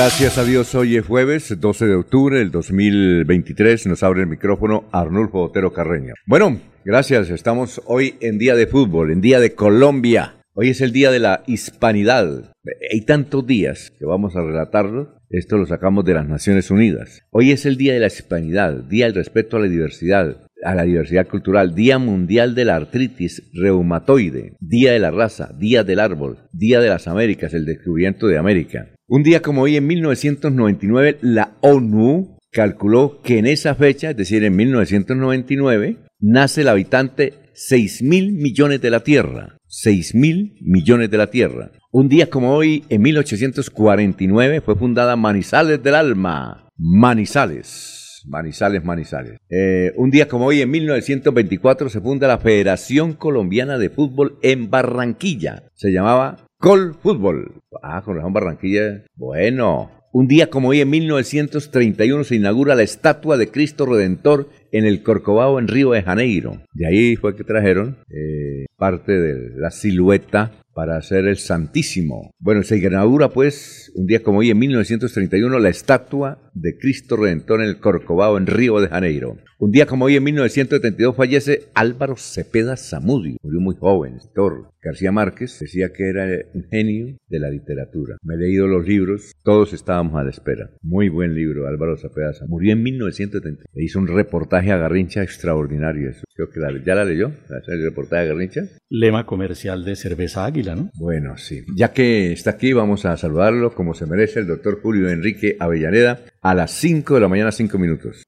Gracias a Dios, hoy es jueves 12 de octubre del 2023. Nos abre el micrófono Arnulfo Otero Carreño. Bueno, gracias. Estamos hoy en día de fútbol, en día de Colombia. Hoy es el día de la hispanidad. Hay tantos días que vamos a relatarlo. Esto lo sacamos de las Naciones Unidas. Hoy es el día de la hispanidad, día del respeto a la diversidad, a la diversidad cultural, Día Mundial de la Artritis Reumatoide, Día de la Raza, Día del Árbol, Día de las Américas, el descubrimiento de América. Un día como hoy, en 1999, la ONU calculó que en esa fecha, es decir, en 1999, nace el habitante 6 mil millones de la Tierra. 6 mil millones de la Tierra. Un día como hoy, en 1849, fue fundada Manizales del Alma. Manizales. Manizales, Manizales. Eh, un día como hoy, en 1924, se funda la Federación Colombiana de Fútbol en Barranquilla. Se llamaba Col Fútbol. Ah, con razón Barranquilla. Bueno. Un día como hoy, en 1931, se inaugura la estatua de Cristo Redentor en el Corcovado, en Río de Janeiro. De ahí fue que trajeron eh, parte de la silueta para hacer el Santísimo. Bueno, se inaugura pues un día como hoy en 1931 la estatua de Cristo Redentor en el Corcovado en Río de Janeiro. Un día como hoy en 1932 fallece Álvaro Cepeda Zamudio, murió muy joven, escritor. García Márquez decía que era un genio de la literatura. Me he leído los libros, todos estábamos a la espera. Muy buen libro, Álvaro Zamudio. Murió en 1930. Le hizo un reportaje a Garrincha extraordinario. Creo que ya la leyó, el reportaje a Garrincha. Lema comercial de cerveza Águila, ¿no? Bueno, sí. Ya que está aquí, vamos a saludarlo como se merece el doctor Julio Enrique Avellaneda a las 5 de la mañana, 5 minutos.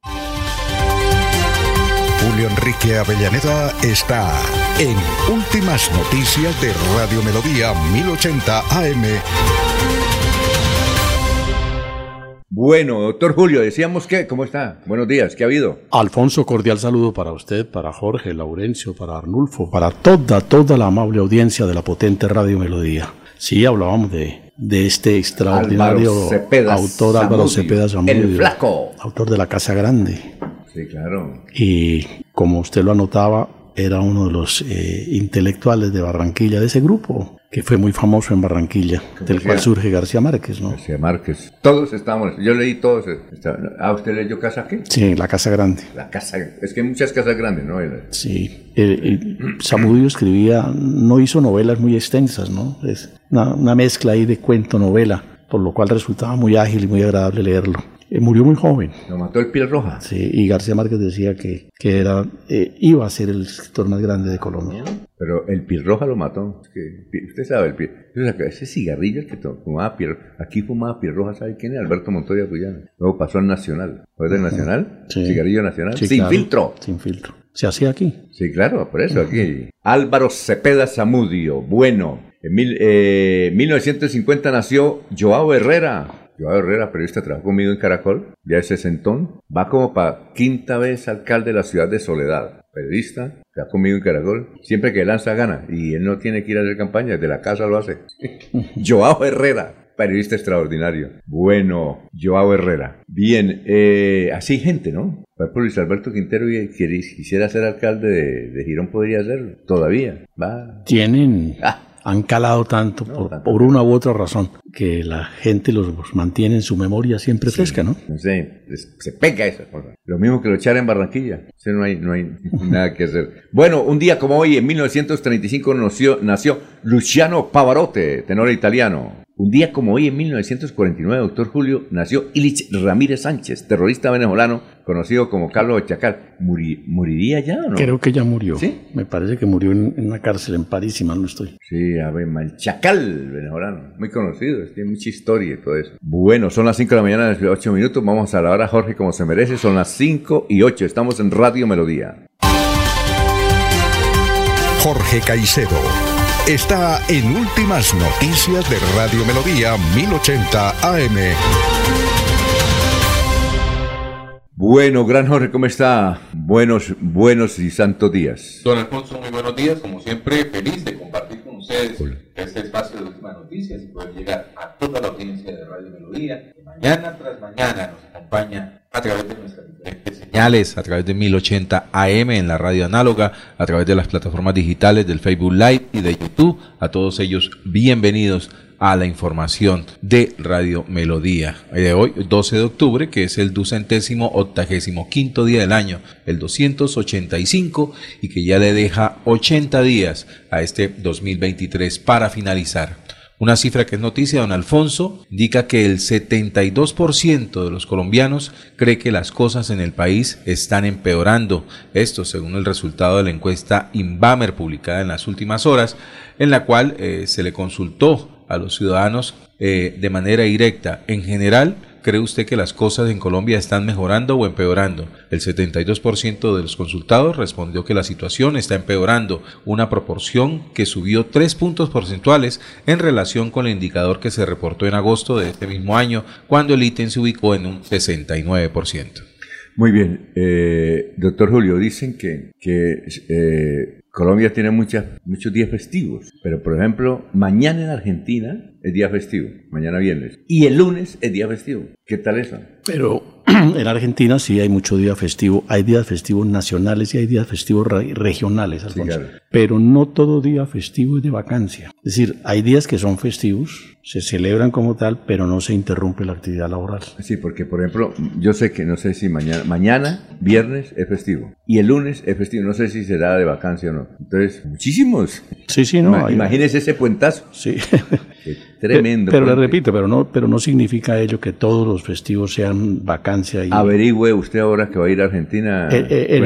Julio Enrique Avellaneda está en Últimas Noticias de Radio Melodía 1080 AM. Bueno, doctor Julio, decíamos que, ¿cómo está? Buenos días, ¿qué ha habido? Alfonso, cordial saludo para usted, para Jorge, Laurencio, para Arnulfo, para toda, toda la amable audiencia de la potente Radio Melodía. Sí, hablábamos de, de este extraordinario autor Álvaro Cepeda Zamudio. El flaco. Autor de La Casa Grande. Sí, claro. Y como usted lo anotaba, era uno de los eh, intelectuales de Barranquilla, de ese grupo, que fue muy famoso en Barranquilla, del cual surge García Márquez, ¿no? García Márquez. Todos estábamos, yo leí todos. ¿Ah, usted leyó Casa qué? Sí, La Casa Grande. La Casa, es que hay muchas casas grandes, ¿no? Sí. Samudio escribía, no hizo novelas muy extensas, ¿no? Es una, una mezcla ahí de cuento-novela, por lo cual resultaba muy ágil y muy agradable leerlo. Eh, murió muy joven. Lo mató el piel roja. Sí, y García Márquez decía que, que era, eh, iba a ser el escritor más grande de Colombia. Pero el piel roja lo mató. usted sabe, el piel, ese cigarrillo que fumaba piel aquí fumaba piel roja, ¿sabe quién es? Alberto Montoya Cuyana. Luego pasó al Nacional. ¿Fue del Nacional? Sí. Cigarrillo Nacional. sin filtro. Sin filtro. ¿Se hacía aquí? Sí, claro, por eso aquí. Álvaro Cepeda Zamudio, bueno. En mil, eh, 1950 nació Joao Herrera, Joao Herrera, periodista, trabajó conmigo en Caracol, ya ese sentón, va como para quinta vez alcalde de la ciudad de Soledad. Periodista, está conmigo en Caracol, siempre que lanza gana y él no tiene que ir a hacer campaña, desde la casa lo hace. Joao Herrera, periodista extraordinario. Bueno, Joao Herrera. Bien, eh, así gente, ¿no? Por Luis Alberto Quintero quisiera ser alcalde de, Girón, podría hacerlo. Todavía. Va. Tienen. Ah han calado tanto por, una u otra razón que la gente los, mantiene en su memoria siempre fresca, ¿no? sé, se pega esa cosa. Lo mismo que lo echar en Barranquilla. no hay, no hay nada que hacer. Bueno, un día como hoy, en 1935, nació, nació Luciano Pavarotti, tenor italiano. Un día como hoy, en 1949, doctor Julio, nació Ilich Ramírez Sánchez, terrorista venezolano, conocido como Carlos Chacal. ¿Moriría ya o no? Creo que ya murió. ¿Sí? Me parece que murió en, una cárcel en París, si mal no estoy. Sí, a ver, el Chacal venezolano, muy conocido, tiene mucha historia y todo eso. Bueno, son las 5 de la mañana, 8 minutos, vamos a la hora Jorge como se merece, son las 5 y 8, estamos en Radio Melodía. Jorge Caicedo está en Últimas Noticias de Radio Melodía 1080 AM. Bueno, gran Jorge, ¿cómo está? Buenos, buenos y santos días. Don Alfonso, muy buenos días. Como siempre, feliz de compartir con ustedes este espacio de últimas noticias y poder llegar a toda la audiencia de Radio Melodía, mañana tras mañana nos acompaña a través de nuestras señales, a través de 1080 AM en la radio análoga, a través de las plataformas digitales del Facebook Live y de YouTube. A todos ellos, bienvenidos a la información de Radio Melodía. De hoy, 12 de octubre, que es el ducentésimo octagésimo quinto día del año, el 285, y que ya le deja 80 días a este 2023 para finalizar. Una cifra que es noticia, don Alfonso, indica que el 72% de los colombianos cree que las cosas en el país están empeorando. Esto según el resultado de la encuesta Inbamer publicada en las últimas horas, en la cual eh, se le consultó a los ciudadanos eh, de manera directa. En general, ¿Cree usted que las cosas en Colombia están mejorando o empeorando? El 72% de los consultados respondió que la situación está empeorando, una proporción que subió 3 puntos porcentuales en relación con el indicador que se reportó en agosto de este mismo año, cuando el ítem se ubicó en un 69%. Muy bien, eh, doctor Julio, dicen que, eh, Colombia tiene muchas, muchos días festivos, pero por ejemplo, mañana en Argentina es día festivo, mañana viernes, y el lunes es día festivo. ¿Qué tal eso? Pero en Argentina sí hay mucho día festivo, hay días festivos nacionales y hay días festivos regionales, pero no todo día festivo es de vacancia. Es decir, hay días que son festivos, se celebran como tal, pero no se interrumpe la actividad laboral. Sí, porque por ejemplo, yo sé que no sé si mañana, mañana, viernes es festivo y el lunes es festivo, no sé si será de vacancia o no. Entonces, muchísimos. Sí, sí, no. Imagínese ese puentazo. Sí. tremendo. Pero, le repito, pero no, pero no significa ello que todos los festivos sean vacancia. Y... Averigüe usted ahora que va a ir a Argentina. Eh, eh, en,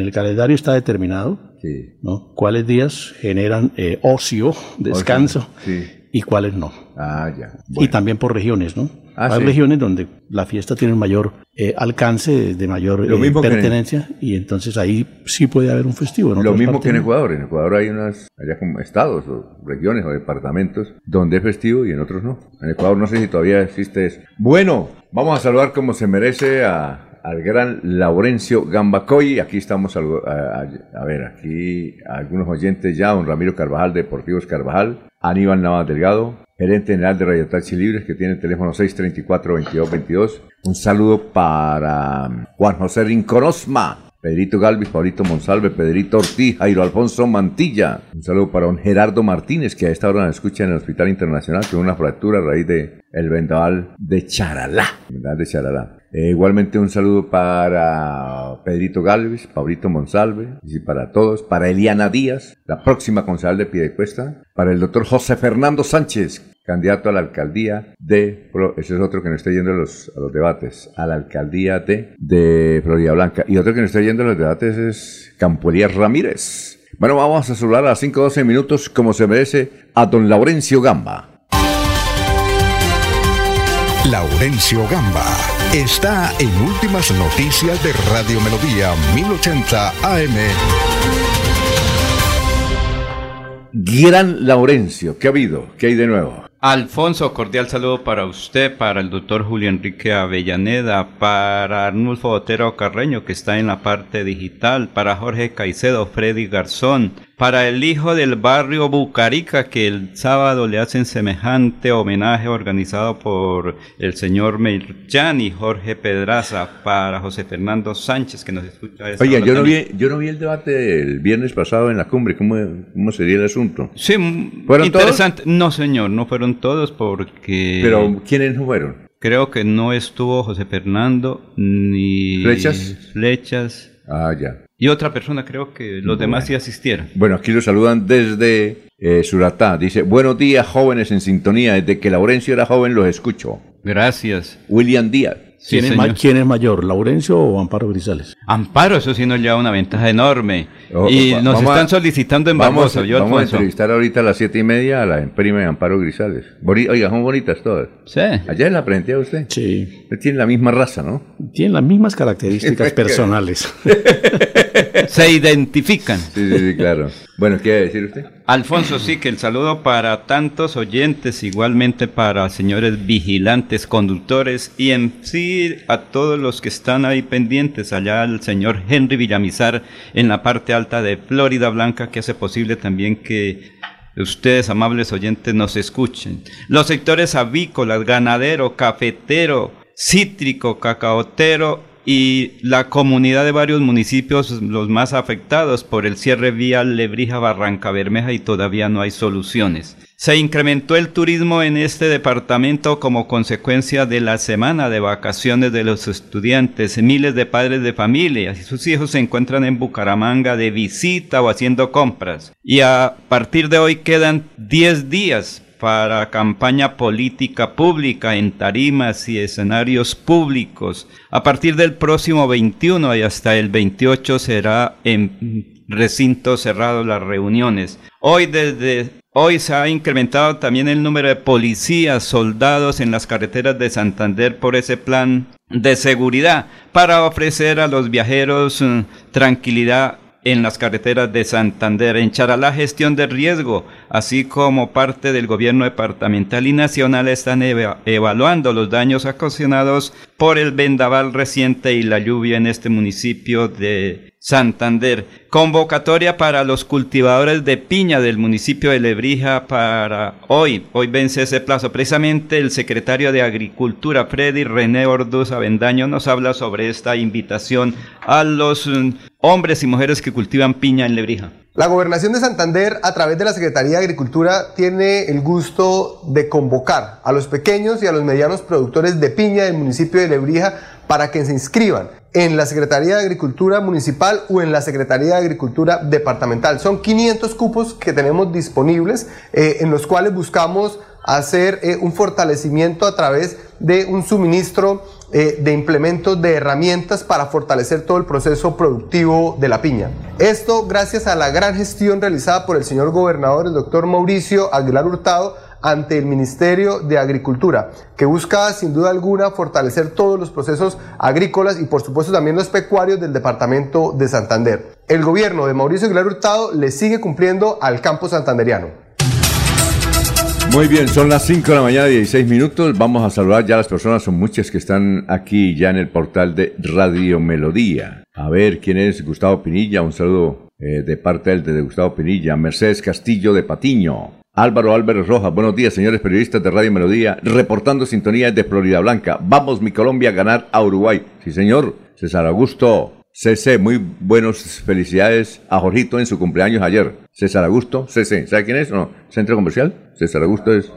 el, calendario está determinado sí. ¿no? cuáles días generan eh, ocio, descanso. Sí y cuáles no. Ah, ya. Y también por regiones, ¿no? Ah, Hay regiones donde la fiesta tiene mayor eh, alcance, de mayor eh, pertenencia, y entonces ahí sí puede haber un festivo. Lo mismo que en Ecuador. En Ecuador hay unas, allá como estados o regiones o departamentos donde es festivo y en otros no. En Ecuador no sé si todavía existe eso. Bueno, vamos a saludar como se merece a al gran Laurencio Gambacoy. Aquí estamos, a, a, ver, aquí algunos oyentes ya, don Ramiro Carvajal, Deportivos Carvajal, Aníbal Navas Delgado, gerente general de Radio Taxi Libres, que tiene el teléfono 634-2222. Un saludo para um, Juan José Rinconosma, Pedrito Galvis, Paulito Monsalve, Pedrito Ortiz, Jairo Alfonso Mantilla. Un saludo para don Gerardo Martínez, que a esta hora nos escucha en el Hospital Internacional, con una fractura a raíz de el vendaval de Charalá. Vendaval de Charalá. Eh, igualmente un saludo para Pedrito Galvis, Paulito Monsalve, y para todos, para Eliana Díaz, la próxima concejal de Piedecuesta, para el doctor José Fernando Sánchez, candidato a la alcaldía de, ese es otro que nos está yendo a los, a los debates, a la alcaldía de, de Florida Blanca, y otro que nos está yendo a los debates es Campo Ramírez. Bueno, vamos a saludar a las 5-12 minutos, como se merece, a don Laurencio Gamba. Laurencio Gamba está en Últimas Noticias de Radio Melodía 1080 AM. Gran Laurencio, ¿qué ha habido? ¿Qué hay de nuevo? Alfonso, cordial saludo para usted, para el doctor Julio Enrique Avellaneda, para Arnulfo Otero Carreño, que está en la parte digital, para Jorge Caicedo, Freddy Garzón, para el hijo del barrio Bucarica, que el sábado le hacen semejante homenaje organizado por el señor Merchan y Jorge Pedraza, para José Fernando Sánchez, que nos escucha. Oye, yo no, vi, yo no vi el debate el viernes pasado en la cumbre, ¿cómo, cómo sería el asunto? Sí, ¿Fueron interesante. No, señor, no fueron todos porque... Pero, ¿quiénes no fueron? Creo que no estuvo José Fernando ni... ¿Flechas? Flechas. Ah, ya. Y otra persona, creo que los demás sí asistieron. Bueno, aquí lo saludan desde eh, Suratá. Dice, buenos días jóvenes en sintonía. Desde que Laurencio era joven los escucho. Gracias. William Díaz. ¿Quién, es mayor, Laurencio o Amparo Grisales? Amparo, eso sí nos lleva una ventaja enorme. Oh, y nos están solicitando en vamos, vamos a entrevistar ahorita a las siete y media a la de Amparo Grisales. oiga, son bonitas todas. Sí. ¿Allá la frente a usted? Sí. Tiene la misma raza, ¿no? Tienen las mismas características personales. Se identifican. Sí, sí, sí, claro. Bueno, ¿qué quiere decir usted? Alfonso, sí, que el saludo para tantos oyentes, igualmente para señores vigilantes, conductores y en sí a todos los que están ahí pendientes, allá al señor Henry Villamizar en la parte alta de Florida Blanca, que hace posible también que ustedes, amables oyentes, nos escuchen. Los sectores avícolas, ganadero, cafetero, cítrico, cacaotero y la comunidad de varios municipios los más afectados por el cierre vial Lebrija Barranca Bermeja y todavía no hay soluciones. Se incrementó el turismo en este departamento como consecuencia de la semana de vacaciones de los estudiantes. Miles de padres de familia y sus hijos se encuentran en Bucaramanga de visita o haciendo compras. Y a partir de hoy quedan 10 días para campaña política pública en tarimas y escenarios públicos. A partir del próximo 21 y hasta el 28 será en recinto cerrado las reuniones. Hoy desde hoy se ha incrementado también el número de policías, soldados en las carreteras de Santander por ese plan de seguridad para ofrecer a los viajeros mm, tranquilidad en las carreteras de Santander. En Charalá, gestión de riesgo, así como parte del gobierno departamental y nacional, están evaluando los daños ocasionados por el vendaval reciente y la lluvia en este municipio de Santander. Convocatoria para los cultivadores de piña del municipio de Lebrija para hoy. Hoy vence ese plazo. Precisamente el secretario de Agricultura, Freddy René Orduz Avendaño, nos habla sobre esta invitación a los mm, hombres y mujeres que cultivan piña en Lebrija. La gobernación de Santander, a través de la Secretaría de Agricultura, tiene el gusto de convocar a los pequeños y a los medianos productores de piña del municipio de Lebrija para que se inscriban en la Secretaría de Agricultura Municipal o en la Secretaría de Agricultura Departamental. Son 500 cupos que tenemos disponibles eh, en los cuales buscamos hacer eh, un fortalecimiento a través de un suministro eh, de implementos de herramientas para fortalecer todo el proceso productivo de la piña. Esto gracias a la gran gestión realizada por el señor gobernador, el doctor Mauricio Aguilar Hurtado, ante el Ministerio de Agricultura, que busca sin duda alguna fortalecer todos los procesos agrícolas y por supuesto también los pecuarios del departamento de Santander. El gobierno de Mauricio Aguilar Hurtado le sigue cumpliendo al campo santanderiano. Muy bien, son las 5 de la mañana, 16 minutos. Vamos a saludar ya a las personas, son muchas que están aquí ya en el portal de Radio Melodía. A ver quién es Gustavo Pinilla, un saludo eh, de parte del de Gustavo Pinilla. Mercedes Castillo de Patiño. Álvaro Álvarez Rojas, buenos días, señores periodistas de Radio Melodía, reportando sintonía de Florida Blanca. Vamos, mi Colombia, a ganar a Uruguay. Sí, señor. César Augusto. CC, muy buenas felicidades a Jorgito en su cumpleaños ayer. César Augusto, CC, ¿sabe quién es? No, Centro Comercial. César Augusto es.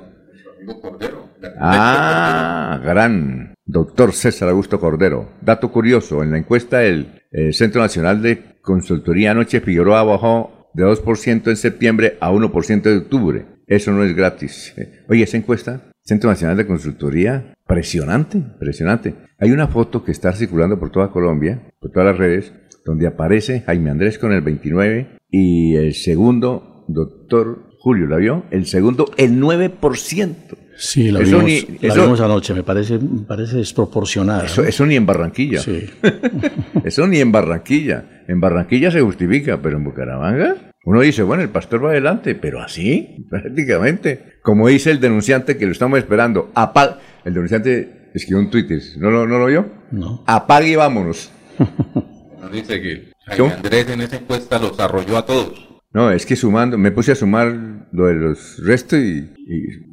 Ah, gran doctor César Augusto Cordero. Dato curioso, en la encuesta del eh, Centro Nacional de Consultoría anoche Figueroa bajó de 2% en septiembre a 1% de octubre. Eso no es gratis. Oye, esa encuesta, Centro Nacional de Consultoría, Impresionante, impresionante. Hay una foto que está circulando por toda Colombia, por todas las redes, donde aparece Jaime Andrés con el 29 y el segundo, doctor Julio, ¿la vio? El segundo, el 9%. Sí, la, vimos, anoche, me parece, parece desproporcionada. Eso, ni en Barranquilla. Sí. eso ni en Barranquilla. En Barranquilla se justifica, pero en Bucaramanga uno dice, bueno, el pastor va adelante, pero así, prácticamente. Como dice el denunciante que lo estamos esperando, apag el denunciante escribió un Twitter, ¿no, no, no lo vio? No. Apague y vámonos. Nos dice que Andrés en esa encuesta los arrolló a todos. No, es que sumando, me puse a sumar lo de los restos y,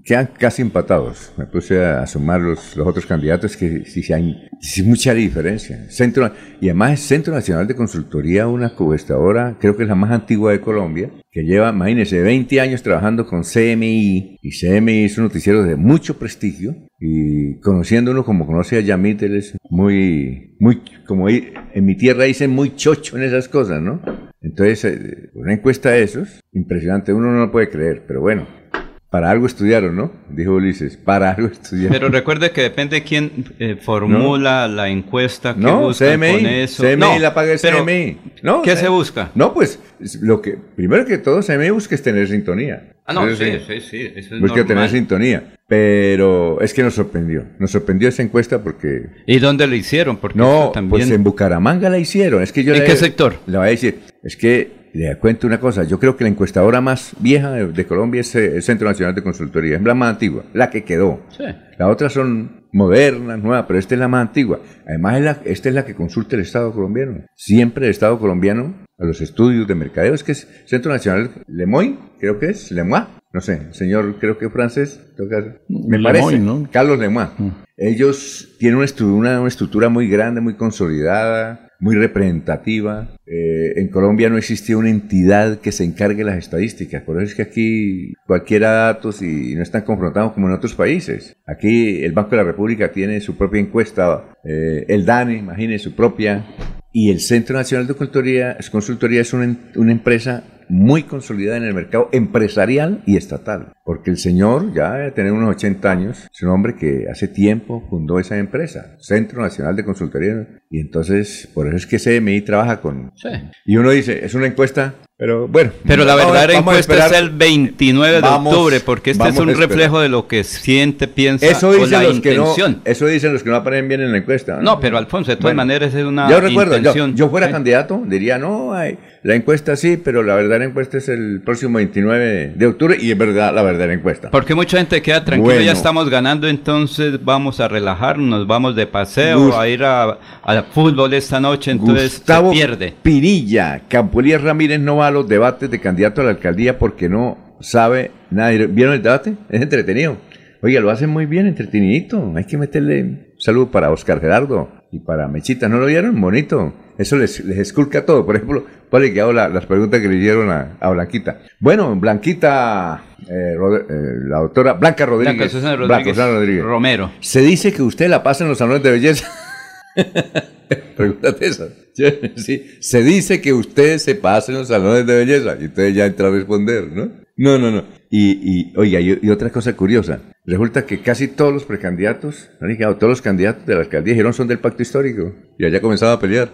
quedan casi empatados. Me puse a sumar los, los otros candidatos que sí, hay, sí, mucha diferencia. Centro, y además es Centro Nacional de Consultoría, una cubestadora, creo que es la más antigua de Colombia, que lleva, imagínense, 20 años trabajando con CMI. Y CMI es un noticiero de mucho prestigio. Y conociendo uno como conoce a Yamit, él es muy, muy, como en mi tierra dicen, muy chocho en esas cosas, ¿no? Entonces, eh, una encuesta de esos, impresionante, uno no lo puede creer, pero bueno, para algo estudiaron, ¿no? Dijo Ulises, para algo estudiaron. Pero recuerde que depende quién eh, formula la encuesta, qué no, CMI, con eso. CMI la paga el CMI. No, ¿Qué se busca? No, pues, lo que, primero que todo, CMI busca es tener sintonía. Ah, no, sí, sí, sí, eso es Busca tener sintonía. Pero es que nos sorprendió. Nos sorprendió esa encuesta porque... ¿Y dónde la hicieron? Porque no, pues en Bucaramanga la hicieron. Es que yo ¿En qué sector? Le voy a decir, es que le cuento una cosa, yo creo que la encuestadora más vieja de, Colombia es el Centro Nacional de Consultoría, es la más antigua, la que quedó. Sí. Las otras son modernas, nuevas, pero esta es la más antigua. Además, esta es la que consulta el Estado colombiano. Siempre el Estado colombiano a los estudios de mercadeo, es que es Centro Nacional Lemoy, creo que es, Lemoy, no sé, señor, creo que francés, me parece, ¿no? Carlos Lemoy. Mm. Ellos tienen una, una estructura muy grande, muy consolidada, muy representativa. Eh, en Colombia no existe una entidad que se encargue de las estadísticas, por eso es que aquí cualquiera datos y no están confrontados como en otros países. Aquí el Banco de la República tiene su propia encuesta, eh, el DANE, imagine, su propia, y el Centro Nacional de Consultoría, Consultoría es una, una empresa muy consolidada en el mercado empresarial y estatal. Porque el señor, ya de tener unos 80 años, es un hombre que hace tiempo fundó esa empresa, Centro Nacional de Consultoría. Y entonces, por eso es que CMI trabaja con... Sí. Y uno dice, es una encuesta pero bueno. Pero la verdadera encuesta es el 29 de octubre, porque este es un reflejo de lo que siente, piensa eso dicen la los intención. Que no, eso dicen los que no aparecen bien en la encuesta. No, pero Alfonso, de todas maneras es una yo recuerdo, intención. Yo, fuera candidato, diría, no, hay, la encuesta sí, pero la verdadera encuesta es el próximo 29 de octubre y es verdad la verdadera encuesta. Porque mucha gente queda tranquila, ya estamos ganando, entonces vamos a relajarnos, vamos de paseo, a ir a, fútbol esta noche, entonces Gustavo se pierde. Pirilla, Campolías Ramírez no va a los debates de candidato a la alcaldía porque no sabe nada. ¿Vieron el debate? Es entretenido. Oiga, lo hacen muy bien, entretenidito. Hay que meterle un saludo para Oscar Gerardo y para Mechita. ¿No lo vieron? Bonito. Eso les, les esculca todo. Por ejemplo, vale que hago las preguntas que le dieron a, Blanquita. Bueno, Blanquita, eh, eh, la doctora Blanca Rodríguez. Blanca Rodríguez. Romero. Se dice que usted la pasa en los salones de belleza. Pregúntate eso. Sí, se dice que usted se pasa en los salones de belleza. Y usted ya entra a responder, ¿no? No, no, no. Y, y oiga, y, otra cosa curiosa. Resulta que casi todos los precandidatos, todos los candidatos de la alcaldía dijeron son del pacto histórico. Y allá comenzaba a pelear.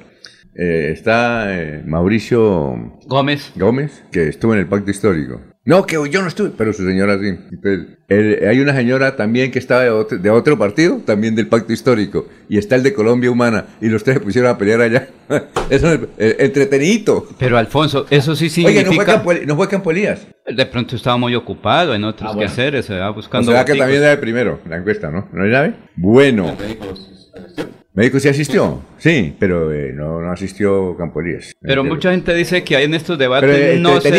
Eh, está eh, Mauricio Gómez. Gómez, que estuvo en el pacto histórico. No, que yo no estuve, pero su señora sí. hay una señora también que estaba de otro, partido, también del pacto histórico, y está el de Colombia Humana, y los tres se pusieron a pelear allá. eso es eh, entretenidito. Pero Alfonso, eso sí significa... Oye, ¿no fue, no fue Campo Elías? De pronto estaba muy ocupado en otros ah, quehaceres, se va buscando... O sea que también debe primero, la encuesta, ¿no? ¿No hay nave? Bueno. ¿Médico sí asistió? Sí, pero eh, no, no, asistió Campolías. Pero mucha gente dice que hay en estos debates no se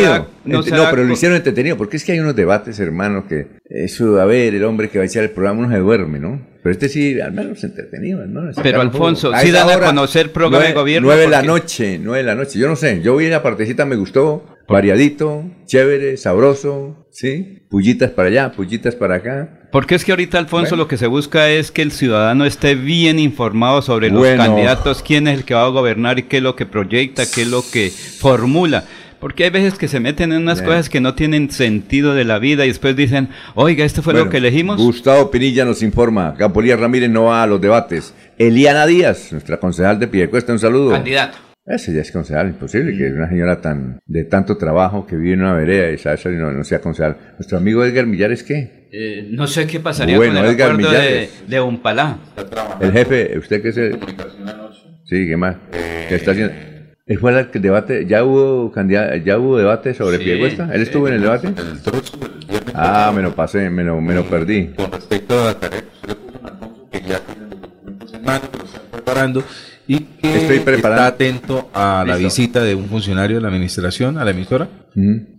no, pero lo hicieron entretenido, porque es que hay unos debates, hermanos, que eso, a ver, el hombre que va a echar el programa no se duerme, ¿no? Pero este sí, al menos entretenido, ¿no? pero Alfonso, sí dan a conocer programa de gobierno. Nueve de la noche, nueve de la noche, yo no sé, yo vi la partecita, me gustó, variadito, chévere, sabroso, ¿sí? Pullitas para allá, pullitas para acá. Porque es que ahorita, Alfonso, lo que se busca es que el ciudadano esté bien informado sobre los candidatos, quién es el que va a gobernar y qué es lo que proyecta, qué es lo que formula. Porque hay veces que se meten en unas cosas que no tienen sentido de la vida y después dicen, oiga, esto fue lo que elegimos. Gustavo Pinilla nos informa, Campolía Ramírez no va a los debates. Eliana Díaz, nuestra concejal de Piedecuesta, un saludo. Candidato. Ese ya es concejal, imposible que una señora tan de tanto trabajo que vive en una vereda y sabe no, no sea concejal. Nuestro amigo Edgar Millares, ¿qué? Eh, no sé qué pasaría con el Edgar acuerdo de, de Umpalá. El jefe, ¿usted qué es el...? Sí, ¿qué más? ¿Qué está haciendo? ¿Él fue el debate? ¿Ya hubo, ya hubo debate sobre sí, ¿Él estuvo en el debate? ah, me lo pasé, me lo, me lo perdí. Con respecto a la tarea que usted le puso que ya tienen documentos en mano, que lo están preparando y que Estoy preparado. está atento a la visita de un funcionario de la administración a la emisora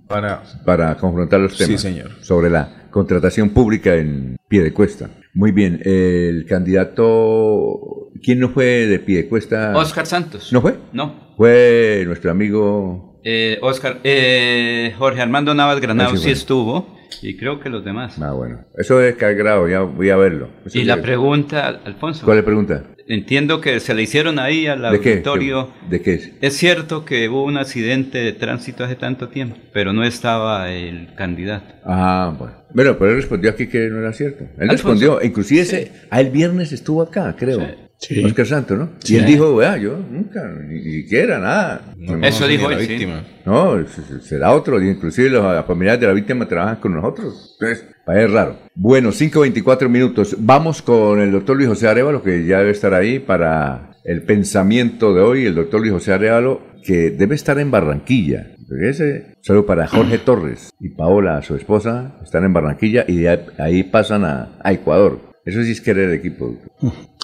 para, para confrontar los temas sí, señor. sobre la contratación pública en pie de cuesta. Muy bien, el candidato, ¿quién no fue de pie de cuesta? Oscar Santos. ¿No fue? No. Fue nuestro amigo... Eh, Oscar, eh, Jorge Armando Navas Granado sí, estuvo y creo que los demás. Ah, bueno. Eso es cargado, ya voy a verlo. y la pregunta, Alfonso. ¿Cuál es la pregunta? Entiendo que se le hicieron ahí al auditorio. ¿De qué? ¿De qué? Es cierto que hubo un accidente de tránsito hace tanto tiempo, pero no estaba el candidato. Ah, bueno. Bueno, pero él respondió aquí que no era cierto. Él respondió, inclusive ese, a el viernes estuvo acá, creo. Sí. Oscar Santo, ¿no? Y él dijo, vea, yo nunca, ni, siquiera, nada. Eso dijo él, víctima. No, será otro, inclusive los familiares de la víctima trabajan con nosotros. Entonces, es raro. Bueno, 5.24 minutos. Vamos con el doctor Luis José Arevalo, que ya debe estar ahí para el pensamiento de hoy. El doctor Luis José Arevalo, que debe estar en Barranquilla. Ese, solo para Jorge Torres y Paola, su esposa, están en Barranquilla y de ahí pasan a, a Ecuador. Eso sí es querer el equipo.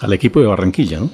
Al equipo de Barranquilla, ¿no?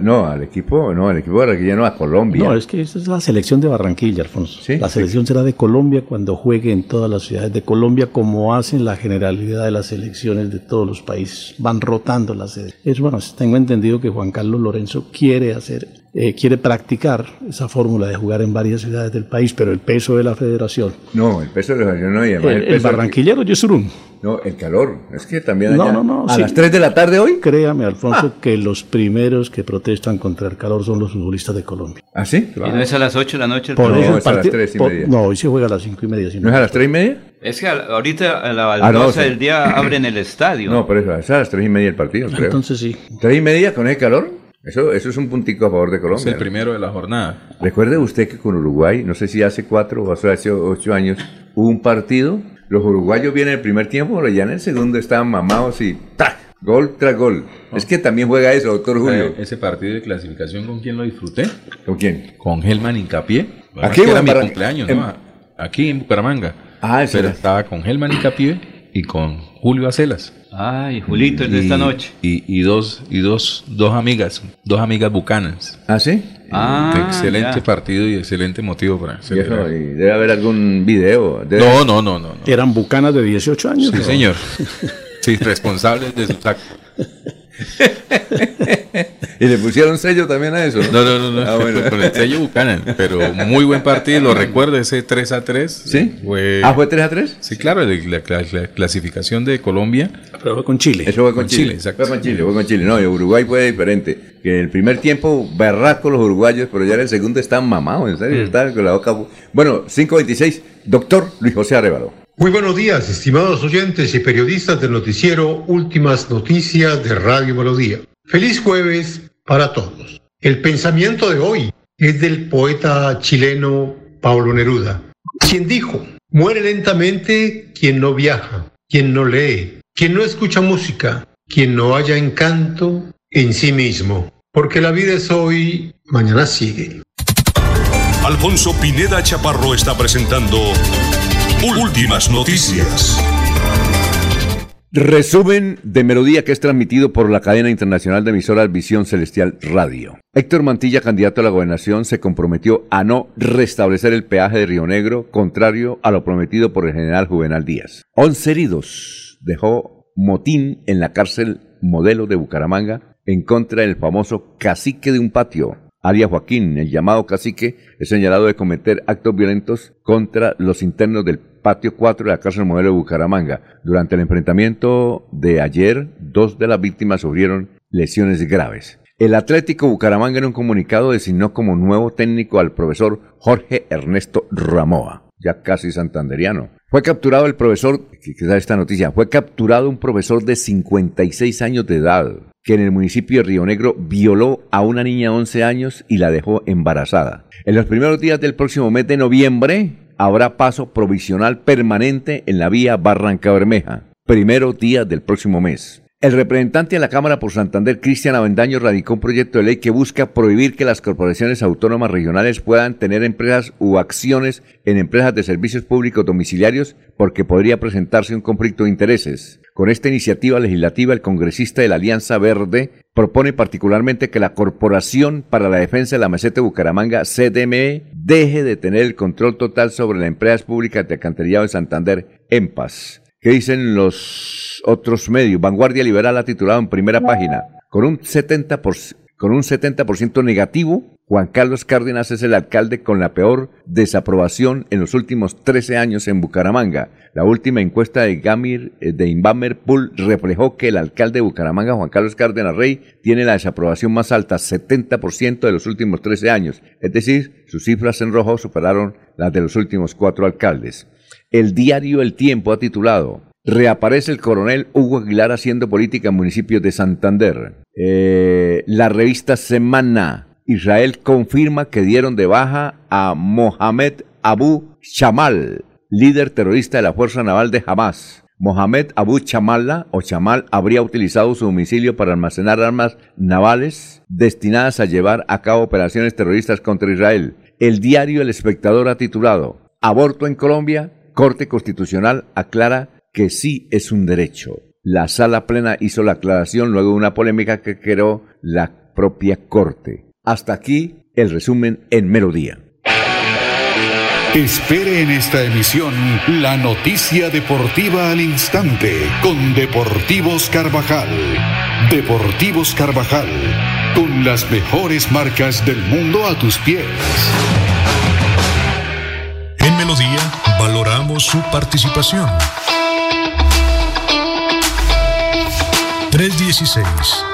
no, al equipo, no, al equipo de Barranquilla, no, a Colombia. No, es que esa es la selección de Barranquilla, Alfonso. La selección será de Colombia cuando juegue en todas las ciudades de Colombia, como hacen la generalidad de las selecciones de todos los países. Van rotando las sedes. Es bueno, tengo entendido que Juan Carlos Lorenzo quiere hacer eh, quiere practicar esa fórmula de jugar en varias ciudades del país, pero el peso de la federación. No, el peso de la federación no. hay. el, el, barranquillero Yesurún. No, el calor. Es que también allá, no, no, no, a las 3 de la tarde hoy. Créame, Alfonso, ah. que los primeros que protestan contra el calor son los futbolistas de Colombia. ¿Ah, sí? ¿Y no es a las 8 de la noche? Por no, es a las 3 y media. no, hoy se juega a las 5 y media. ¿No es a las 3 y media? Es que ahorita a las ah, 12 del día abren el estadio. No, pero es a las 3 y media el partido, creo. Entonces sí. ¿3 y media con el calor? Eso, eso es un puntico a favor de Colombia. Es el primero de la jornada. Recuerde usted que con Uruguay, no sé si hace cuatro o hace ocho años, hubo un partido. Los uruguayos vienen el primer tiempo, pero ya en el segundo estaban mamados y ¡tac! Gol tras gol. Es que también juega eso, doctor Julio. Eh, ese partido de clasificación, ¿con quién lo disfruté? ¿Con quién? Con Helman Incapié. Aquí era mi cumpleaños, ¿no? Aquí en Bucaramanga. Ah, eso Pero estaba con Helman Incapié y con Julio Acelas. Ay, Julito, es de esta noche. Y, dos, y dos, dos amigas, dos amigas bucanas. ¿Ah, sí? Ah, excelente partido y excelente motivo para celebrar. Y debe haber algún video. No, no, no, no, Eran bucanas de 18 años. Sí, señor. sí, responsables de su saco. ¿Y le pusieron sello también a eso? No, no, no, ah, bueno. con el sello Buchanan, pero muy buen partido, lo recuerdo, ese 3 a 3. ¿Sí? Fue, ah, ¿fue 3 a 3? Sí, claro, la, clasificación de Colombia. Pero fue con Chile. Eso fue con, Chile, exacto. Fue con Chile, fue con Chile. No, y Uruguay fue diferente. Que en el primer tiempo, berrasco los uruguayos, pero ya en el segundo están mamados, en serio, mm. están con la boca... Bueno, 5.26, doctor Luis José Arevalo. Muy buenos días, estimados oyentes y periodistas del noticiero Últimas Noticias de Radio Melodía. Feliz jueves para todos. El pensamiento de hoy es del poeta chileno Pablo Neruda, quien dijo, muere lentamente quien no viaja, quien no lee, quien no escucha música, quien no haya encanto en sí mismo, porque la vida es hoy, mañana sigue. Alfonso Pineda Chaparro está presentando Últimas noticias. Resumen de melodía que es transmitido por la cadena internacional de emisoras Visión Celestial Radio. Héctor Mantilla, candidato a la gobernación, se comprometió a no restablecer el peaje de Río Negro, contrario a lo prometido por el general Juvenal Díaz. Once heridos dejó motín en la cárcel modelo de Bucaramanga en contra del famoso cacique de un patio, Aria Joaquín, el llamado cacique, es señalado de cometer actos violentos contra los internos del patio 4 de la cárcel modelo de Bucaramanga. Durante el enfrentamiento de ayer, dos de las víctimas sufrieron lesiones graves. El Atlético Bucaramanga en un comunicado designó como nuevo técnico al profesor Jorge Ernesto Ramoa, ya casi santanderiano. Fue capturado el profesor, que da esta noticia, fue capturado un profesor de 56 años de edad, que en el municipio de Río Negro violó a una niña de 11 años y la dejó embarazada. En los primeros días del próximo mes de noviembre habrá paso provisional permanente en la vía Barranca Bermeja, primero día del próximo mes. El representante de la Cámara por Santander, Cristian Avendaño, radicó un proyecto de ley que busca prohibir que las corporaciones autónomas regionales puedan tener empresas u acciones en empresas de servicios públicos domiciliarios porque podría presentarse un conflicto de intereses. Con esta iniciativa legislativa, el congresista de la Alianza Verde propone particularmente que la Corporación para la Defensa de la Meseta de Bucaramanga, CDME, deje de tener el control total sobre las empresas públicas de alcantarillado de Santander, en paz. ¿Qué dicen los otros medios? Vanguardia Liberal ha titulado en primera página, con un 70%, con un 70 negativo, Juan Carlos Cárdenas es el alcalde con la peor desaprobación en los últimos 13 años en Bucaramanga. La última encuesta de Gamir eh, de Inbamer Pool reflejó que el alcalde de Bucaramanga, Juan Carlos Cárdenas Rey, tiene la desaprobación más alta, 70% de los últimos 13 años. Es decir, sus cifras en rojo superaron las de los últimos cuatro alcaldes. El diario El Tiempo ha titulado Reaparece el coronel Hugo Aguilar haciendo política en municipios de Santander. Eh, la revista Semana Israel confirma que dieron de baja a Mohamed Abu Shamal, líder terrorista de la Fuerza Naval de Hamas. Mohamed Abu Chamalla o Chamal habría utilizado su domicilio para almacenar armas navales destinadas a llevar a cabo operaciones terroristas contra Israel. El diario El Espectador ha titulado Aborto en Colombia, Corte Constitucional aclara que sí es un derecho. La sala plena hizo la aclaración luego de una polémica que creó la propia Corte. Hasta aquí el resumen en melodía. Espere en esta emisión la noticia deportiva al instante con Deportivos Carvajal. Deportivos Carvajal, con las mejores marcas del mundo a tus pies. En Melodía valoramos su participación. 316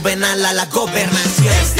Juvenal a la gobernación.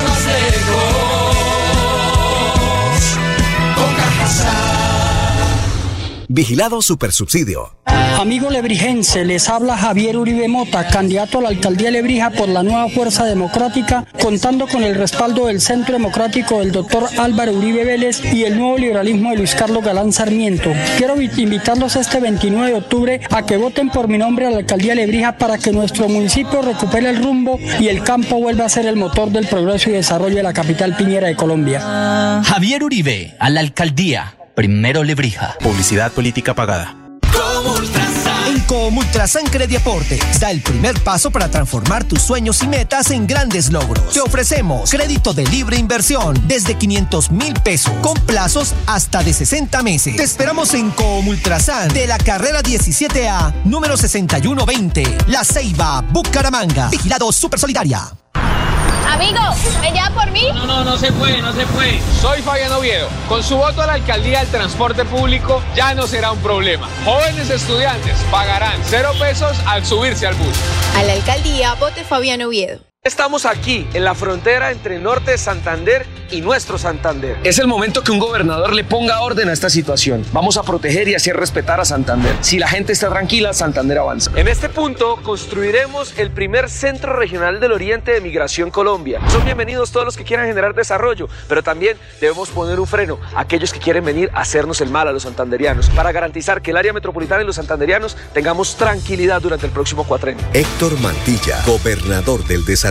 Vigilado Supersubsidio. Amigo lebrigense, les habla Javier Uribe Mota, candidato a la alcaldía de Lebrija por la nueva Fuerza Democrática, contando con el respaldo del Centro Democrático del doctor Álvaro Uribe Vélez y el nuevo liberalismo de Luis Carlos Galán Sarmiento. Quiero invitarlos este 29 de octubre a que voten por mi nombre a la alcaldía de Lebrija para que nuestro municipio recupere el rumbo y el campo vuelva a ser el motor del progreso y desarrollo de la capital piñera de Colombia. Javier Uribe, a la alcaldía. Primero Lebrija. Publicidad política pagada. En Comultrasan Crediaporte da el primer paso para transformar tus sueños y metas en grandes logros. Te ofrecemos crédito de libre inversión desde 500 mil pesos con plazos hasta de 60 meses. Te esperamos en Comultrasan de la carrera 17A, número 6120, La Ceiba, Bucaramanga. Vigilado Super Solidaria. Amigo, ¿me lleva por mí? No, no, no se puede, no se puede. Soy Fabián Oviedo. Con su voto a la alcaldía del transporte público ya no será un problema. Jóvenes estudiantes pagarán cero pesos al subirse al bus. A la alcaldía, vote Fabián Oviedo. Estamos aquí, en la frontera entre Norte de Santander y nuestro Santander. Es el momento que un gobernador le ponga orden a esta situación. Vamos a proteger y hacer respetar a Santander. Si la gente está tranquila, Santander avanza. En este punto construiremos el primer centro regional del Oriente de Migración Colombia. Son bienvenidos todos los que quieran generar desarrollo, pero también debemos poner un freno a aquellos que quieren venir a hacernos el mal a los santanderianos para garantizar que el área metropolitana y los santanderianos tengamos tranquilidad durante el próximo cuatrenio. Héctor Mantilla, gobernador del desarrollo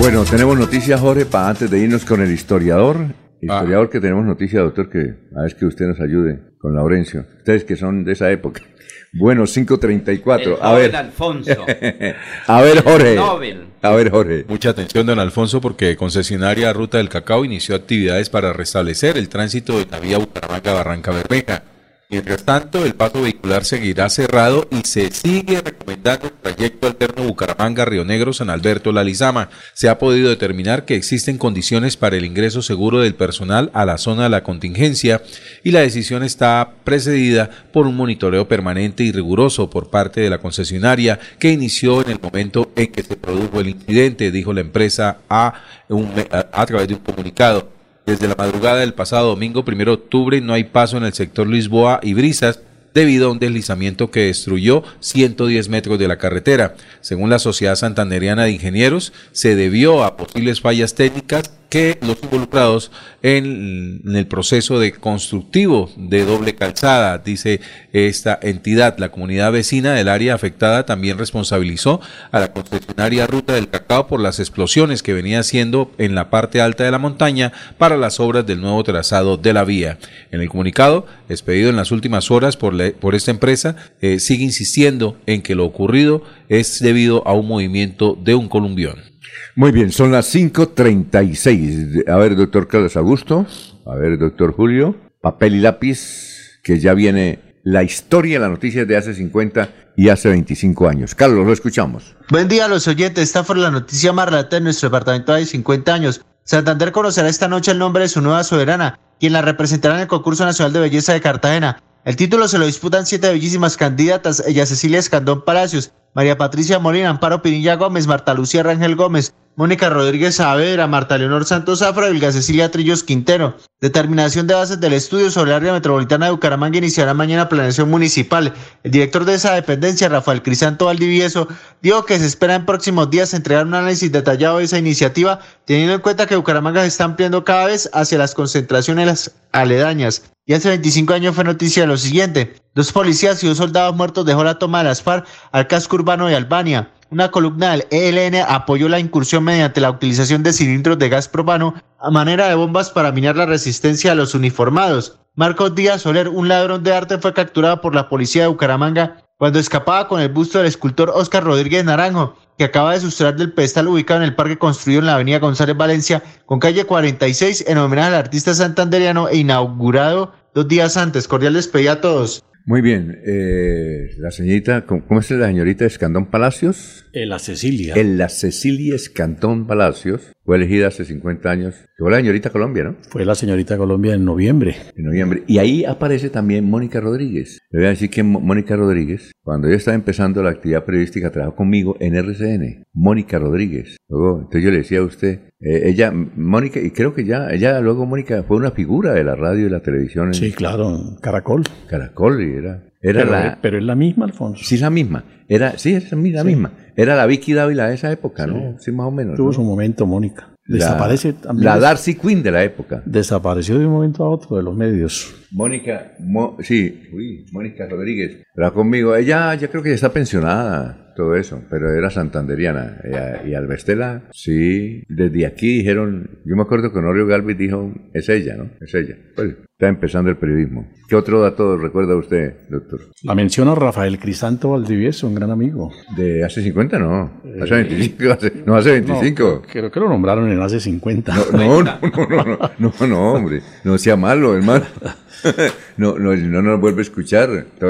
Bueno, tenemos noticias, Jorge, para antes de irnos con el historiador. Historiador que tenemos noticias, doctor, que a ver que usted nos ayude con Laurencio. Ustedes que son de esa época. Bueno, 534. El a ver. Alfonso. a ver, Jorge. Nobel. A ver, Jorge. Mucha atención, don Alfonso, porque concesionaria Ruta del Cacao inició actividades para restablecer el tránsito de la vía Bucaramanga-Barranca Bermeja. Mientras tanto, el paso vehicular seguirá cerrado y se sigue recomendando el trayecto alterno Bucaramanga-Río Negro San Alberto La Lizama. Se ha podido determinar que existen condiciones para el ingreso seguro del personal a la zona de la contingencia y la decisión está precedida por un monitoreo permanente y riguroso por parte de la concesionaria que inició en el momento en que se produjo el incidente, dijo la empresa a través de un comunicado. Desde la madrugada del pasado domingo 1 de octubre no hay paso en el sector Lisboa y Brisas debido a un deslizamiento que destruyó 110 metros de la carretera. Según la Sociedad Santanderiana de Ingenieros, se debió a posibles fallas técnicas que los involucrados en, el proceso de constructivo de doble calzada, dice esta entidad. La comunidad vecina del área afectada también responsabilizó a la concesionaria Ruta del Cacao por las explosiones que venía haciendo en la parte alta de la montaña para las obras del nuevo trazado de la vía. En el comunicado, expedido en las últimas horas por, la- por esta empresa, eh, sigue insistiendo en que lo ocurrido es debido a un movimiento de un columbión. Muy bien, son las 5.36. A ver, doctor Carlos Augusto. A ver, doctor Julio. Papel y lápiz, que ya viene la historia, la noticia de hace 50 y hace 25 años. Carlos, lo escuchamos. Buen día a los oyentes. Esta fue la noticia más relata en nuestro departamento de 50 años. Santander conocerá esta noche el nombre de su nueva soberana, quien la representará en el concurso nacional de belleza de Cartagena. El título se lo disputan siete bellísimas candidatas, ella Cecilia Escandón Palacios, María Patricia Molina, Amparo Pinilla Gómez, Marta Lucía Rangel Gómez, Mónica Rodríguez Saavedra, Marta Leonor Santos Afro y Olga Cecilia Trillos Quintero. Determinación de bases del estudio sobre el área metropolitana de Bucaramanga iniciará mañana planeación municipal. El director de esa dependencia, Rafael Crisanto Valdivieso, dijo que se espera en próximos días entregar un análisis detallado de esa iniciativa, teniendo en cuenta que Bucaramanga se está ampliando cada vez hacia las concentraciones aledañas. Y hace 25 años fue noticia lo siguiente. Dos policías y dos soldados muertos dejó la toma de las FARC al casco urbano de Albania. Una columna del ELN apoyó la incursión mediante la utilización de cilindros de gas propano a manera de bombas para minar la resistencia a los uniformados. Marcos Díaz Soler, un ladrón de arte, fue capturado por la policía de Bucaramanga cuando escapaba con el busto del escultor Oscar Rodríguez Naranjo, que acaba de sustraer del pedestal ubicado en el parque construido en la avenida González Valencia, con calle 46, en homenaje al artista santanderiano e inaugurado dos días antes. Cordial despedida a todos. Muy bien, eh, la señorita, ¿cómo, es la señorita Escandón Palacios? En la Cecilia. En la Cecilia Escandón Palacios, fue elegida hace 50 años. Fue la señorita Colombia, ¿no? Fue la señorita Colombia en noviembre. En noviembre. Y ahí aparece también Mónica Rodríguez. Le voy a decir que Mónica Rodríguez, cuando yo estaba empezando la actividad periodística, trabajó conmigo en RCN. Mónica Rodríguez. Luego, entonces yo le decía a usted, eh, ella, Mónica, y creo que ya, ella luego Mónica fue una figura de la radio y la televisión. En Sí, claro, Caracol. Caracol, y era, era pero, la... pero es la misma, Alfonso. Sí, la misma. Era, sí, es la misma. Era la Vicky Dávila de esa época, ¿no? Sí, más o menos. Tuvo ¿no? su momento, Mónica. La- Desaparece también. La Darcy Quinn de la época. Desapareció de un momento a otro de los medios. Mónica, Mo- sí, uy, Mónica Rodríguez, era conmigo. Ella, ya creo que ya está pensionada, todo eso, pero era santanderiana. Ella- y Albestela, sí, desde aquí dijeron, yo me acuerdo que Honorio Galvez dijo, es ella, ¿no? Es ella. Pues, está empezando el periodismo. ¿Qué otro dato recuerda usted, doctor? La menciona Rafael Crisanto Valdivieso, un gran amigo. ¿De hace 50? No. Hace Eh, 25. hace- no, hace 25. No, creo que lo nombraron en hace 50. No, no, no, no, no, no, no, hombre, no sea malo, hermano. No, no, no nos vuelve a escuchar.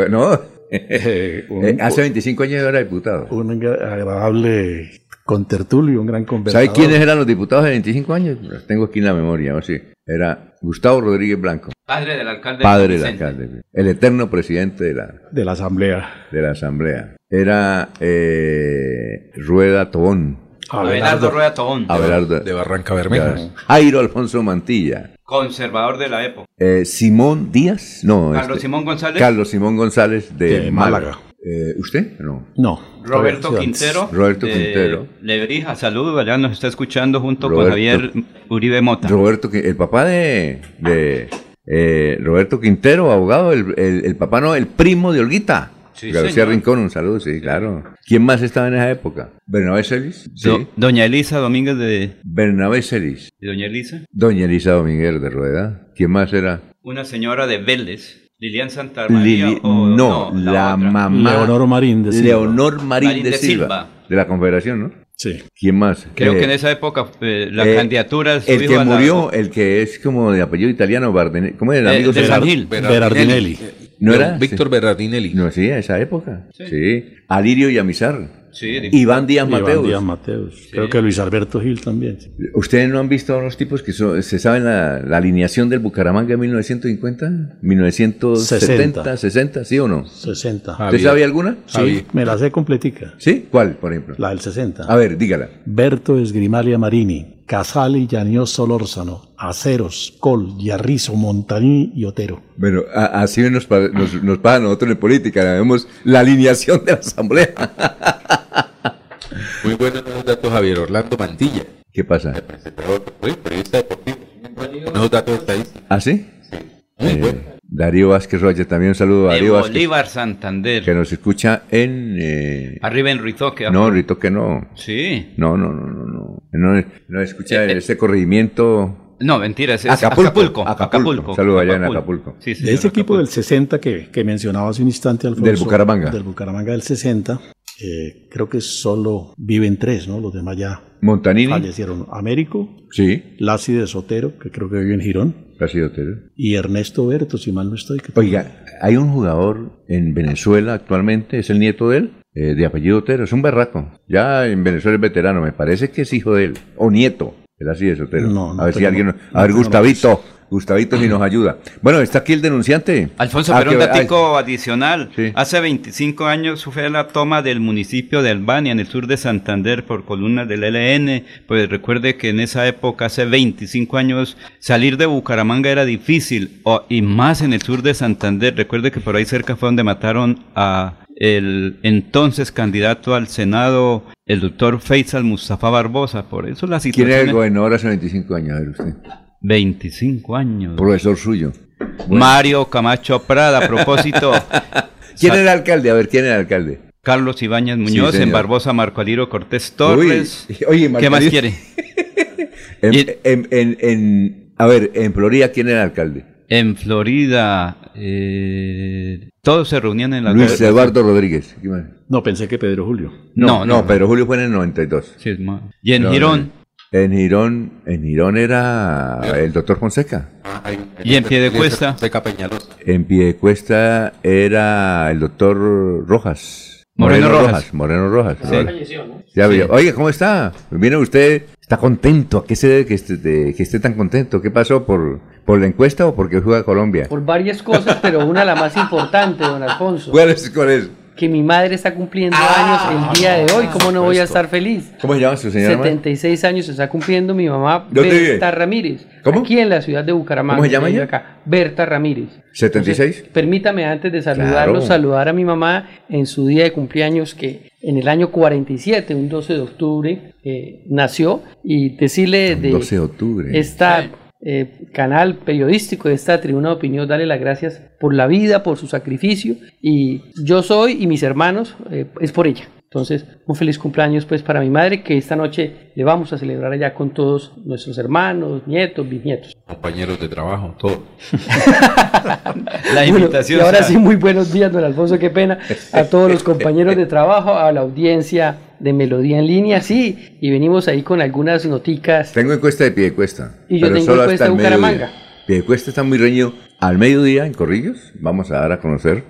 No. Eh, un- Eh, hace 25 años era diputado. Un agra- agradable contertulio, un gran conversador. ¿Sabe quiénes eran los diputados de 25 años? Los tengo aquí en la memoria, o sí. Era Gustavo Rodríguez Blanco, Padre del alcalde. padre del alcalde, el eterno presidente de la, De la asamblea. de la asamblea. Era eh, Rueda Tobón. Abelardo Rueda Tobón. Abelardo. De Barranca Bermeja. Jairo Alfonso Mantilla. Conservador de la época. Eh, Simón Díaz, no. Carlos este, Simón González. Carlos Simón González de, De Málaga. Málaga. Eh, ¿Usted? No. No. Roberto Quintero. Roberto de Quintero. Lebrija, saludos, allá nos está escuchando junto con. Javier Uribe Mota. Roberto, el papá de, de eh, Roberto Quintero, abogado, el, el- el papá no, el primo de Olguita. Sí, García señor. Rincón, un saludo, sí, claro. ¿Quién más estaba en esa época? Bernabé Celis. Sí. Do- Doña Elisa Domínguez de, Bernabé Celis. de Doña Elisa. Doña Elisa Domínguez de Rueda. ¿Quién más era? Una señora de Vélez. Lilian Santa María. Lili- o- no, la, otra. mamá. Leonor Marín de Silva. Leonor Marín, Marín de, de Silva, Silva. De la Confederación, ¿no? Sí. ¿Quién más? Creo Eh, que en esa época eh, la eh, candidatura El que la- murió, el que es como de apellido italiano, Barden- ¿cómo era? Eh, Amigo de suyo? San Gil. Berardinelli. ¿No era? Víctor Sí. Berardinelli. No, sí, a esa época. Sí. Alirio Yamizar. Sí, Iván Díaz Iván Mateus. Díaz Mateus. Creo que Luis Alberto Gil también. ¿Ustedes no han visto a unos tipos que son- se saben la, la alineación del Bucaramanga en 1950? 1970, 60, ¿sí o no? 60. ¿Usted sabe alguna? Sí, me la sé completica. ¿Sí? ¿Cuál, por ejemplo? La del 60. A ver, dígala. Berto Esgrimalia Marini, Casali, Llanios Solórzano, Aceros, Col, Yarrizo, Montaní y Otero. Bueno, a- así nos, nos, nos pasa a nosotros en política. Vemos la alineación de la asamblea. Muy buenos datos, Javier Orlando Mantilla. ¿Qué pasa? Presentador, pues, periodista deportivo. Unos datos estadísticos. ¿Ah, sí? Muy Eh, bueno. Darío Vázquez Rocha, también un saludo a Darío Vázquez, Bolívar Santander. que nos escucha en... eh, Arriba en Ritoque. no, Rito, que no. Sí. No, no, no, no, no. No, escucha Eh, eh. ese corregimiento... No, mentira, es, Acapulco, Acapulco. Acapulco. Saludo allá en Acapulco. Sí, De señor, ese equipo del 60 que, que mencionaba hace un instante, Alfonso. Del Bucaramanga. Del Bucaramanga del 60. eh, creo que solo viven tres, ¿no? Los demás ya Montanini. fallecieron. Américo, Sí, de Sotero, que creo que vive en Girón, casi Otero. y Ernesto Berto, si mal no estoy. que Oiga, hay un jugador en Venezuela actualmente, es el nieto de él, eh, de apellido Otero, es un berraco. Ya en Venezuela es veterano, me parece que es hijo de él, o nieto, era así de Otero. No, no a ver si alguien, no a ver Gustavito, Gustavito si nos ayuda. Bueno, está aquí el denunciante. Alfonso, Ah, pero un datico adicional. Sí. Hace 25 años fue la toma del municipio de Albania, en el sur de Santander, por columnas del LN. Pues recuerde que en esa época, hace 25 años, salir de Bucaramanga era difícil, o- y más en el sur de Santander. Recuerde que por ahí cerca fue donde mataron a el entonces candidato al Senado, el doctor Faisal Mustafa Barbosa. Por eso la ¿Quién situación... era el gobernador hace 25 años? A ver usted. 25 años. Profesor suyo. Mario Camacho Prada, a propósito. ¿Quién era el alcalde? A ver, ¿quién era el alcalde? Carlos Ibáñez Muñoz, en Barbosa Marco Aliro Cortés Torres. Uy, oye, Marco ¿Qué más quiere? En, Y- en- en- en- a ver, en Florida, ¿quién era el alcalde? En Florida, eh, todos se reunían en la Luis. Eduardo Rodríguez. No, pensé que Pedro Julio. No, No, no, no. Pedro Julio fue en el 92. Sí, y en No, Girón, En Girón, en Girón era el doctor Fonseca. Ah, Y en Piedecuesta. Seca Peñalosa. En Piedecuesta era el doctor Rojas. Moreno Rojas. Moreno Rojas. Sí. Ahora. Ya Sí. Oye, ¿cómo está? Viene usted, está contento. ¿A qué se debe que esté, de- que esté tan contento? ¿Qué pasó? ¿Por, ¿Por la encuesta o porque juega Colombia? Por varias cosas, pero una la más importante, don Alfonso. ¿Cuál es? ¿Cuál es? Que mi madre está cumpliendo Ah, años el día de hoy. ¿Cómo no voy a estar feliz? ¿Cómo se llama su señora? madre? 76 años está cumpliendo mi mamá ¿Dónde vive? Berta Ramírez. ¿Cómo? Aquí en la ciudad de Bucaramanga. ¿Cómo se llama ella? Acá. Berta Ramírez. ¿76? Permítame antes de saludarlo, Claro. saludar a mi mamá en su día de cumpleaños que en el año 47, un 12 de octubre, eh, nació y decirle de 12 de octubre. esta eh, canal periodístico, de esta tribuna de opinión, darle las gracias por la vida, por su sacrificio y yo soy y mis hermanos eh, es por ella. Entonces, un feliz cumpleaños pues para mi madre que esta noche le vamos a celebrar allá con todos nuestros hermanos, nietos, bisnietos. Compañeros de trabajo, todo. la Bueno, invitación. y ahora sí, muy buenos días, don Alfonso, qué pena. A todos los compañeros de trabajo, a la audiencia de Melodía en línea, sí. Y venimos ahí con algunas noticas. Tengo encuesta de Piedecuesta. Y yo pero tengo solo encuesta de. Bucaramanga. Piedecuesta está muy reñido. Al mediodía en Corrillos, vamos a dar a conocer.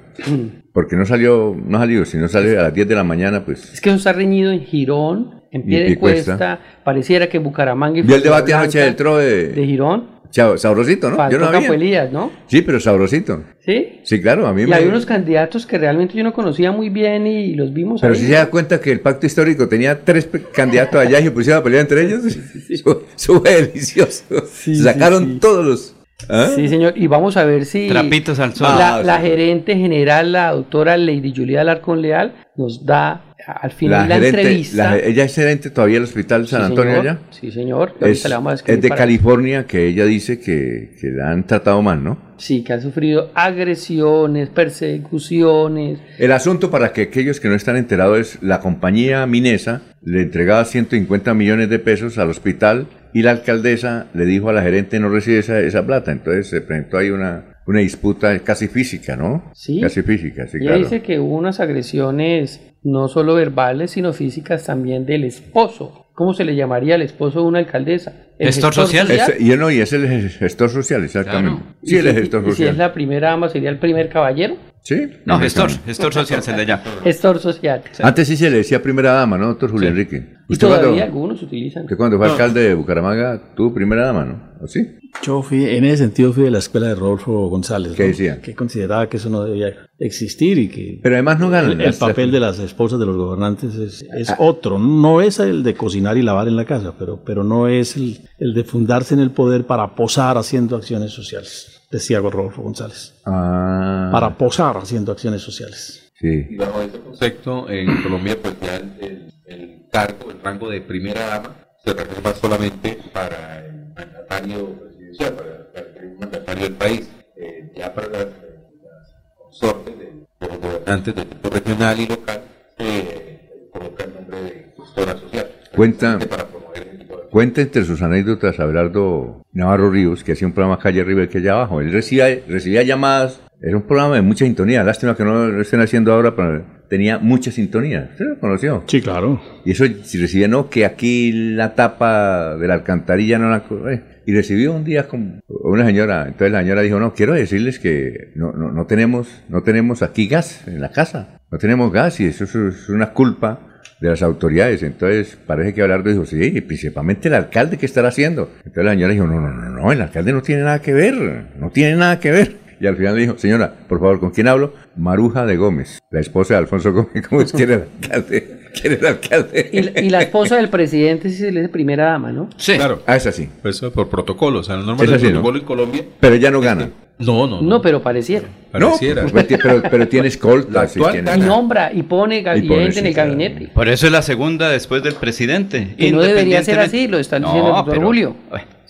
Porque no salió, no salió, si no sale a las 10 de la mañana, pues. Es que eso está reñido en Girón, en Y pie de Piedecuesta. cuesta. Pareciera que Bucaramanga y ¿Vio el debate anoche Blanca del TRO de, de Girón. Sabrosito, ¿no? Faltó yo no Campo Elías, ¿no? Sí, pero sabrosito. ¿Sí? Sí, claro, a mí y me... hay unos candidatos que realmente yo no conocía muy bien y los vimos Pero ahí. si se da cuenta que el pacto histórico tenía tres candidatos allá y se pusieron a pelear entre ellos, Eso- eso fue delicioso. Sí, Se sacaron sí, sí. todos los... ¿Ah? Sí, señor. Y vamos a ver si Trapitos al sol. la, Ah, la sí. gerente general, la doctora Lady Julia Alarcón Leal, nos da al final la, gerente- entrevista. la- ella es gerente todavía del Hospital San Sí, Antonio señor. allá. Sí, señor. Es, le vamos a es escribir de para- California que ella dice que, que la han tratado mal, ¿no? Sí, que han sufrido agresiones, persecuciones. El asunto para que aquellos que no están enterados es la compañía Minesa le entregaba 150 millones de pesos al hospital y la alcaldesa le dijo a la gerente no recibe esa, esa plata. Entonces se presentó ahí una, una disputa casi física, ¿no? Sí. Casi física, sí, Ella claro. dice que hubo unas agresiones no solo verbales, sino físicas también del esposo. ¿Cómo se le llamaría al esposo de una alcaldesa? ¿El Gestor social. Es- y no, y es el gestor social, exactamente. Sí, Y él es si- gestor y si social. es la primera dama, sería el primer caballero. Sí. No, gestor, gestor social se le llama. Gestor social. Antes sí se le decía primera dama, ¿no, doctor Julio Enrique? Y Usted todavía cuando, algunos utilizan. usted cuando fue No. alcalde de Bucaramanga tuvo primera dama, ¿no? ¿O sí? Yo fui, en ese sentido fui de la escuela de Rodolfo González. ¿Qué ¿no? decía? Que consideraba que eso no debía existir y que... Pero además no ganan. El, el papel de las esposas de los gobernantes es, es Ah. otro. No es el de cocinar y lavar en la casa, pero, pero no es el, el de fundarse en el poder para posar haciendo acciones sociales, decía Rodolfo González. Ah. Para posar haciendo acciones sociales. Sí. Y bajo este concepto, en Colombia, pues ya el, el- el cargo, el rango de primera dama, se reserva solamente para el mandatario presidencial, para, para el mandatario del país. Eh, ya para las, las consortes de, de los gobernantes del tipo regional y local, se coloca el nombre de gestora social. Cuenta, Para promover ese tipo de cuenta entre sus anécdotas Abelardo Navarro Ríos, que hacía un programa calle arriba y que allá abajo. Él recibía, recibía llamadas, era un programa de mucha sintonía. Lástima que no lo estén haciendo ahora, pero tenía mucha sintonía. ¿Usted lo conoció? Sí, claro. Y eso, si recibía, no, que aquí la tapa de la alcantarilla no la... eh. Y recibió un día con una señora, entonces la señora dijo, no, quiero decirles que no, no, no tenemos, no tenemos aquí gas en la casa, no tenemos gas y eso es- es una culpa de las autoridades. Entonces parece que Abelardo dijo, sí, principalmente el alcalde, ¿qué estará haciendo? Entonces la señora dijo, no, no, no, no, el alcalde no tiene nada que ver, no tiene nada que ver. Y al final le dijo, señora, por favor, ¿con quién hablo? Maruja de Gómez, la esposa de Alfonso Gómez. ¿Cómo es que era el alcalde? ¿Quién era el alcalde? Y, la- y la esposa del presidente sí se le dice primera dama, ¿no? Sí. Claro. Ah, es así. Pues eso por protocolo, o sea, la norma Es así, ¿no? protocolo en Colombia. Pero ella no gana. No, no, No, pero pareciera. Pareciera. No, pues, pero, pero tiene escoltas. y tiene- Y nombra y pone Y y pone, gente en el gabinete. Por eso es la segunda después del presidente. Que no debería ser así, lo está diciendo el doctor pero- Julio.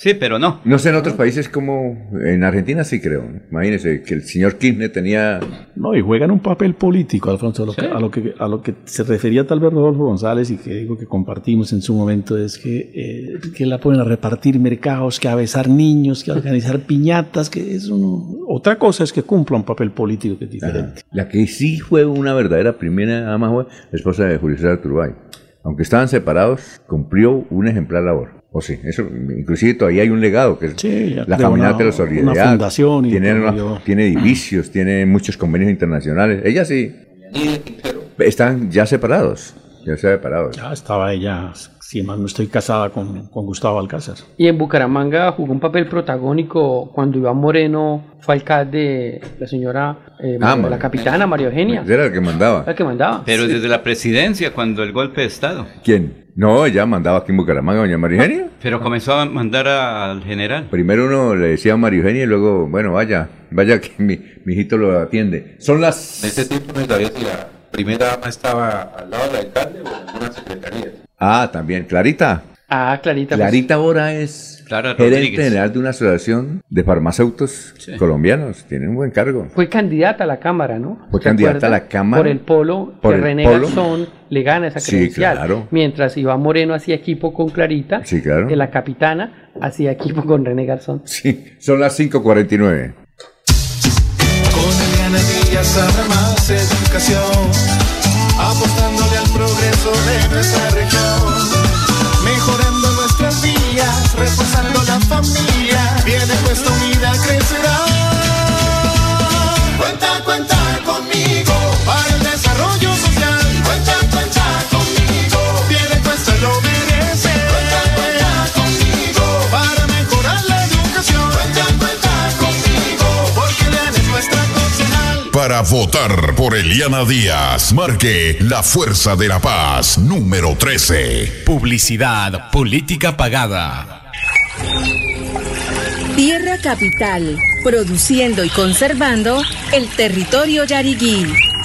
Sí, pero no. No sé en otros países como en Argentina sí creo. Imagínense que el señor Kirchner tenía No, y juegan un papel político, Alfonso. A lo, que, a lo que a lo que se refería tal vez Rodolfo González y que digo que compartimos en su momento es que, eh, que la ponen a repartir mercados, que a besar niños, que a organizar piñatas, que es uno... Otra cosa es que cumpla un papel político que es diferente. la que sí fue una verdadera primera dama fue la esposa de Julio César Turbay. Aunque estaban separados, cumplió un ejemplar labor. O sí, eso, inclusive todavía hay un legado que es Sí, la caminata una- de la solidaridad. una fundación tiene, una- tiene edificios, tiene muchos convenios internacionales. Ella sí. Están ya separados. Ya separados. Ya estaba ella, si mal no estoy casada con, con Gustavo Alcázar. Y en Bucaramanga jugó un papel protagónico cuando Iván Moreno fue alcalde, la señora, eh, Ah, la capitana María Eugenia. Era el que mandaba. La que mandaba. Pero desde la presidencia, cuando el golpe de Estado. ¿Quién? No, ella mandaba aquí en Bucaramanga, doña María Eugenia. Pero comenzó a mandar a- al general. Primero uno le decía a María Eugenia y luego, bueno, vaya, vaya que mi, mi hijito lo atiende. Son las... En ese tiempo no primera dama estaba al lado del alcalde o en alguna secretaría. Ah, también, Clarita. Ah, Clarita. pues, Clarita ahora es Clara gerente general de una asociación de farmacéuticos Sí. colombianos. Tiene un buen cargo. Fue candidata a la Cámara, ¿no? Fue ¿Se candidata acuerda? a la Cámara. Por el polo, Por que el René polo. Garzón le gana esa Sí, credencial. claro. Mientras Iván Moreno hacía equipo con Clarita, Sí, claro. que la capitana hacía equipo con René Garzón. Sí, son las 5.49. Con sabe más educación, apostándole al progreso de nuestra región, mejorando nuestras vías, reforzando la familia, para votar por Eliana Díaz. Marque la Fuerza de la Paz número 13. Publicidad, política pagada. Tierra Capital, produciendo y conservando el territorio yariguí.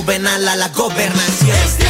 Juvenal a la gobernación.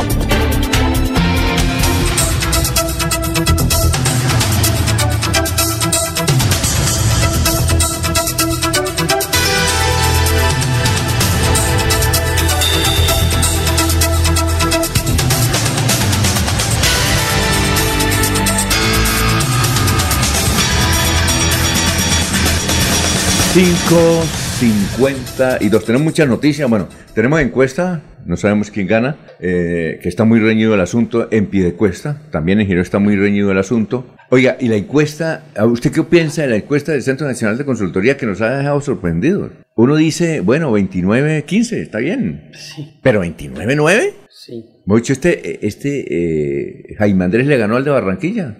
Cinco, cincuenta y dos. Tenemos muchas noticias. Bueno, tenemos encuesta. No sabemos quién gana. eh, que está muy reñido el asunto. En Piedecuesta. También en Giro está muy reñido el asunto. Oiga, y la encuesta. ¿a ¿Usted qué piensa de la encuesta del Centro Nacional de Consultoría que nos ha dejado sorprendidos? Uno dice, bueno, 29, 15, está bien. Sí. Pero 29, 9. Sí. Mucho este, este eh, Jaime Andrés le ganó al de Barranquilla.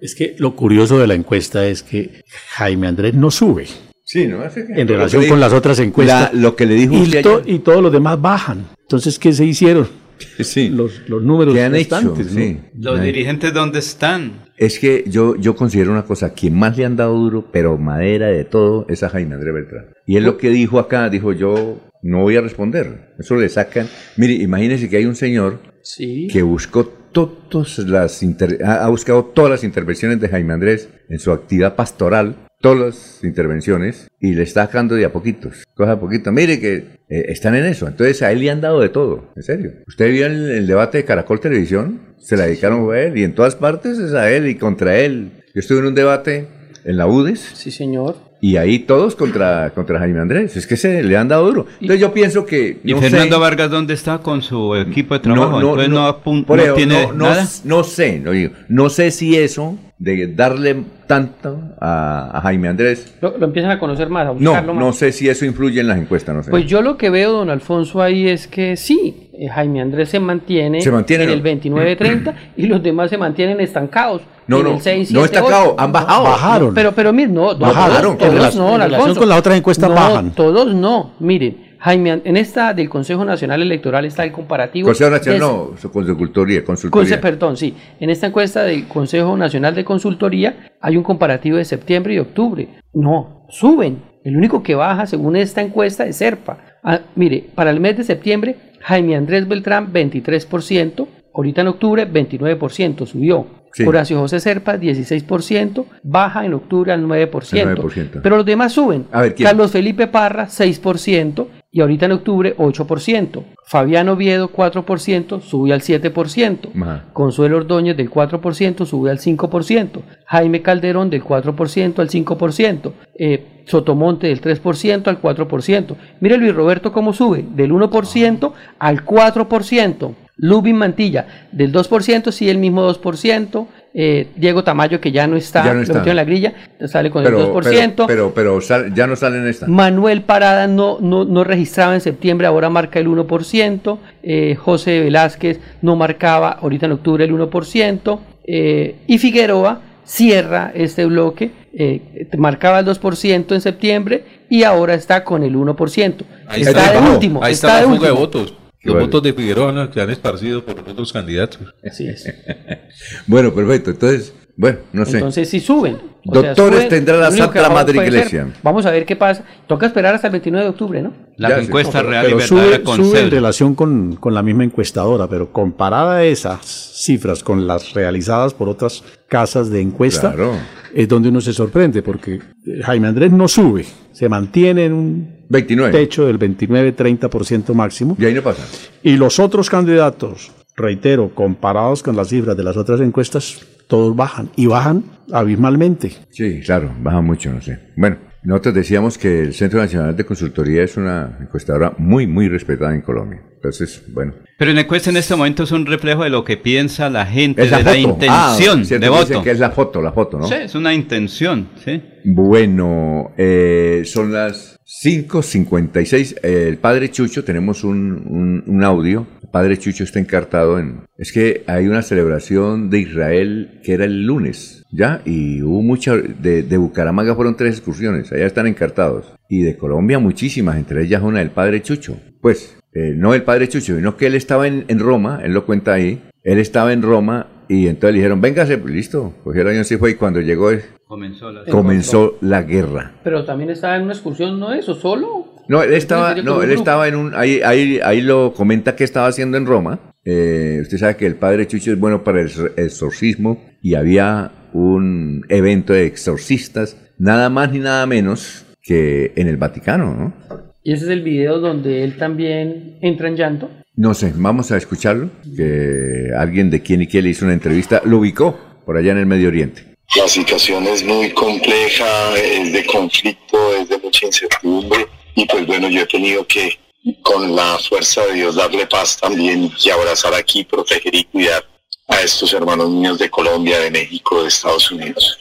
Es que lo curioso de la encuesta es que Jaime Andrés no sube. Sí, ¿no? Es que- En relación con las otras encuestas. La- lo que le dijo y, usted to- y todos los demás bajan. Entonces, ¿qué se hicieron? Sí. Los, los números ¿Qué han hecho? restantes, ¿no? Sí. ¿Los dirigentes dónde están? Es que yo, yo considero una cosa, quien más le han dado duro, pero madera de todo, es a Jaime Andrés Beltrán. Y él lo que dijo acá, dijo yo no voy a responder. Eso le sacan. Mire, imagínese que hay un señor Sí. que buscó todas las inter- ha buscado todas las intervenciones de Jaime Andrés en su actividad pastoral, todas las intervenciones, y le está sacando de a poquitos, cosa a poquito. Mire que eh, están en eso. Entonces a él le han dado de todo, en serio. ¿Usted vio el, el debate de Caracol Televisión? Se la dedicaron a él y en todas partes es a él y contra él. Yo estuve en un debate en la UDES. Sí, señor. Y ahí todos contra, contra Jaime Andrés. Es que se le han dado duro. Entonces yo pienso que... ¿Y no Fernando sé- Vargas dónde está con su equipo de trabajo? no, Entonces no, por no tiene no, no- nada. no sé, no, digo, no sé si eso de darle tanto a, a Jaime Andrés, Lo, lo empiezan a conocer más, a no, buscarlo más. no sé si eso influye en las encuestas, no sé. Pues yo lo que veo, don Alfonso, ahí es que sí, eh, Jaime Andrés se mantiene, Se mantiene, en ¿no? el 29-30 y los demás se mantienen estancados. No, en no, el 6, no 7, estancados, 8. han bajado. Bajaron. Pero, pero miren, no, no, Bajaron. todos, En todos relación- no, en relación Alfonso. con la otra encuesta No, bajan. Todos no, miren. Jaime, en esta del Consejo Nacional Electoral está el comparativo. Consejo Nacional, de- no, su consultoría, consultoría. Conse- perdón, sí. En esta encuesta del Consejo Nacional de Consultoría hay un comparativo de septiembre y octubre. No, suben. El único que baja, según esta encuesta, es SERPA. Ah, mire, para el mes de septiembre, Jaime Andrés Beltrán, 23%. Ahorita en octubre, 29%, subió. Sí. Horacio José Serpa, 16%, baja en octubre al 9%. El 9%. Pero los demás suben. A ver, ¿quién? Carlos Felipe Parra, 6%. Y ahorita en octubre 8%. Fabián Oviedo 4%, sube al 7%. Consuelo Ordóñez del 4%, sube al 5%. Jaime Calderón del 4% al 5%. Eh, Sotomonte del 3% al 4%. Mire Luis Roberto cómo sube, del 1% al 4%. Lubin Mantilla del 2%, sí, el mismo 2%. Eh, Diego Tamayo, que ya no está, Ya no está. lo metió en la grilla, sale con Pero, el 2%. pero, pero, pero sal- ya no sale en esta. Manuel Parada no, no, no registraba en septiembre, ahora marca el 1%. Eh, José Velázquez no marcaba ahorita en octubre el 1%. Eh, y Figueroa cierra este bloque, eh, marcaba el 2% en septiembre y ahora está con el 1%. Ahí está, está, de último. ahí está, está, de último. votos. Los Vale. votos de Figueroa ¿no? que han esparcido por los otros candidatos. Así es. Bueno, perfecto. Entonces, bueno, no sé. Entonces sí suben. Doctores tendrá la Santa Madre ser. Iglesia. Vamos a ver qué pasa. Toca esperar hasta el 29 de octubre, ¿no? La Ya, encuesta pero- real y pero verdadera sube, con sube en relación con, con la misma encuestadora, pero comparada a esas cifras con las realizadas por otras casas de encuesta, Claro. es donde uno se sorprende, porque eh, Jaime Andrés no sube, se mantiene en un 29. techo del 29-30% máximo. Y ahí no pasa. Y los otros candidatos, reitero, comparados con las cifras de las otras encuestas, todos bajan y bajan abismalmente. Sí, claro, baja mucho, no sé. Bueno, nosotros decíamos que el Centro Nacional de Consultoría es una encuestadora muy, muy respetada en Colombia. Entonces, bueno. Pero la encuesta en este momento es un reflejo de lo que piensa la gente, Es la de la foto. intención Ah, de dicen voto. que es la foto, la foto, ¿no? Sí, es una intención, sí. Bueno, eh, son las 5.56. Eh, el padre Chucho, tenemos un, un- audio. El padre Chucho está encartado en... Es que hay una celebración de Israel que era el lunes, ¿ya? Y hubo mucha... De, de Bucaramanga fueron tres excursiones, allá están encartados. Y de Colombia muchísimas, entre ellas una del padre Chucho. Pues, eh, no el padre Chucho, sino que él estaba en, en Roma, él lo cuenta ahí. Él estaba en Roma y entonces le dijeron, véngase, pues, listo. Cogieron y así fue y cuando llegó... Comenzó la... comenzó la guerra. Pero también estaba en una excursión, ¿no eso? ¿Solo? No, él estaba, no, él estaba en un, ahí, ahí, ahí lo comenta que estaba haciendo en Roma. Eh, usted sabe que el padre Chucho es bueno para el exor- exorcismo y había un evento de exorcistas, nada más ni nada menos que en el Vaticano, ¿no? Y ese es el video donde él también entra en llanto. No sé, vamos a escucharlo, que alguien de quien y quién le hizo una entrevista, lo ubicó por allá en el Medio Oriente. La situación es muy compleja, es de conflicto, es de mucha incertidumbre y pues bueno, yo he tenido que con la fuerza de Dios darle paz también y abrazar aquí, proteger y cuidar a estos hermanos míos de Colombia, de México, de Estados Unidos.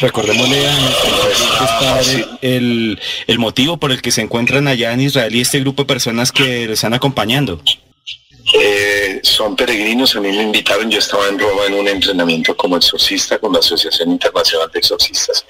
Recordémosle a nuestros el, el motivo por el que se encuentran allá en Israel y este grupo de personas que les están acompañando. Eh, son peregrinos, a mí me invitaron, yo estaba en Roma en un entrenamiento como exorcista con la Asociación Internacional de Exorcistas.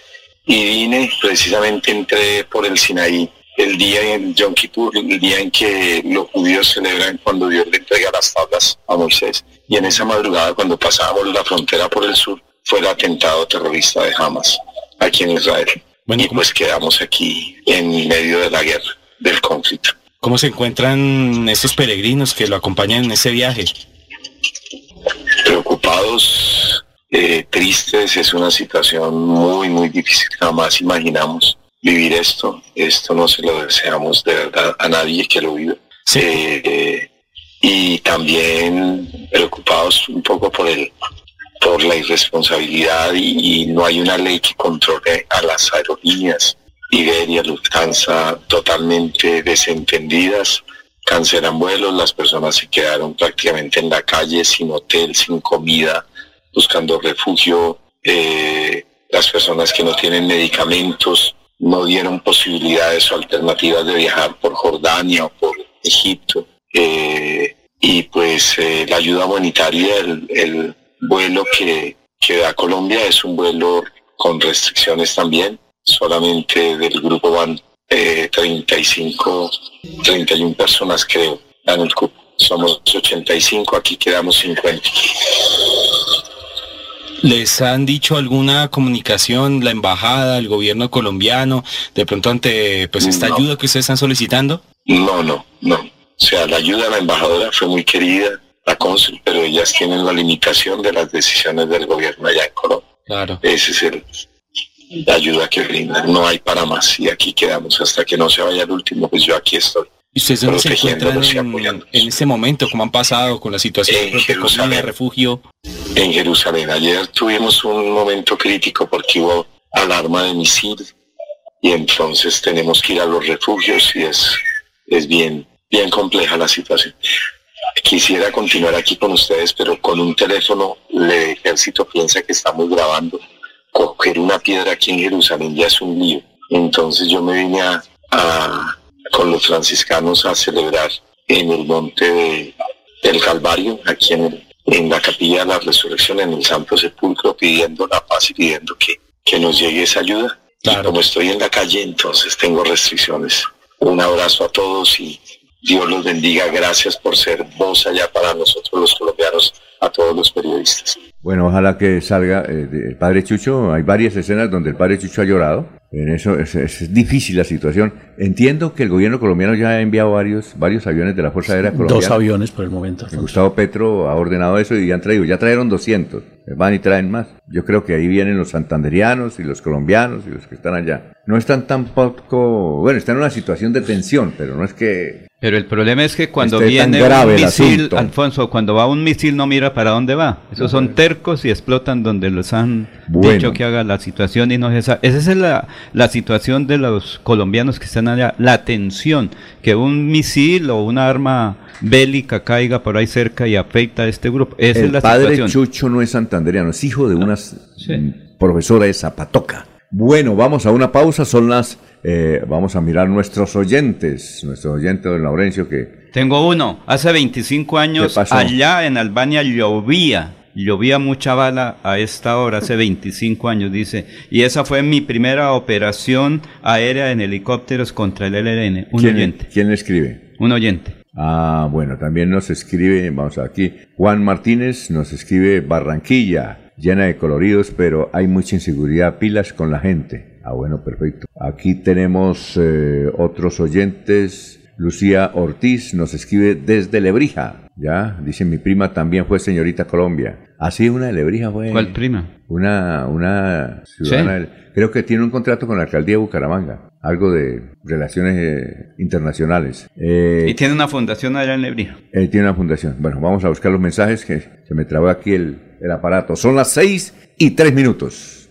Y vine, precisamente entré por el Sinaí el día en Yom Kippur, el día en que los judíos celebran cuando Dios le entrega las tablas a Moisés. Y en esa madrugada cuando pasábamos la frontera por el sur fue el atentado terrorista de Hamas aquí en Israel. Y pues quedamos aquí en medio de la guerra, del conflicto. ¿Cómo se encuentran estos peregrinos que lo acompañan en ese viaje? preocupados, eh, tristes, es una situación muy, muy difícil, jamás imaginamos vivir esto, esto no se lo deseamos de verdad a nadie que lo vive. Eh, y también preocupados un poco por el por la irresponsabilidad y, y no hay una ley que controle a las aerolíneas. Iberia, Lufthansa, totalmente desentendidas, cancelan vuelos, las personas se quedaron prácticamente en la calle, sin hotel, sin comida, buscando refugio, eh, las personas que no tienen medicamentos no dieron posibilidades o alternativas de viajar por Jordania o por Egipto. Eh, y pues eh, la ayuda humanitaria, el, el vuelo que, que da Colombia es un vuelo con restricciones también. Solamente del grupo van eh, 35, 31 personas creo en el cupo. Somos 85, aquí quedamos 50. ¿Les han dicho alguna comunicación, la embajada, el gobierno colombiano, de pronto ante pues esta No. ayuda que ustedes están solicitando? No, no, no. O sea, la ayuda a la embajadora fue muy querida, la cónsul, pero ellas tienen la limitación de las decisiones del gobierno allá en Colombia. Claro. Ese es el la ayuda que brindan. No hay para más y aquí quedamos hasta que no se vaya el último, pues yo aquí estoy. ¿Y ustedes dónde se encuentran en, en, este momento? ¿Cómo han pasado con la situación en Jerusalén, de refugio? En Jerusalén. Ayer tuvimos un momento crítico porque hubo alarma de misil y entonces tenemos que ir a los refugios y es, es bien, bien compleja la situación. Quisiera continuar aquí con ustedes, pero con un teléfono el ejército piensa que estamos grabando. Coger una piedra aquí en Jerusalén ya es un lío. Entonces yo me vine a con los franciscanos a celebrar en el monte del Calvario, aquí en, en la capilla de la resurrección, en el Santo Sepulcro, pidiendo la paz y pidiendo que, que nos llegue esa ayuda. Y como estoy en la calle, entonces tengo restricciones. Un abrazo a todos y Dios los bendiga. Gracias por ser voz allá para nosotros los colombianos, a todos los periodistas. Bueno, ojalá que salga eh, el padre Chucho. Hay varias escenas donde el padre Chucho ha llorado. En eso es, difícil la situación. Entiendo que el gobierno colombiano ya ha enviado varios, varios aviones de la Fuerza Aérea Colombiana. Dos aviones por el momento. Gustavo Petro ha ordenado eso y ya han traído, ya trajeron 200. Van y traen más. Yo creo que ahí vienen los santanderianos y los colombianos y los que están allá. No están tampoco, bueno, están en una situación de tensión, pero no es que pero el problema es que cuando viene un misil, Alfonso, cuando va un misil no mira para dónde va. Esos son tercos y explotan donde los han dicho que haga la situación y no es esa. Esa es la, la situación de los colombianos que están allá. La tensión, que un misil o una arma bélica caiga por ahí cerca y afecta a este grupo. Esa el es la padre Chucho no es santanderiano, es hijo de una profesora de Zapatoca. Bueno, vamos a una pausa, son las eh, vamos a mirar nuestros oyentes, nuestros oyentes, don Laurencio, que... Tengo uno, hace 25 años allá en Albania llovía, llovía mucha bala a esta hora, hace 25 años, dice, y esa fue mi primera operación aérea en helicópteros contra el LN, un oyente. ¿Quién le escribe? Un oyente. Ah, bueno, también nos escribe, vamos aquí, Juan Martínez nos escribe Barranquilla, llena de coloridos, pero hay mucha inseguridad, pilas con la gente. Ah, bueno, perfecto. Aquí tenemos eh, otros oyentes. Lucía Ortiz nos escribe desde Lebrija. Ya, dice mi prima también fue señorita Colombia. Así ah, una de Lebrija fue. ¿Cuál prima? Una, una ciudadana. Creo que tiene un contrato con la alcaldía de Bucaramanga. Algo de relaciones eh, internacionales. Eh, y tiene una fundación allá en Lebrija. tiene una fundación. Bueno, vamos a buscar los mensajes que se me trabó aquí el, el aparato. Son las seis y tres minutos.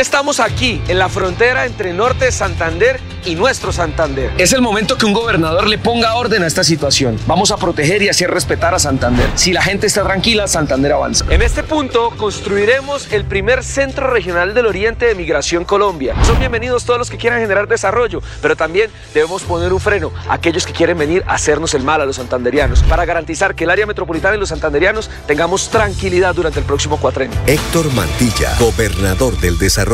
Estamos aquí, en la frontera entre Norte de Santander y nuestro Santander. Es el momento que un gobernador le ponga orden a esta situación. Vamos a proteger y hacer respetar a Santander. Si la gente está tranquila, Santander avanza. En este punto construiremos el primer centro regional del Oriente de Migración Colombia. Son bienvenidos todos los que quieran generar desarrollo, pero también debemos poner un freno a aquellos que quieren venir a hacernos el mal a los santanderianos para garantizar que el área metropolitana y los santanderianos tengamos tranquilidad durante el próximo cuatrenio. Héctor Mantilla, gobernador del desarrollo.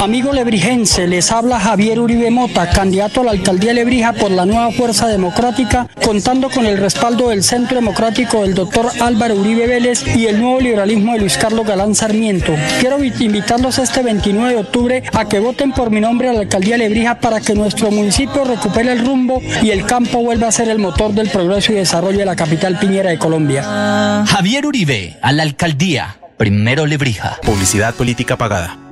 Amigo lebrijense, les habla Javier Uribe Mota, candidato a la alcaldía Lebrija por la nueva Fuerza Democrática, contando con el respaldo del Centro Democrático del doctor Álvaro Uribe Vélez y el nuevo liberalismo de Luis Carlos Galán Sarmiento. Quiero invitarlos este 29 de octubre a que voten por mi nombre a la alcaldía Lebrija para que nuestro municipio recupere el rumbo y el campo vuelva a ser el motor del progreso y desarrollo de la capital piñera de Colombia. Javier Uribe, a la alcaldía. Primero Lebrija. Publicidad política pagada.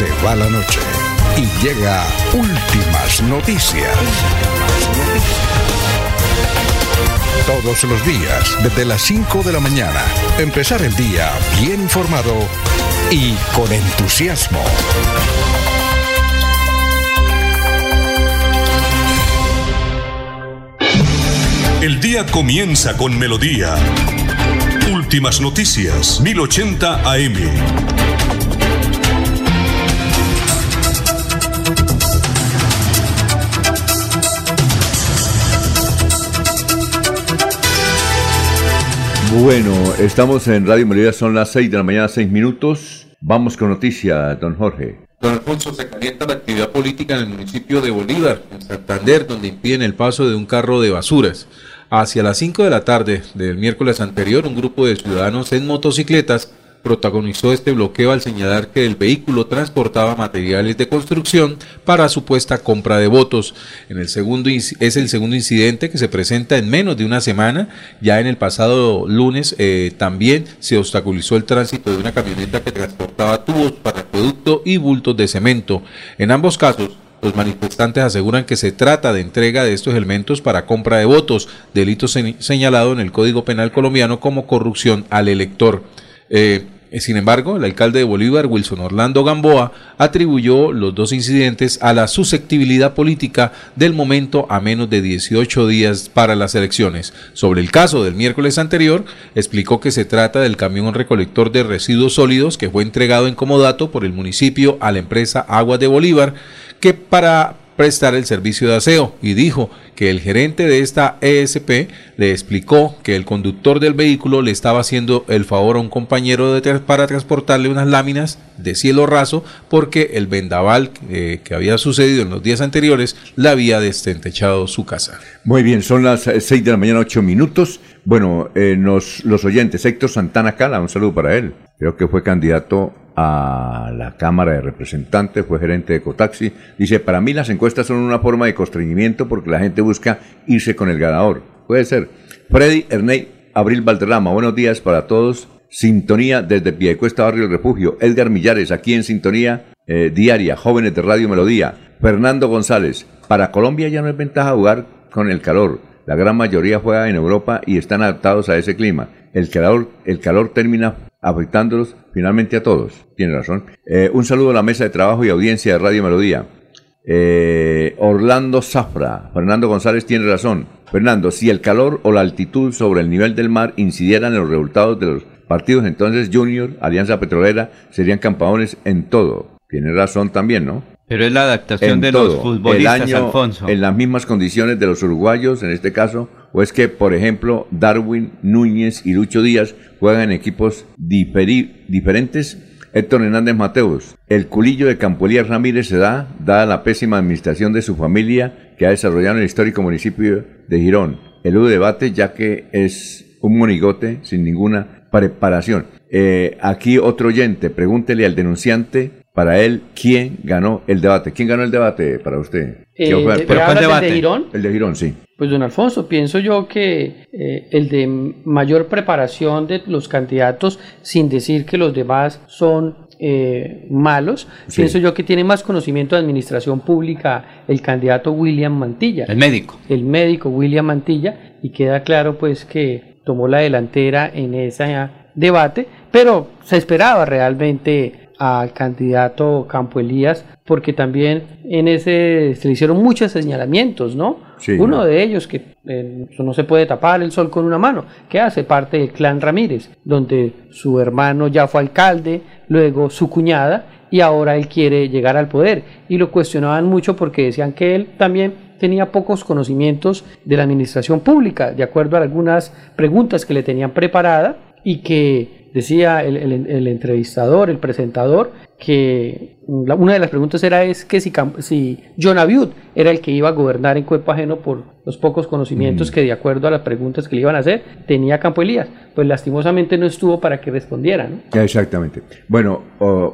Se va la noche y llega últimas noticias. Todos los días, desde las 5 de la mañana. Empezar el día bien informado y con entusiasmo. El día comienza con melodía. Últimas noticias, 1080 AM. Bueno, estamos en Radio Melodía, son las 6 de la mañana, 6 minutos. Vamos con noticia, don Jorge. Don Alfonso, se calienta la actividad política en el municipio de Bolívar, en Santander, donde impiden el paso de un carro de basuras. Hacia las 5 de la tarde del miércoles anterior, un grupo de ciudadanos en motocicletas protagonizó este bloqueo al señalar que el vehículo transportaba materiales de construcción para supuesta compra de votos. En el segundo es el segundo incidente que se presenta en menos de una semana. Ya en el pasado lunes eh, también se obstaculizó el tránsito de una camioneta que transportaba tubos para producto y bultos de cemento. En ambos casos, los manifestantes aseguran que se trata de entrega de estos elementos para compra de votos, delito señalado en el Código Penal colombiano como corrupción al elector. Eh, sin embargo, el alcalde de Bolívar, Wilson Orlando Gamboa, atribuyó los dos incidentes a la susceptibilidad política del momento a menos de 18 días para las elecciones. Sobre el caso del miércoles anterior, explicó que se trata del camión recolector de residuos sólidos que fue entregado en comodato por el municipio a la empresa Aguas de Bolívar, que para prestar el servicio de aseo y dijo que el gerente de esta ESP le explicó que el conductor del vehículo le estaba haciendo el favor a un compañero de para transportarle unas láminas de cielo raso porque el vendaval eh, que había sucedido en los días anteriores le había destentechado su casa. Muy bien, son las 6 de la mañana, 8 minutos. Bueno, eh, nos, los oyentes, Héctor Santana Cala, un saludo para él. Creo que fue candidato a la Cámara de Representantes, fue gerente de Cotaxi. Dice, para mí las encuestas son una forma de constreñimiento porque la gente busca irse con el ganador. Puede ser. Freddy Erney Abril Valderrama, buenos días para todos. Sintonía desde Piedecuesta, Barrio Refugio. Edgar Millares, aquí en Sintonía eh, Diaria, Jóvenes de Radio Melodía. Fernando González, para Colombia ya no es ventaja jugar con el calor. La gran mayoría juega en Europa y están adaptados a ese clima. El calor, el calor termina afectándolos finalmente a todos. Tiene razón. Eh, un saludo a la mesa de trabajo y audiencia de Radio Melodía. Eh, Orlando Zafra, Fernando González tiene razón. Fernando, si el calor o la altitud sobre el nivel del mar incidieran en los resultados de los partidos, entonces Junior, Alianza Petrolera, serían campeones en todo. Tiene razón también, ¿no? Pero es la adaptación de los futbolistas, Alfonso. En las mismas condiciones de los uruguayos, en este caso, o es que, por ejemplo, Darwin, Núñez y Lucho Díaz juegan en equipos diferentes. Héctor Hernández Mateus, el culillo de Campo Ramírez se da, dada la pésima administración de su familia que ha desarrollado en el histórico municipio de Girón. El U debate ya que es un monigote sin ninguna preparación. Eh, aquí otro oyente, pregúntele al denunciante para él quién ganó el debate. ¿Quién ganó el debate para usted? Eh, ¿El de Girón? El de Girón, sí. Pues don Alfonso, pienso yo que eh, el de mayor preparación de los candidatos, sin decir que los demás son eh, malos, pienso yo que tiene más conocimiento de administración pública el candidato William Mantilla. El médico. El médico William Mantilla, y queda claro pues que tomó la delantera en ese debate, pero se esperaba realmente al candidato Campo Elías, porque también en ese se le hicieron muchos señalamientos, ¿no? Uno de ellos, que eh, no se puede tapar el sol con una mano, que hace parte del clan Ramírez, donde su hermano ya fue alcalde, luego su cuñada, y ahora él quiere llegar al poder. Y lo cuestionaban mucho porque decían que él también tenía pocos conocimientos de la administración pública, de acuerdo a algunas preguntas que le tenían preparada y que decía el, entrevistador, el presentador, que una de las preguntas era es que si, si John Abiud era el que iba a gobernar en cuerpo ajeno por los pocos conocimientos que de acuerdo a las preguntas que le iban a hacer tenía Campo Elías, pues lastimosamente no estuvo para que respondiera. Exactamente. Bueno,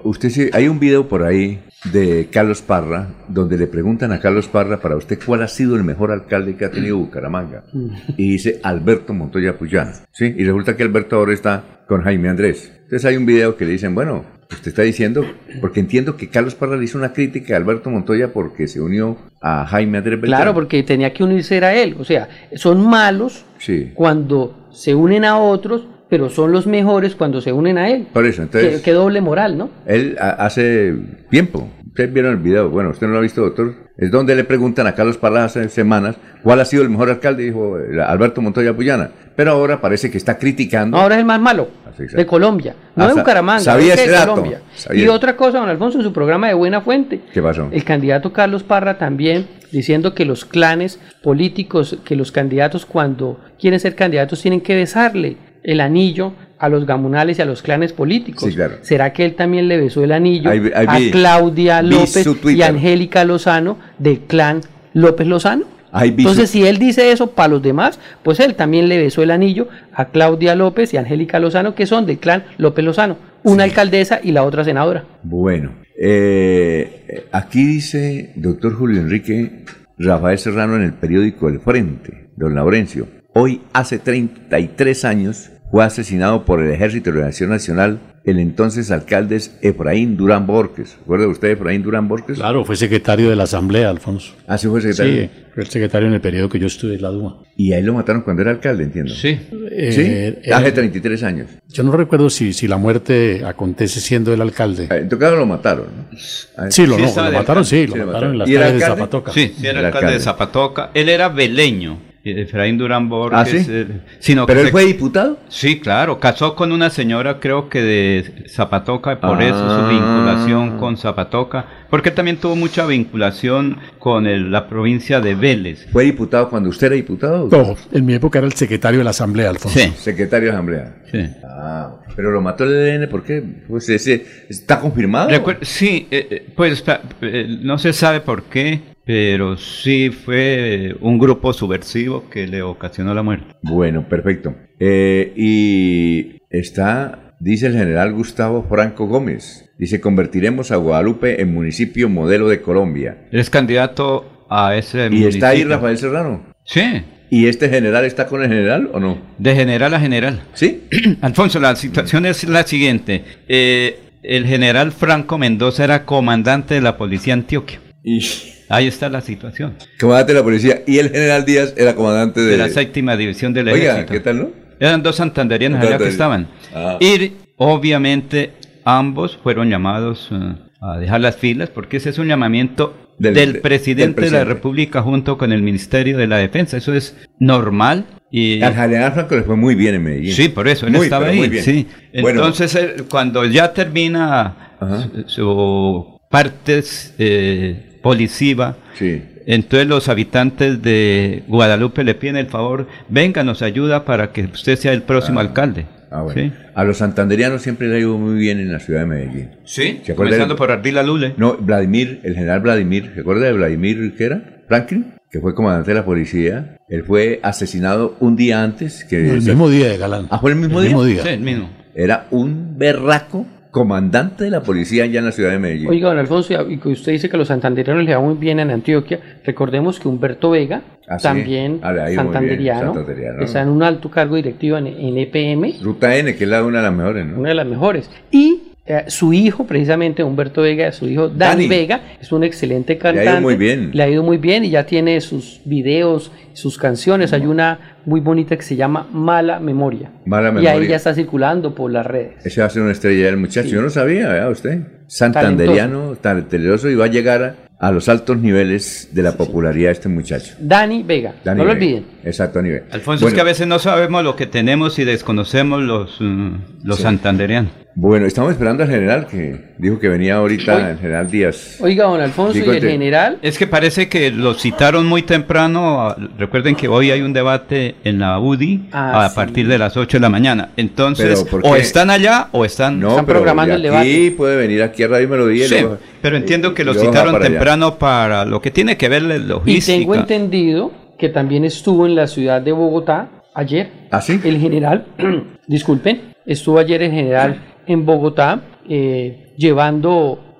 usted sí, hay un video por ahí de Carlos Parra, donde le preguntan a Carlos Parra para usted cuál ha sido el mejor alcalde que ha tenido Bucaramanga. Mm. Y dice Alberto Montoya Puyana. ¿sí? Y resulta que Alberto ahora está con Jaime Andrés. Entonces hay un video que le dicen, bueno, usted está diciendo, porque entiendo que Carlos Parra le hizo una crítica a Alberto Montoya porque se unió a Jaime Andrés Beltrán. Claro, porque tenía que unirse a él. O sea, son malos Sí. cuando se unen a otros, pero son los mejores cuando se unen a él. Por eso, entonces. Qué, qué doble moral, ¿no? Él hace tiempo, ustedes vieron el video, bueno, usted no lo ha visto, doctor, es donde le preguntan a Carlos Parra hace semanas cuál ha sido el mejor alcalde, dijo eh, Alberto Montoya Puyana, pero ahora parece que está criticando. Ahora es el más malo exacto. de Colombia, no Ah, de Bucaramanga, sabía es de dato, Colombia. sabía. Y otra cosa, don Alfonso, en su programa de Buena Fuente, ¿Qué pasó? el candidato Carlos Parra también diciendo que los clanes políticos, que los candidatos cuando quieren ser candidatos tienen que besarle el anillo a los gamunales y a los clanes políticos. Sí, claro. ¿Será que él también le besó el anillo a Claudia López y. Angélica Lozano del clan López Lozano? Entonces, su- si él dice eso para los demás, pues él también le besó el anillo a Claudia López y Angélica Lozano, que son del clan López Lozano, una alcaldesa y la otra senadora. Bueno, eh, aquí dice doctor Julio Enrique Rafael Serrano en el periódico El Frente, don Laurencio. Hoy, hace 33 años, fue asesinado por el Ejército de Liberación Nacional el entonces alcalde Efraín Durán Borges. ¿Recuerda usted Efraín Durán Borges? Claro, fue secretario de la Asamblea, Alfonso. Ah, sí fue secretario. Sí, fue el secretario en el periodo que yo estuve en la Duma. Y ahí lo mataron cuando era alcalde, entiendo. Sí. Eh, ¿Sí? Hace eh, 33 años. Yo no recuerdo si, si la muerte acontece siendo el alcalde. En todo caso lo mataron. ¿no? Ah, Sí, lo, Sí, no, lo mataron, sí, lo mataron en las ¿Y el calles de? Zapatoca. Sí, sí, era El alcalde de. Zapatoca. Él era beleño, eh, Efraín Durán Borges. ¿Ah, sí? eh, sino ¿Pero que él se- fue diputado? Sí, claro. Casó con una señora, creo que de Zapatoca, y por eso Ah. su vinculación con Zapatoca. Porque él también tuvo mucha vinculación con el- la provincia de Vélez. ¿Fue diputado cuando usted era diputado? No, en mi época era el secretario de la Asamblea, Alfonso. Sí. Secretario de Asamblea. Sí. Ah, pero lo mató el ELN, ¿por qué? Pues ese, ¿Está confirmado? Recuer- sí, eh, eh, pues eh, no se sabe por qué, pero sí fue un grupo subversivo que le ocasionó la muerte. Bueno, perfecto. Eh, y está, dice el general Gustavo Franco Gómez, dice, convertiremos a Guadalupe en municipio modelo de Colombia. Eres candidato a ese ¿Y está ahí. Rafael Serrano? Sí, ¿Y este general está con el general o no? de general a general. ¿Sí? Alfonso, la situación es la siguiente. Eh, el general Franco Mendoza era comandante de la policía Antioquia. Y Ahí está la situación. comandante de la policía y el general Díaz era comandante de... De la séptima división del Oiga, ejército. ¿qué tal, no? Eran dos santanderianos allá que estaban. Ah. Y obviamente ambos fueron llamados eh, a dejar las filas porque ese es un llamamiento Del- del, del presidente de la. República junto con el Ministerio de la Defensa. Eso es normal. Y, Al general Franco le fue muy bien en Medellín. Sí, por eso, él Muy, estaba ahí. Sí. Bueno. Entonces, él, cuando ya termina Ajá. su, su parte eh, policiva, Sí. entonces los habitantes de Guadalupe le piden el favor, venga, nos ayuda para que usted sea el próximo alcalde. Ah, bueno. Sí. A los santanderianos siempre le ha ido muy bien en la ciudad de Medellín. Sí, ¿Se acuerda comenzando de- por Ardila Lule. No, Vladimir, el general Vladimir, ¿se acuerda de Vladimir qué era? Franklin, que fue comandante de la policía. Él fue asesinado un día antes que... El mismo día de Galán. Ah, ¿fue el mismo El día? mismo día. Sí, el mismo. Era un berraco comandante de la policía allá en la ciudad de Medellín. Oiga, don Alfonso, y- usted dice que los santanderianos le va muy bien en Antioquia. Recordemos que Humberto Vega, Ah, también Ah, santanderiano. está en un alto cargo directivo en, en EPM, Ruta N, que es la una de las mejores, ¿no? una de las mejores. Y eh, su hijo, precisamente Humberto Vega, su hijo Dani, Dani. Vega, es un excelente ha ido cantante. muy bien. Le ha ido muy bien y ya tiene sus videos, sus canciones. Hay una muy bonita que se llama Mala Memoria. Mala Y ahí Memoria. ya está circulando por las redes. Ese va a ser una estrella del muchacho. Sí. Yo no sabía, ¿verdad usted? Santanderiano, talentoso y va a llegar a, a los altos niveles de la popularidad de este muchacho. Dani Vega, Dani no lo Vega. olviden. Exacto, a nivel. Alfonso, bueno, es que a veces no sabemos lo que tenemos y desconocemos los, mm, los Sí. santanderianos. Bueno, estamos esperando al general que dijo que venía ahorita, el general Díaz. Oiga, don Alfonso, Sí, y el general, Es que parece que lo citaron muy temprano. Recuerden que hoy hay un debate en la UDI Ah, a sí. partir de las 8 de la mañana. Entonces, Pero, ¿por o están allá o están... No, Están pero programando el debate. aquí puede venir aquí a Radio Melodía. y Sí, luego- pero entiendo que y lo citaron para allá. temprano para lo que tiene que ver la y logística. tengo entendido que también estuvo en la ciudad de Bogotá ayer. ¿Ah, sí? El general, disculpen, estuvo ayer el general en Bogotá eh, llevando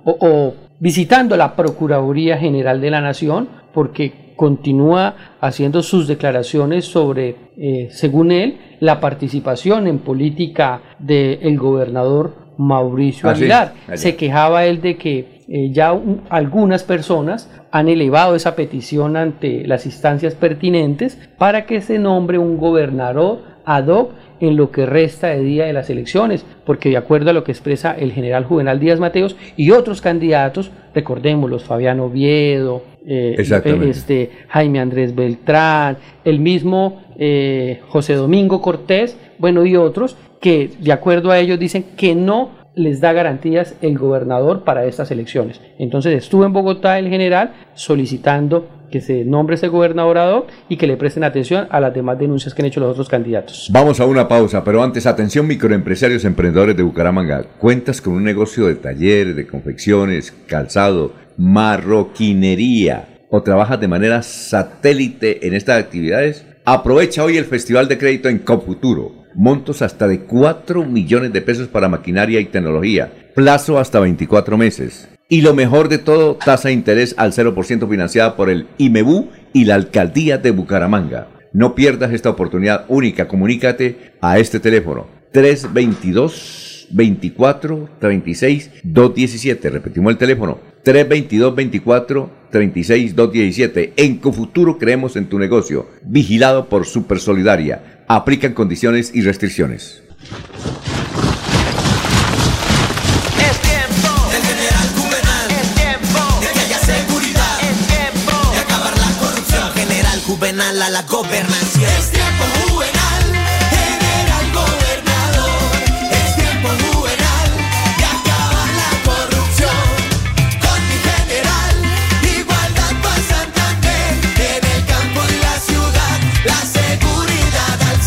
o, o visitando la Procuraduría General de la Nación porque continúa haciendo sus declaraciones sobre, eh, según él, la participación en política del gobernador Mauricio Ah, Aguilar. Se quejaba él de que eh, ya un- algunas personas han elevado esa petición ante las instancias pertinentes para que se nombre un gobernador ad hoc en lo que resta de día de las elecciones, porque de acuerdo a lo que expresa el general Juvenal Díaz Mateos y otros candidatos, recordémoslos, Fabián Oviedo, eh, este, Jaime Andrés Beltrán, el mismo eh, José Domingo Cortés, bueno, y otros, que de acuerdo a ellos dicen que no les da garantías el gobernador para estas elecciones. Entonces estuvo en Bogotá el general solicitando que se nombre ese gobernador y que le presten atención a las demás denuncias que han hecho los otros candidatos. Vamos a una pausa, pero antes, atención microempresarios emprendedores de Bucaramanga. ¿Cuentas con un negocio de talleres, de confecciones, calzado, marroquinería o trabajas de manera satélite en estas actividades? Aprovecha hoy el Festival de Crédito en Confuturo. Montos hasta de 4 millones de pesos para maquinaria y tecnología. Plazo hasta 24 meses. Y lo mejor de todo, tasa de interés al 0% financiada por el IMEBU y la Alcaldía de Bucaramanga. No pierdas esta oportunidad única. Comunícate a este teléfono 322 24 36 217. Repetimos el teléfono 322 24 36 217. En Cofuturo creemos en tu negocio. Vigilado por Super Solidaria. Aplican condiciones y restricciones. A la gobernación. Es tiempo Juvenal. General gobernador. Es tiempo Juvenal de acabar la corrupción. Con mi general, igualdad para Santander. En el campo y la ciudad, la seguridad al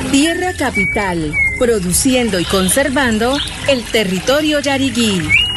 100. Tierra Capital, produciendo y conservando el territorio yariguí.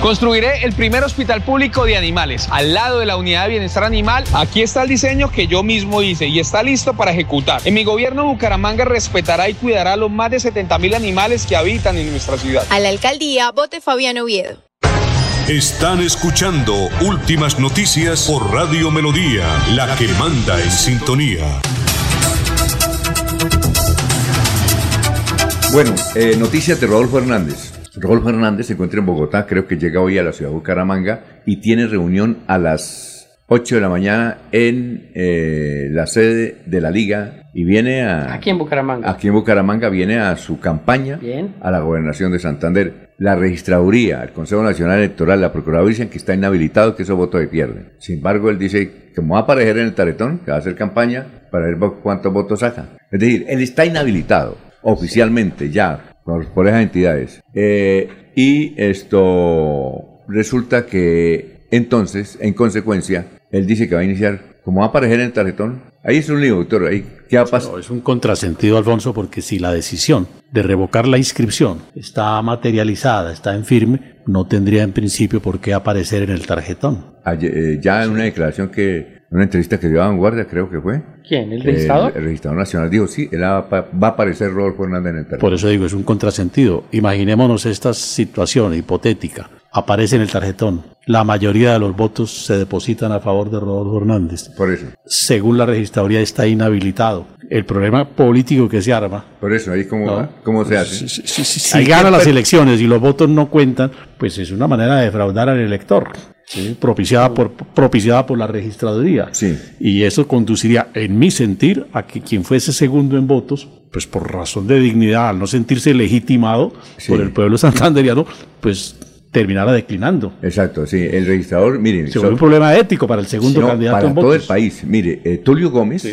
Construiré el primer hospital público de animales al lado de la unidad de bienestar animal. Aquí está el diseño que yo mismo hice y está listo para ejecutar. En mi gobierno Bucaramanga respetará y cuidará a los más de 70 mil animales que habitan en nuestra ciudad. A la alcaldía, vote Fabián Oviedo. Están escuchando Últimas Noticias por Radio Melodía, la que manda en sintonía. Bueno, eh, noticias de Rodolfo Hernández. Rodolfo Hernández se encuentra en Bogotá, creo que llega hoy a la ciudad de Bucaramanga y tiene reunión a las 8 de la mañana en eh, la sede de la liga y viene a... Aquí en Bucaramanga. Aquí en Bucaramanga viene a su campaña Bien. a la gobernación de Santander. La registraduría, el Consejo Nacional Electoral, la Procuraduría dicen que está inhabilitado, que esos votos se pierden. Sin embargo, él dice que va a aparecer en el taretón, que va a hacer campaña para ver cuántos votos saca. Es decir, él está inhabilitado oficialmente ya por, por esas entidades. Eh, y esto resulta que entonces, en consecuencia, él dice que va a iniciar, como va a aparecer en el tarjetón, ahí es un lío, doctor, ahí, ¿qué va a pasar? No, es un contrasentido, Alfonso, porque si la decisión de revocar la inscripción está materializada, está en firme, no tendría en principio por qué aparecer en el tarjetón. Ayer, eh, ya en una declaración que, una entrevista que dio a Vanguardia, creo que fue. ¿Quién? ¿El registrador? El, registrador nacional dijo, sí, él va, va a aparecer Rodolfo Hernández en el tarjetón. Por eso digo, es un contrasentido. Imaginémonos esta situación hipotética. Aparece en el tarjetón. La mayoría de los votos se depositan a favor de Rodolfo Hernández. Por eso. Según la registraduría está inhabilitado. El problema político que se arma. Por eso, ahí cómo, cómo se hace. Si gana las elecciones y los votos no cuentan, pues es una manera de defraudar al elector. ¿Sí? Propiciada, por, propiciada por la registraduría. Y eso conduciría, en mi sentir, a que quien fuese segundo en votos, pues por razón de dignidad, al no sentirse legitimado por el pueblo santanderiano, pues terminara declinando. Exacto, sí. El registrador, miren. Se vuelve un problema ético para el segundo No, candidato para en todo votos. el país. Mire, eh, Tulio Gómez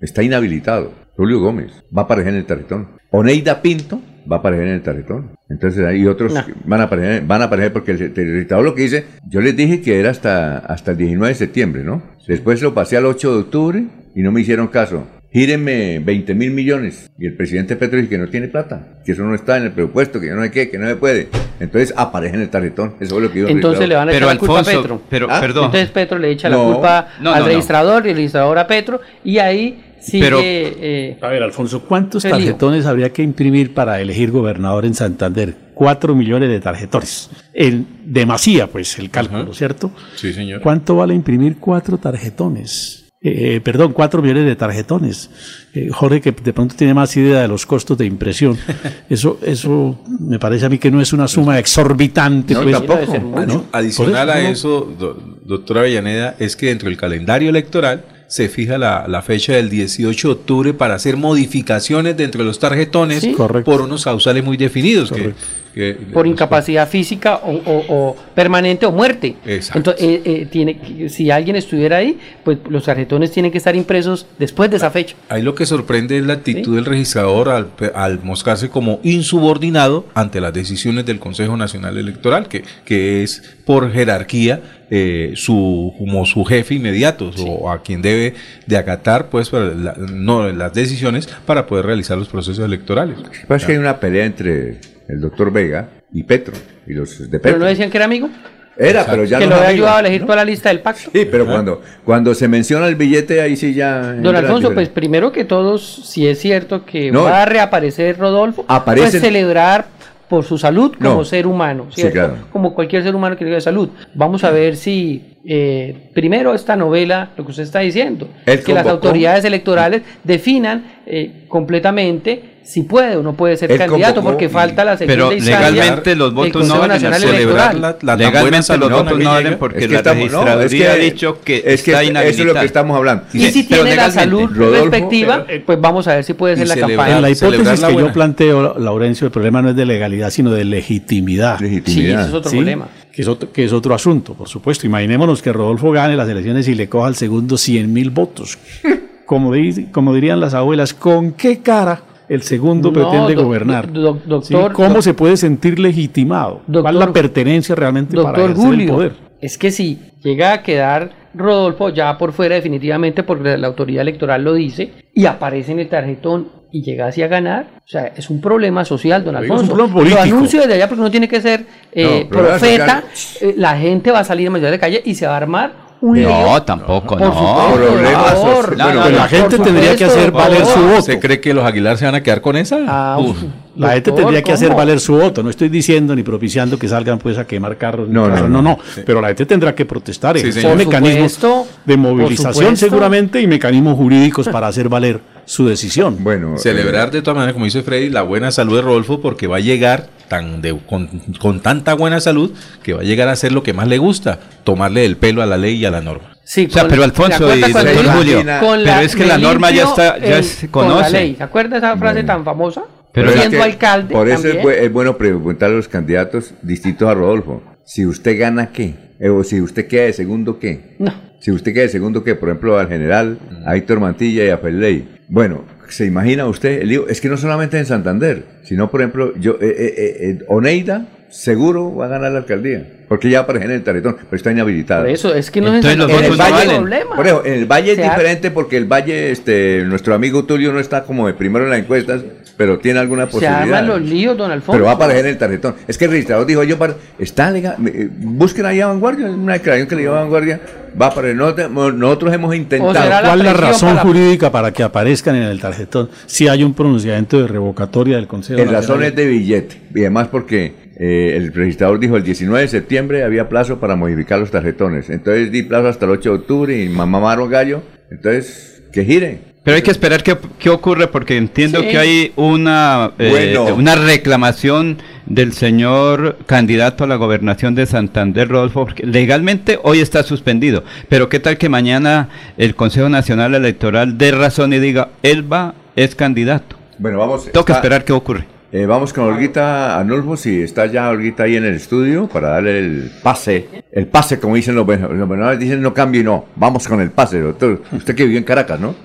está inhabilitado. Tulio Gómez va a aparecer en el tarjetón. Oneida Pinto va a aparecer en el tarjetón. Entonces hay otros No. que van a aparecer, van a aparecer porque el, registrador lo que dice, yo les dije que era hasta, hasta el 19 de septiembre, ¿no? Después lo pasé al 8 de octubre y no me hicieron caso. gíreme 20 mil millones. Y el presidente Petro dice que no tiene plata, que eso no está en el presupuesto, que no hay que, que no se puede. Entonces aparece en el tarjetón. Eso es lo que yo Entonces le van a echar la culpa a Petro. Pero, ¿Ah? perdón. Entonces Petro le echa la culpa No, al registrador y el registrador a Petro. Y ahí sigue. Pero- eh, A ver, Alfonso, ¿cuántos tarjetones habría que imprimir para elegir gobernador en Santander? Cuatro millones de tarjetones. En demasía, pues, el cálculo, ¿cierto? Sí, señor. ¿Cuánto vale imprimir cuatro tarjetones? Eh, perdón, cuatro millones de tarjetones. Eh, Jorge, que de pronto tiene más idea de los costos de impresión. Eso, eso me parece a mí que no es una suma exorbitante. No, pues, tampoco. ¿no? Bueno, adicional a eso, do- doctora Avellaneda, es que dentro del calendario electoral se fija la, la fecha del 18 de octubre para hacer modificaciones dentro de los tarjetones Sí. por unos causales muy definidos. Que, que- por incapacidad física o, o- o permanente o muerte. Exacto. Entonces, eh, eh, tiene, que- si alguien estuviera ahí, pues los tarjetones tienen que estar impresos después de esa fecha. Ahí lo que sorprende es la actitud del registrador al, al mostrarse como insubordinado ante las decisiones del Consejo Nacional Electoral, que, que es por jerarquía eh, su como su jefe inmediato o a quien debe de acatar pues para la- no, las decisiones para poder realizar los procesos electorales. Lo que pasa es que hay una pelea entre el doctor Vega y Petro. Y los de Pero Petro. no decían que era amigo. Era, pero ya que no lo es había ayudado a elegir ¿no? toda la lista del pacto. Sí, pero cuando, cuando se menciona el billete, ahí sí ya. Don Alfonso, pues primero que todos, si es cierto que No. va a reaparecer Rodolfo, Aparecen- pues celebrar por su salud como No. ser humano, Sí, ¿cierto? claro. Como cualquier ser humano que tenga salud. Vamos a ver si, eh, primero esta novela, lo que usted está diciendo, que las autoridades electorales definan eh, completamente si puede o no puede ser Él candidato, convocó porque y- falta la segunda Pero instancia legalmente los votos no Nacional al celebrar la- la Legalmente los votos no valen porque Es que la estamos- no, registraduría es que- ha dicho que es que está eso es lo que estamos hablando. Y si tiene la salud Rodolfo, respectiva, pues vamos a ver si puede ser la celebrar- campaña. En la hipótesis la que yo planteo, Laurencio, el problema no es de legalidad, sino de legitimidad. Sí, Legitimidad. ese es otro ¿sí? problema. Que es, otro, que es otro asunto, por supuesto. Imaginémonos que Rodolfo gane las elecciones y le coja al segundo 100 mil votos. Como, di- como dirían las abuelas, ¿con qué cara el segundo No, pretende doc- gobernar? doc- ¿Sí? doctor- ¿Cómo doc- se puede sentir legitimado? ¿Cuál es la pertenencia realmente para el poder? es que si llega a quedar Rodolfo ya por fuera definitivamente porque la autoridad electoral lo dice y aparece en el tarjetón y llega así a ganar, o sea, es un problema social, don es un Alfonso. problema Lo político. anuncio desde allá porque no tiene que ser eh, No, profeta, eh, la gente va a salir a mayor de calle y se va a armar un lío. No, tampoco, Por no. Problemas por. No, Bueno, no, no. la gente tendría que hacer valer su voto. ¿Se cree que los Aguilar se van a quedar con esa? Ah, Uf. La gente doctor, tendría que hacer valer su voto. No estoy diciendo ni propiciando que salgan pues a quemar carros. No, no, no, no. Pero la gente tendrá que protestar. Sí. Por mecanismos supuesto, de movilización seguramente y mecanismos jurídicos para hacer valer su decisión. Bueno, Celebrar de todas maneras, como dice Freddy, la buena salud de Rodolfo porque va a llegar tan de, con, con tanta buena salud que va a llegar a hacer lo que más le gusta, tomarle el pelo a la ley y a la norma. Sí, O sea, con- pero ¿se Alfonso y doctor? Julio, pero es que la norma ya está, ya el- se con la conoce. ley. ¿Se acuerda esa frase tan famosa? Pero es siendo que alcalde Por eso es, bu- es bueno preguntar a los candidatos distintos a Rodolfo. Si usted gana, ¿qué? Eh, o si usted queda de segundo, ¿qué? No. Si usted queda de segundo, ¿qué? Por ejemplo, al general, a Héctor Mantilla y a Ferley. Bueno, ¿se imagina usted? Es que no solamente en Santander, sino, por ejemplo, yo, eh, eh, eh, Oneida seguro va a ganar la alcaldía. Porque ya aparece en el tarjetón, pero está inhabilitada. Por eso, es que no Entonces es los En el no valle, problema. por ejemplo, en el Valle es Se diferente porque el Valle, este, nuestro amigo Tulio no está como de primero en las encuestas, pero tiene alguna Se posibilidad. arman los líos, don Alfonso. Pero va a aparecer en el tarjetón. Es que el registrador dijo yo, para, está legal, eh, busquen ahí a Vanguardia, una declaración que le dio a Vanguardia, va a aparecer. Nosotros, nosotros hemos intentado. La ¿Cuál es la razón para- jurídica para que aparezcan en el tarjetón si hay un pronunciamiento de revocatoria del Consejo En Nacional? razones de billete. Y además porque eh, el registrador dijo el 19 de septiembre había plazo para modificar los tarjetones. Entonces di plazo hasta el 8 de octubre y mamaron gallo. Entonces, que gire. Pero hay que esperar qué, qué ocurre porque entiendo Sí. que hay una, eh, Bueno. una reclamación del señor candidato a la gobernación de Santander, Rodolfo, porque legalmente hoy está suspendido. Pero qué tal que mañana el Consejo Nacional Electoral dé razón y diga, él va, es candidato. Bueno, vamos. Tengo que está- esperar qué ocurre. Eh, vamos con Olguita Anulfo, si está ya Olguita ahí en el estudio para darle el pase. El pase, como dicen los buenos dicen no cambio y no. Vamos con el pase, doctor. Usted que vive en Caracas, ¿no?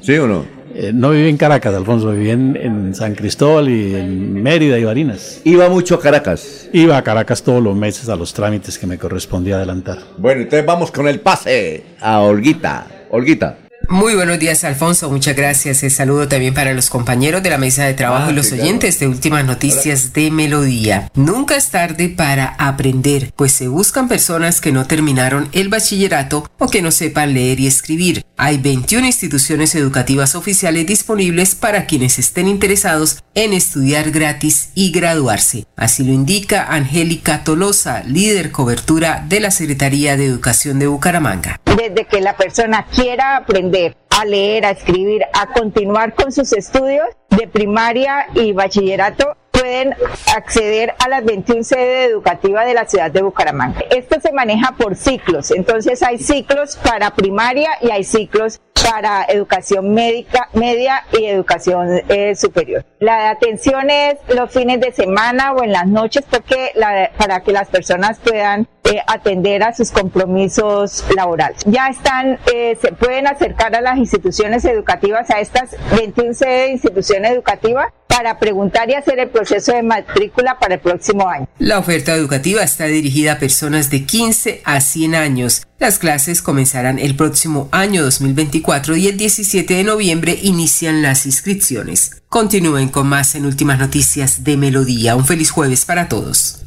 ¿Sí o no? Eh, no viví en Caracas, Alfonso, viví en, en San Cristóbal y en Mérida y Barinas. Iba mucho a Caracas. Iba a Caracas todos los meses a los trámites que me correspondía adelantar. Bueno, entonces vamos con el pase a Olguita. Olguita. Muy buenos días, Alfonso. Muchas gracias. El saludo también para los compañeros de la mesa de trabajo Ah, y los sí, oyentes de Últimas Noticias de Melodía. Nunca es tarde para aprender, pues se buscan personas que no terminaron el bachillerato o que no sepan leer y escribir. Hay 21 instituciones educativas oficiales disponibles para quienes estén interesados en estudiar gratis y graduarse. Así lo indica Angélica Tolosa, líder cobertura de la Secretaría de Educación de Bucaramanga. desde que la persona quiera aprender a leer, a escribir, a continuar con sus estudios de primaria y bachillerato, pueden acceder a las 21 sedes educativas de la ciudad de Bucaramanga. Esto se maneja por ciclos, entonces hay ciclos para primaria y hay ciclos para educación médica, media y educación eh, superior. La atención es los fines de semana o en las noches porque la- para que las personas puedan atender a sus compromisos laborales. Ya están, eh, se pueden acercar a las instituciones educativas, a estas 21 sedes educativas para preguntar y hacer el proceso de matrícula para el próximo año. La oferta educativa está dirigida a personas de 15 a 100 años. Las clases comenzarán el próximo año 2024 y el 17 de noviembre inician las inscripciones. Continúen con más en Últimas Noticias de Melodía. Un feliz jueves para todos.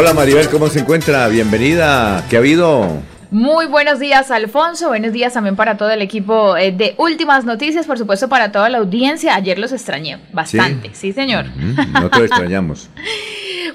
Hola Maribel, ¿cómo se encuentra? Bienvenida. ¿Qué ha habido? Muy buenos días, Alfonso. Buenos días también para todo el equipo eh, de Últimas Noticias, por supuesto para toda la audiencia. Ayer los extrañé bastante, sí, señor. Mm, No te lo extrañamos.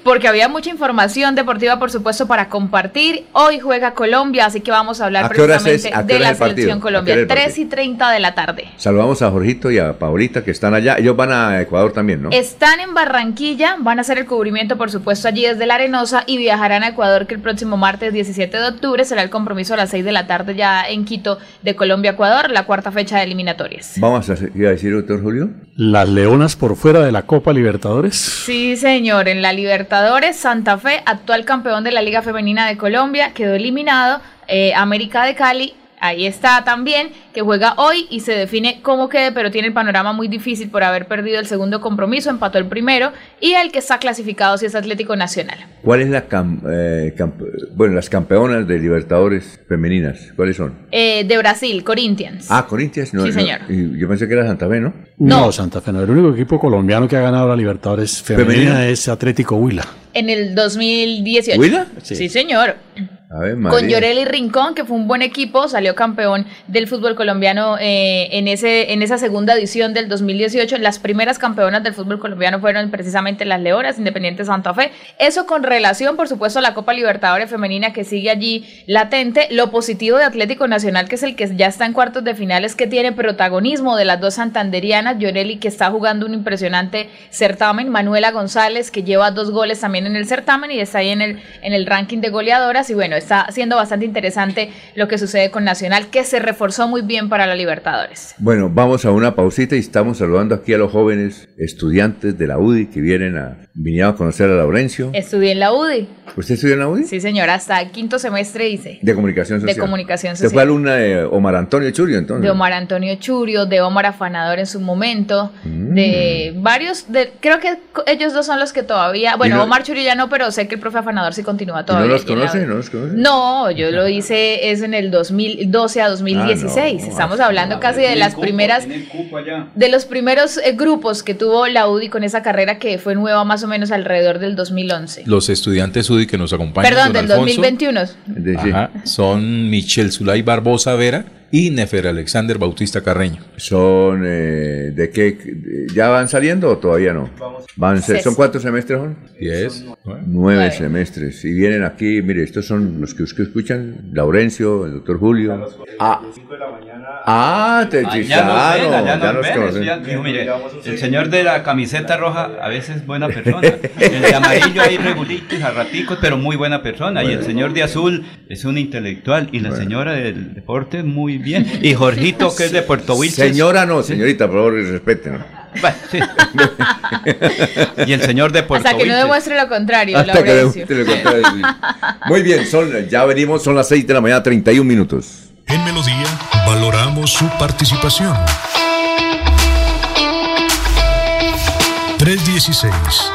Porque había mucha información deportiva, por supuesto, para compartir. Hoy juega Colombia, así que vamos a hablar ¿A precisamente es? ¿A qué de la selección ¿A qué Colombia. hora es el 3 y 30 de la tarde. Saludamos a Jorgito y a Paulita que están allá. Ellos van a Ecuador también, ¿no? Están en Barranquilla, van a hacer el cubrimiento, por supuesto, allí desde La Arenosa y viajarán a Ecuador, que el próximo martes 17 de octubre será el compromiso a las 6 de la tarde ya en Quito de Colombia-Ecuador, la cuarta fecha de eliminatorias. Vamos a, decir, doctor Julio. Las Leonas por fuera de la Copa Libertadores. Sí, señor, en la Libertadores, Santa Fe, actual campeón de la Liga Femenina de Colombia, quedó eliminado. eh, América de Cali, ahí está también, que juega hoy y se define cómo quede, pero tiene el panorama muy difícil por haber perdido el segundo compromiso, empató el primero, y el que está clasificado sí es Atlético Nacional. ¿Cuál es la cam- eh, camp- bueno, las campeonas de Libertadores femeninas? ¿Cuáles son? Eh, de Brasil, Corinthians. Ah, Corinthians, no. Sí, no, señor. y yo pensé que era Santa Fe, ¿no? No, Santa Fe no. El único equipo colombiano que ha ganado la Libertadores femenina, ¿Femenina? es Atlético Huila. En el 2018. ¿Huila? Sí, Sí. señor. Con María. Llorelli Rincón, que fue un buen equipo, salió campeón del fútbol colombiano eh, en, ese, en esa segunda edición del 2018. Las primeras campeonas del fútbol colombiano fueron precisamente las Leonas, Independiente Santa Fe. Eso con relación, por supuesto, a la Copa Libertadores Femenina que sigue allí latente. Lo positivo de Atlético Nacional, que es el que ya está en cuartos de finales, que tiene protagonismo de las dos santanderianas. Llorelli, que está jugando un impresionante certamen. Manuela González, que lleva dos goles también en el certamen y está ahí en el, en el ranking de goleadoras. Y bueno, está siendo bastante interesante lo que sucede con Nacional, que se reforzó muy bien para la Libertadores. Bueno, vamos a una pausita y estamos saludando aquí a los jóvenes estudiantes de la UDI que vienen a, vinieron a conocer a Laurencio. Estudié en la UDI. ¿Usted estudió en la UDI? Sí, señora, hasta quinto semestre hice. De comunicación social. De comunicación Usted fue social. alumna de Omar Antonio Churio, entonces. De Omar Antonio Churio, de Omar Afanador en su momento, Mm. de varios, de, creo que ellos dos son los que todavía, bueno, no- Omar Churio ya no, pero sé que el profe Afanador sí continúa ¿Y no todavía. los conoce? ¿No los conoce? No, yo lo hice es en el 2012 a 2016. Ah, no, Estamos hablando casi de las primeras de los primeros eh, grupos que tuvo la UDI con esa carrera que fue nueva más o menos alrededor del 2011. Los estudiantes UDI que nos acompañan. Perdón, del Alfonso, 2021. Ajá, son Michelle Zulay Barbosa Vera y Nefer Alexander Bautista Carreño. ¿Son eh, de qué? ¿Ya van saliendo o todavía no? Van, ¿Son cuántos semestres son? Diez. Nueve semestres. Y vienen aquí, mire, estos son los que usted escuchan, Laurencio, el doctor Julio. Ah, ah te ya ya nos ven, mire, el señor de la camiseta roja a veces es buena persona. El de amarillo ahí regulitos, a raticos, pero muy buena persona. Y el señor de azul es un intelectual. Y la señora del deporte muy bien. Y Jorgito, que es de Puerto Wilches. Señora no, señorita, por favor, sí. y el señor de Puerto Hasta que no demuestre lo contrario, Hasta que Laurencio. demuestre lo contrario, sí. Muy bien, son, ya venimos, son las 6 de la mañana, 31 minutos. En Melodía valoramos su participación. 316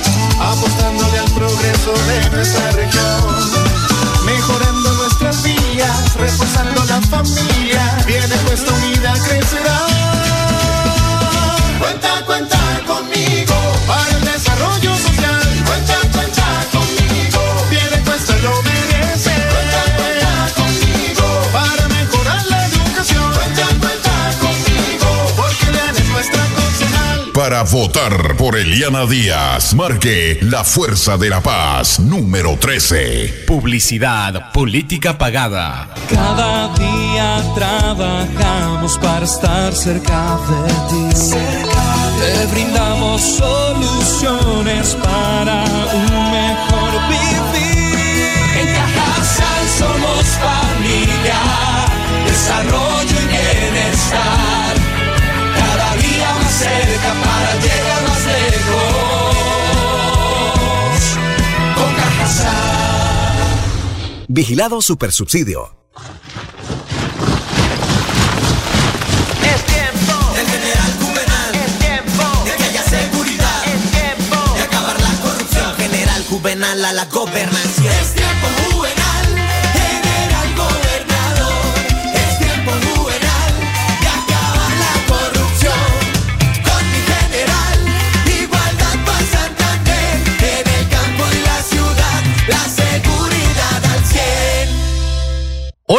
apostándole al progreso de nuestra región, mejorando nuestras vías, reforzando la familia, viene nuestra unidad crecerá. Cuenta, cuenta Para votar por Eliana Díaz, marque la Fuerza de la Paz número 13. Publicidad, política pagada. Cada día trabajamos para estar cerca de ti. Te brindamos soluciones para un mejor vivir. En Cajasal somos familia, desarrollo Vigilado Supersubsidio. Es tiempo del general Juvenal. Es tiempo de que haya seguridad. Es tiempo de acabar la corrupción. General Juvenal a la gobernación.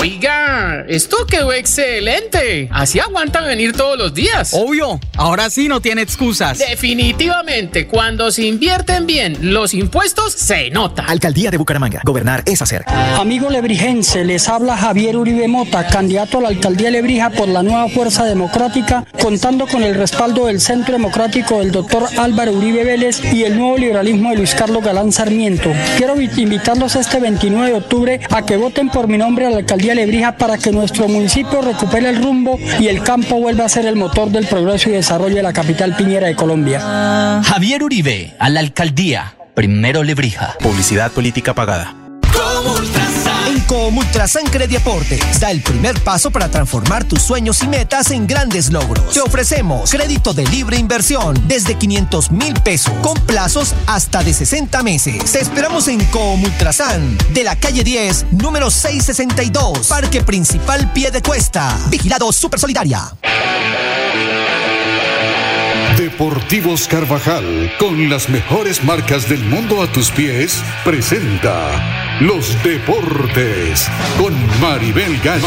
Oiga, esto quedó excelente. Así aguantan venir todos los días. Obvio, ahora sí no tiene excusas. Definitivamente, cuando se invierten bien los impuestos, se nota. Alcaldía de Bucaramanga. Gobernar es hacer. Amigo lebrijense, les habla Javier Uribe Mota, candidato a la alcaldía de Lebrija por la nueva Fuerza Democrática, contando con el respaldo del Centro Democrático del doctor Álvaro Uribe Vélez y el nuevo liberalismo de Luis Carlos Galán Sarmiento. Quiero vi- invitarlos este 29 de octubre a que voten por mi nombre a la alcaldía de Lebrija para que nuestro municipio recupere el rumbo y el campo vuelva a ser el motor del progreso y desarrollo de la capital piñera de Colombia. Javier Uribe, a la alcaldía. Primero Lebrija. Publicidad política pagada. En Comultrasan Crediaportes da el primer paso para transformar tus sueños y metas en grandes logros. Te ofrecemos crédito de libre inversión desde 500 mil pesos con plazos hasta de 60 meses. Te esperamos en Comultrasan de la calle 10, número 662, Parque Principal Pie de Cuesta. Vigilado Super Solidaria. Deportivos Carvajal, con las mejores marcas del mundo a tus pies, presenta Los Deportes con Maribel Gallo.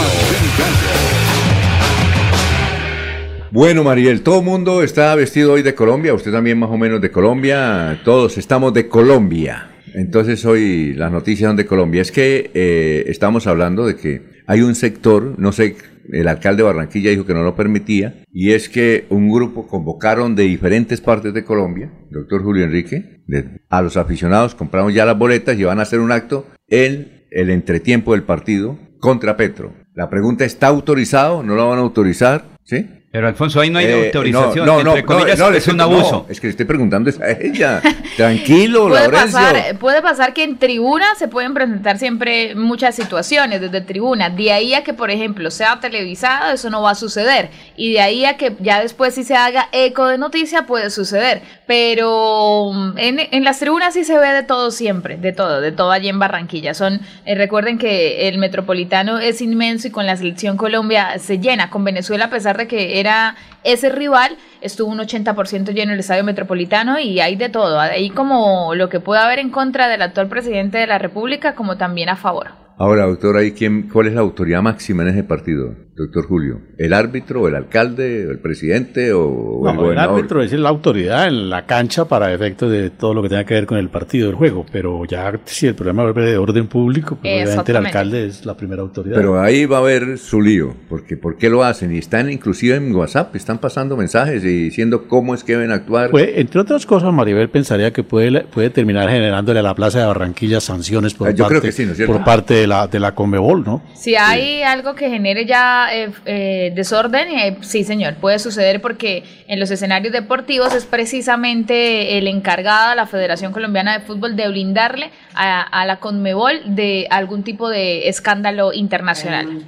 Bueno, Mariel, todo el mundo está vestido hoy de Colombia, usted también más o menos de Colombia, todos estamos de Colombia. Entonces hoy las noticias son de Colombia. Es que eh, estamos hablando de que hay un sector, no sé, el alcalde de Barranquilla dijo que no lo permitía, y es que un grupo convocaron de diferentes partes de Colombia, doctor Julio Enrique, a los aficionados, compraron ya las boletas y van a hacer un acto en el entretiempo del partido contra Petro. La pregunta, ¿está autorizado? ¿No lo van a autorizar? ¿Sí? Pero Alfonso, ahí no hay Eh, autorización. No, no, entre no, comillas, no, es un abuso. no, es que le estoy preguntando es a ella. Tranquilo, Puede Laurencio. pasar, puede pasar que en tribuna se pueden presentar siempre muchas situaciones desde tribuna. De ahí a que, por ejemplo, sea televisada, eso no va a suceder. Y de ahí a que ya después si se haga eco de noticia, puede suceder. Pero mm, en, en las tribunas sí se ve de todo siempre, de todo, de todo allí en Barranquilla. Son, eh, recuerden que el metropolitano es inmenso y con la selección Colombia se llena. Con Venezuela, a pesar de que era ese rival, estuvo un 80% lleno el estadio metropolitano y hay de todo. Hay como lo que puede haber en contra del actual presidente de la República, como también a favor. Ahora, doctor, ¿ahí quién, ¿cuál es la autoridad máxima en ese partido? Doctor Julio? ¿El árbitro, el alcalde, el presidente o, no, el gobernador? El árbitro es la autoridad en la cancha para efectos de todo lo que tenga que ver con el partido del juego, pero ya si el problema es de orden público, pues obviamente el alcalde es la primera autoridad. Pero ahí va a haber su lío, porque ¿por qué lo hacen? Y están inclusive en WhatsApp, están pasando mensajes y diciendo cómo es que deben actuar. Pues, entre otras cosas, Maribel pensaría que puede, puede terminar generándole a la Plaza de Barranquilla sanciones por, Ah, yo parte, creo que sí, ¿no por parte de la, de la Conmebol, ¿no? Si hay algo que genere ya eh, eh, desorden, eh, sí señor, puede suceder porque en los escenarios deportivos es precisamente el encargado la Federación Colombiana de Fútbol de blindarle a, la Conmebol de algún tipo de escándalo internacional.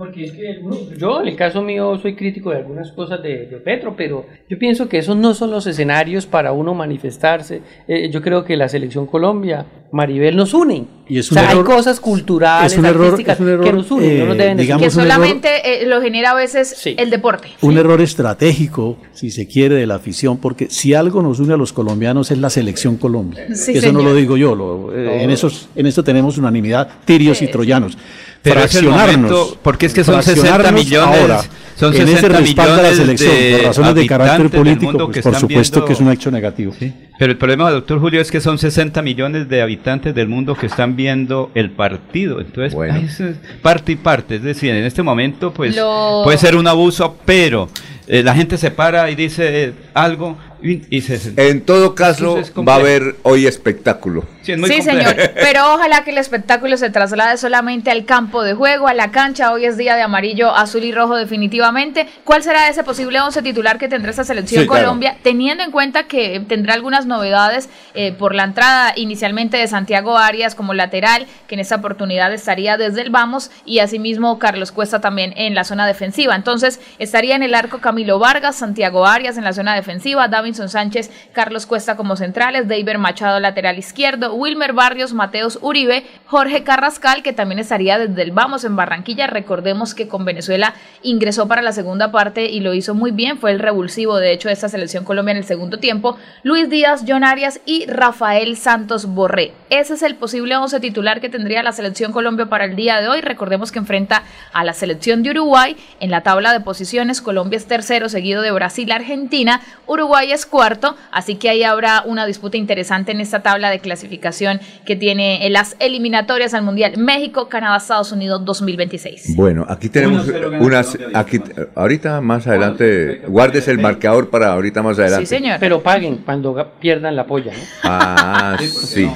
Porque es que el yo en el caso mío soy crítico de algunas cosas de, de Petro, pero yo pienso que esos no son los escenarios para uno manifestarse. Eh, yo creo que la selección Colombia, Maribel, nos unen. Y es o un sea, error- hay cosas culturales, es un error- artísticas es un error, que nos unen, no nos eh, deben decir. digamos, que un error- solamente eh, lo genera a veces el deporte. Un error estratégico, si se quiere, de la afición, porque si algo nos une a los colombianos es la selección Colombia. Sí, eso no lo digo yo, lo- eh, en, esos, en esto tenemos unanimidad, tirios y troyanos. Pero fraccionarnos, momento, porque es que son 60 fraccionarnos millones, ahora son en ese 60 respaldo a la millones selección de por razones de carácter político, pues, que por supuesto viendo- que es un hecho negativo. Pero el problema, doctor Julio, es que son 60 millones de habitantes del mundo que están viendo el partido. Entonces, ay, eso es parte y parte. Es decir, en este momento, pues, Lo- puede ser un abuso, pero eh, la gente se para y dice eh, algo y, y se... En todo caso, va a haber hoy espectáculo. Sí, es muy Sí, complejo. señor, pero ojalá que el espectáculo se traslade solamente al campo de juego, a la cancha. Hoy es día de amarillo, azul y rojo definitivamente. ¿Cuál será ese posible once titular que tendrá esta selección Sí, claro. Colombia? Teniendo en cuenta que tendrá algunas novedades eh, por la entrada inicialmente de Santiago Arias como lateral, que en esta oportunidad estaría desde el vamos, y asimismo Carlos Cuesta también en la zona defensiva. Entonces estaría en el arco Camilo Vargas, Santiago Arias en la zona defensiva, Davinson Sánchez, Carlos Cuesta como centrales, David Machado lateral izquierdo, Wilmer Barrios, Mateos Uribe, Jorge Carrascal, que también estaría desde el Vamos en Barranquilla. Recordemos que con Venezuela ingresó para la segunda parte y lo hizo muy bien, fue el revulsivo de hecho de esta selección Colombia en el segundo tiempo. Luis Díaz, John Arias y Rafael Santos Borré. Ese es el posible once titular que tendría la selección Colombia para el día de hoy. Recordemos que enfrenta a la selección de Uruguay en la tabla de posiciones. Colombia es tercero, seguido de Brasil, Argentina. Uruguay es cuarto, así que ahí habrá una disputa interesante en esta tabla de clasificación que tiene en las eliminatorias al Mundial México, Canadá, Estados Unidos 2026. Bueno, aquí tenemos 1-0 gana unas. Aquí, ahorita más adelante, guardes el marcador para ahorita más adelante. Pero paguen cuando pierdan la polla, ¿no? Ah, sí.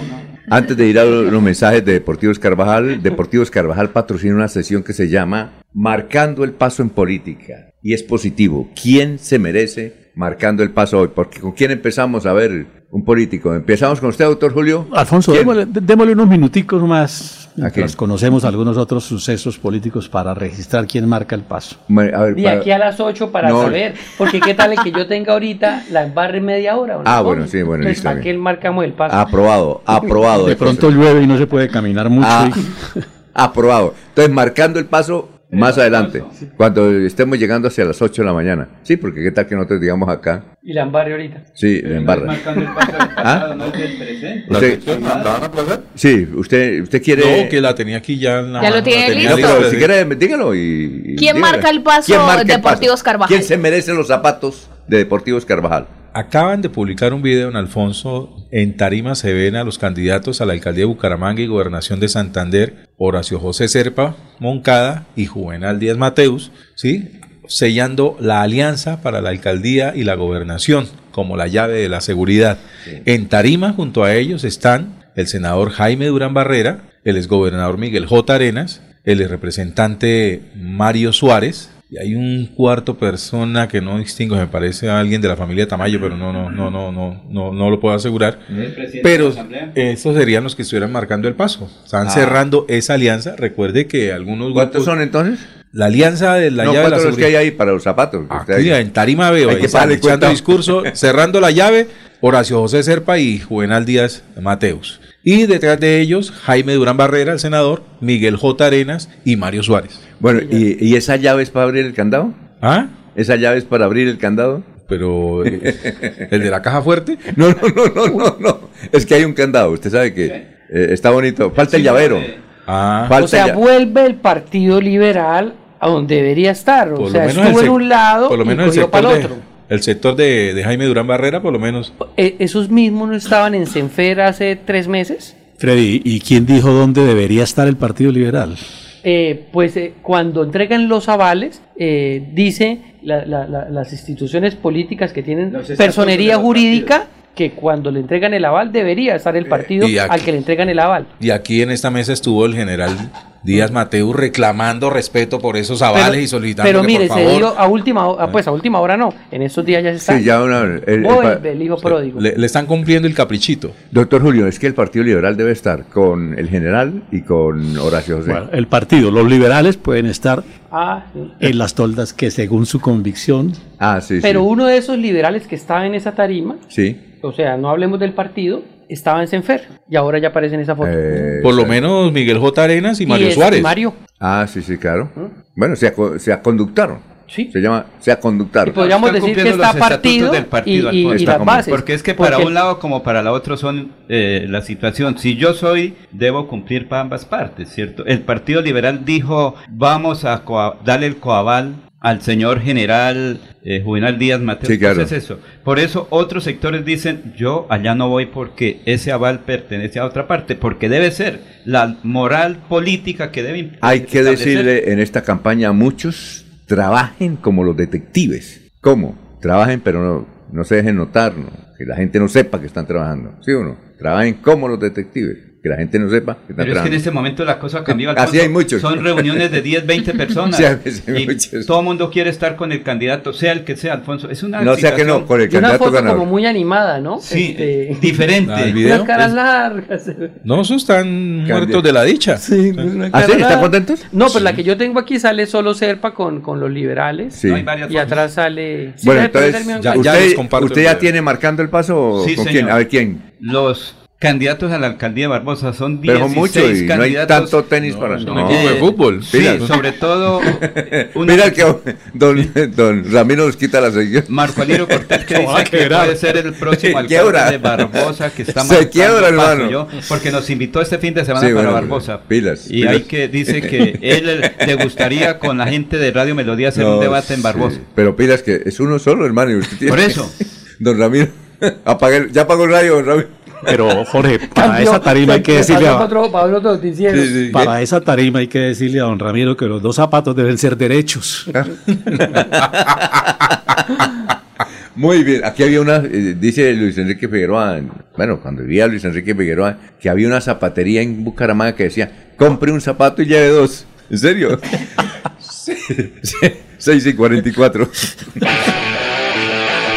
Antes de ir a los mensajes de Deportivos Carvajal, Deportivos Carvajal patrocina una sesión que se llama Marcando el Paso en Política. Y es positivo. ¿Quién se merece marcando el paso hoy? Porque ¿con quién empezamos a ver un político? ¿Empezamos con usted, doctor Julio? Alfonso, démosle, démosle unos minuticos más. Mientras conocemos algunos otros sucesos políticos para registrar quién marca el paso. A ver, De para- aquí a las 8 para No. saber, porque qué tal el que yo tenga ahorita la embarre media hora. ¿o no? Ah, bueno, sí, bueno, Entonces, listo, ¿para bien. qué el marcamos el paso? Aprobado, aprobado. De pronto llueve y no se puede caminar mucho. Ah, y- aprobado. Entonces, marcando el paso más adelante, cuando estemos llegando hacia las 8 de la mañana. Sí, porque qué tal que nosotros digamos acá. Y la embarre ahorita. Sí, en barra. ¿Ah? ¿La Usted- la? Sí, usted, usted quiere. No, que la tenía aquí ya en la Ya lo tiene la tenía No, listo. pero si sí. quiere, dígalo y. y ¿Quién dígale. marca el paso ¿Quién marca el Deportivos paso? Carvajal? ¿Quién se merece los zapatos de Deportivos Carvajal? Acaban de publicar un video en Alfonso. En Tarima se ven a los candidatos a la alcaldía de Bucaramanga y gobernación de Santander, Horacio José Serpa Moncada y Juvenal Díaz Mateus, ¿sí? sellando la alianza para la alcaldía y la gobernación como la llave de la seguridad. En Tarima, junto a ellos, están el senador Jaime Durán Barrera, el exgobernador Miguel J. Arenas, el representante Mario Suárez, y hay un cuarto persona que no distingo, me parece a alguien de la familia Tamayo, pero no, no, no, no, no, no, no lo puedo asegurar. ¿El presidente Pero estos serían los que estuvieran marcando el paso. Están Ah. cerrando esa alianza. Recuerde que algunos ¿Cuántos grupos- son entonces? La alianza de la no, llave de la ¿cuántos los que hay seguridad. ahí para los zapatos? Aquí, ahí- en Tarima veo, Hay ahí que están echando cuenta. discurso, cerrando la llave, Horacio José Serpa y Juvenal Díaz Mateus. Y detrás de ellos, Jaime Durán Barrera, el senador, Miguel J. Arenas y Mario Suárez. Bueno, ¿y, y esa llave es para abrir el candado? ¿Ah? ¿Esa llave es para abrir el candado? Pero, eh, ¿el de la caja fuerte? No, no, no, no, no, no. Es que hay un candado, usted sabe que eh, está bonito. Falta el llavero. Ah, Falta o sea, ya- vuelve el Partido Liberal a donde debería estar. O Por sea, estuvo el en un lado por lo y menos el cogió sector para el de- otro. El sector de, de Jaime Durán Barrera, por lo menos. Eh, ¿Esos mismos no estaban en Senfer hace tres meses? Freddy, ¿y quién dijo dónde debería estar el Partido Liberal? Eh, pues eh, cuando entregan los avales, eh, dice la- la- la- las instituciones políticas que tienen personería jurídica que cuando le entregan el aval debería estar el partido y aquí- al que le entregan el aval. Y aquí en esta mesa estuvo el general Díaz Mateo reclamando respeto por esos avales Pero- y solicitando Pero que, mire, por se favor, dio a última hora, pues a última hora no, en estos días ya se está. Sí, ya una- el- el hijo pródigo. le, le están cumpliendo el caprichito. Doctor Julio, es que el Partido Liberal debe estar con el general y con Horacio José. Bueno, el partido, los liberales pueden estar Ah, sí. en las toldas que según su convicción. Ah, sí, Pero uno de esos liberales que estaba en esa tarima, Sí. O sea, no hablemos del partido, estaba en Senfer y ahora ya aparece en esa foto. Eh, Por lo menos Miguel J. Arenas y Mario es- Suárez. Mario. Ah, sí, sí, claro. Bueno, se, aco- se aconductaron. Sí. Se llama se aconductaron. Y podríamos Están decir que cumpliendo está los estatutos partido, del partido, y, y- las bases. Porque es que para Porque- un lado como para la otro son eh, la situación. Si yo soy, debo cumplir para ambas partes, ¿cierto? El Partido Liberal dijo, vamos a darle el coaval al señor general eh, Juvenal Díaz Mateo. Sí, claro. Entonces eso. Por eso otros sectores dicen, yo allá no voy porque ese aval pertenece a otra parte, porque debe ser la moral política que debe Hay que decirle en esta campaña a muchos, trabajen como los detectives. ¿Cómo? Trabajen pero no, no se dejen notar, ¿no? que la gente no sepa que están trabajando. ¿Sí o no? Trabajen como los detectives, que la gente no sepa que están Pero es que en este momento la cosa cambió. Así Alfonso. hay muchos. Son reuniones de 10, 20 personas. Sí, hay muchos. todo el mundo quiere estar con el candidato, sea el que sea, Alfonso. Es una No sea que no, con el Y una candidato foto ganador. como muy animada, ¿no? Sí, Este, diferente. Ah, el video. Unas caras largas. No, esos están muertos de la dicha. Sí, una ¿Ah, sí? ¿Están contentos? No, pero la que yo tengo aquí sale solo Serpa con, con los liberales. Sí. No, hay varias y atrás sale. Sí, Bueno, entonces, ya- ya ¿usted, usted ya tiene marcando el paso Sí, con señor. quién? A ver quién. Los candidatos a la alcaldía de Barbosa son 16 Pero son muchos y no hay candidatos. tanto tenis No, para... un equipo de fútbol. Sí, Pilas. sobre todo una- Mira que don, don Ramiro nos quita la sección. Marco Aliro Cortés que Se va a dice que puede ser el próximo quiebra. alcalde de Barbosa que está Se quiebra, hermano. yo, porque nos invitó este fin de semana Sí, para bueno, Barbosa. pilas, y pilas. hay que dice que él le gustaría con la gente de Radio Melodía hacer un No, debate en Barbosa. sí. Pero pilas que es uno solo, hermano. y usted tiene- Por eso. Don Ramiro, apague ya apagó el radio, don Ramiro. Pero Jorge, para Cambió, esa tarima hay que decirle a, para otro, para otro. Sí, sí. para esa tarima hay que decirle a don Ramiro que los dos zapatos deben ser derechos. Muy bien, aquí había una, eh, dice Luis Enrique Figueroa, bueno, cuando vivía Luis Enrique Figueroa, que había una zapatería en Bucaramanga que decía, compre un zapato y lleve dos. ¿En serio? Sí, sí, 6 y 44.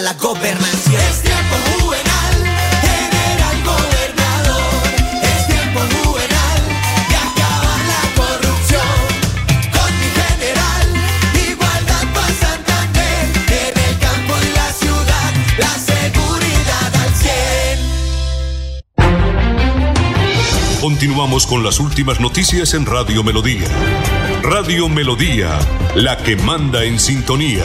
la gobernancia. Es tiempo juvenal, general gobernador. Es tiempo juvenal de acabar la corrupción. Con mi general, igualdad para Santander. En el campo y la ciudad, la seguridad al 100. Continuamos con las últimas noticias en Radio Melodía. Radio Melodía, la que manda en sintonía.